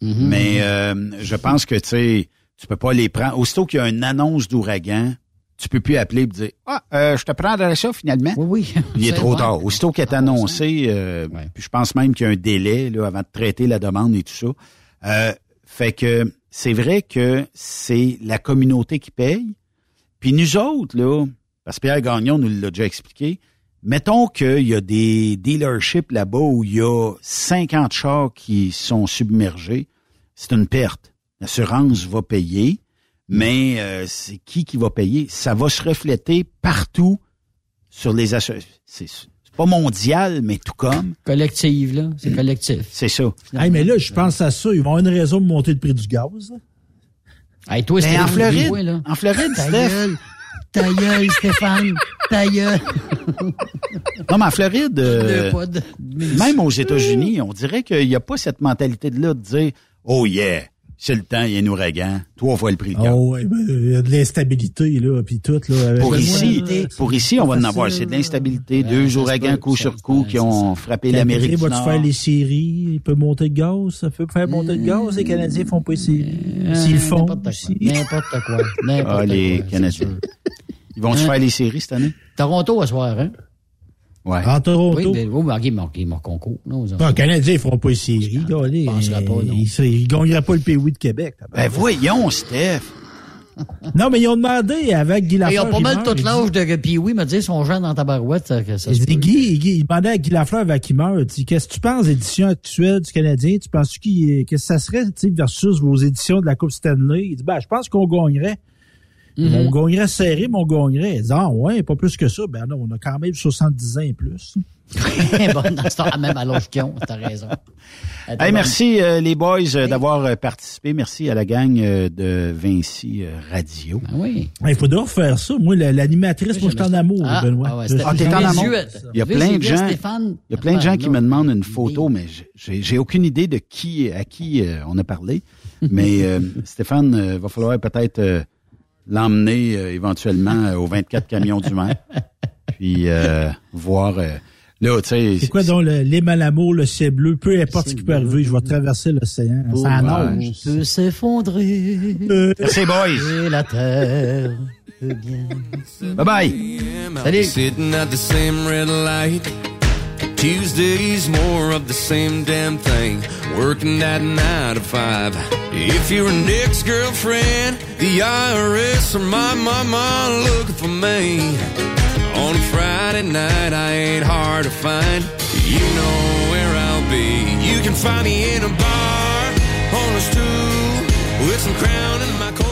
Mhm. Mais euh, je pense que tu sais, tu peux pas les prendre aussitôt qu'il y a une annonce d'ouragan, tu peux plus appeler et dire ah euh, je te prendrai ça finalement. Oui oui. Il est trop tard. Aussitôt qu'il est annoncé, euh, puis je pense même qu'il y a un délai là, avant de traiter la demande et tout ça. Euh, fait que c'est vrai que c'est la communauté qui paye. Puis nous autres, là, parce que Pierre Gagnon nous l'a déjà expliqué, mettons qu'il y a des dealerships là-bas où il y a 50 chars qui sont submergés, c'est une perte. L'assurance va payer, mais euh, c'est qui qui va payer? Ça va se refléter partout sur les assurances. C'est c'est pas mondial, mais tout comme. Collective, là. C'est collectif. C'est ça. Hey, mais là, je pense à ça. Ils vont avoir une raison de monter le prix du gaz. Hey, toi, Mais c'était en Floride, là. en Floride, Ta Steph. gueule. Ta gueule, Stéphane. Ta gueule. Non, mais en Floride, euh, même aux États-Unis, on dirait qu'il n'y a pas cette mentalité-là de dire Oh yeah, c'est le temps, il y a un ouragan, trois fois le prix de gaz. Oh, ouais, ben, il y a de l'instabilité, là, puis tout, là. Pour ici, pour ici, on va en avoir. C'est de l'instabilité. Deux ouragans coup sur coup qui ont frappé l'Amérique du Nord? faire les séries? Il peut monter le gaz? Ça peut faire monter le gaz? Les Canadiens font pas les séries. Euh, S'ils le font. N'importe quoi. N'importe quoi. Ah, les Canadiens. Ils vont-tu Hein? faire les séries cette année? Toronto à soir, hein? Ouais. En Toronto. Oui, mais, oh, ok, mais concours. Non, Non, les Canadiens, ils feront pas non. Ils, ils gagneraient pas le pays de Québec. Ben voyons, Steph. Non, mais ils ont demandé avec Guy Ils Lafleur. ont pas il mal meurt, tout il l'âge de Puis oui, me dit, ils sont jeunes dans ta barouette. Ça, que ça Il se dit. Guy, Guy, il demandait à Guy Lafleur meure, il dit, qu'est-ce que tu penses des éditions actuelles du Canadien? Tu penses qu'il, qu'est-ce que ça serait, tu sais, versus vos éditions de la Coupe Stanley? Il dit, ben, je pense qu'on gagnerait. On gagnerait serré, mais on gagnerait. Ah ouais, pas plus que ça. Ben non, on a quand même 70 ans et plus. bon, dans ce temps, même à ont, t'as raison. Attends, Hey, merci euh, les boys euh, d'avoir euh, participé. Merci à la gang euh, de Vinci euh, Radio. Ben oui. Il faudrait refaire ça. Moi, la- l'animatrice, moi, je suis en amour, Ah, Benoît. ah ouais, Ah, t'es en amour. Il y a plein de gens. Il y a plein de gens qui me demandent une photo, mais j'ai j'ai aucune idée de qui à qui euh, on a parlé. Mais euh, Stéphane, euh, va falloir peut-être euh, l'emmener euh, éventuellement euh, aux 24 camions du maire. Puis euh, voir. euh, là, tu sais. C'est quoi donc le, les malamours, le ciel bleu, peu importe ce qui peut arriver, je vais traverser l'océan. Ça Ouais. nage. On peut s'effondrer. Merci, boys. Et la terre peut bien. Bye bye. Salut. Tuesdays, more of the same damn thing. Working that nine to five. If you're an ex-girlfriend, the IRS or my mama looking for me. On a Friday night, I ain't hard to find. You know where I'll be. You can find me in a bar, on a stool, with some crown in my cold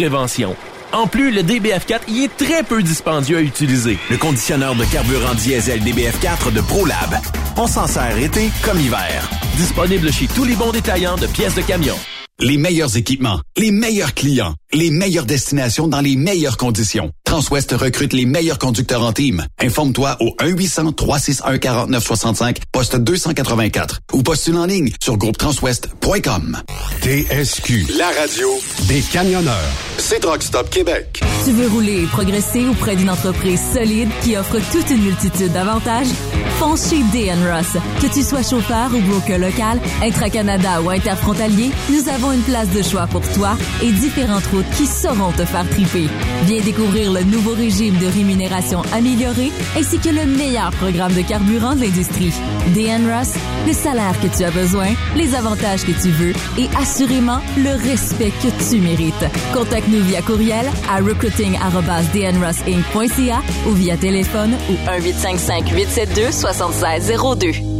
prévention. En plus, le DBF4 y est très peu dispendieux à utiliser. Le conditionneur de carburant diesel DBF4 de ProLab. On s'en sert été comme hiver. Disponible chez tous les bons détaillants de pièces de camion. Les meilleurs équipements, les meilleurs clients, Les meilleures destinations dans les meilleures conditions. Transwest recrute les meilleurs conducteurs en team. Informe-toi au 1-800-361-4965, poste 284 ou postule en ligne sur groupetranswest.com. TSQ, la radio des camionneurs. C'est Truck Stop Québec. Tu veux rouler et progresser auprès d'une entreprise solide qui offre toute une multitude d'avantages? Fonce chez DN Ross. Que tu sois chauffeur ou broker local, intra-Canada ou interfrontalier, nous avons une place de choix pour toi et différentes qui sauront te faire triper. Viens découvrir le nouveau régime de rémunération amélioré ainsi que le meilleur programme de carburant de l'industrie. DN Ross, le salaire que tu as besoin, les avantages que tu veux et assurément le respect que tu mérites. Contacte-nous via courriel à recruiting@dnrossinc.ca ou via téléphone au 1855 872 7602.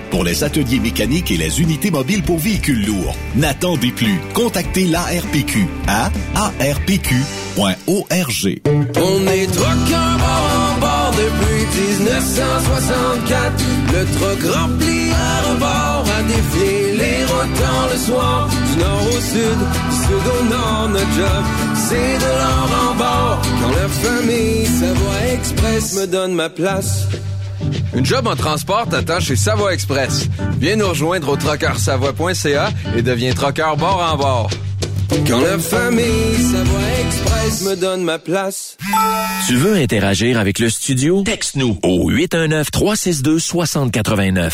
pour les ateliers mécaniques et les unités mobiles pour véhicules lourds. N'attendez plus. Contactez l'ARPQ à arpq.org. On est en bord depuis 1964. Le truck rempli à rebord a défié les routants le soir. Du nord au sud, du sud au nord, notre job, c'est de l'or en bord. Quand la famille Savoie Express me donne ma place. Une job en transport t'attend chez Savoie Express. Viens nous rejoindre au trockeursavoie.ca et deviens trockeur bord en bord. Quand la famille Savoie Express me donne ma place. Tu veux interagir avec le studio? Texte-nous au 819-362-6089.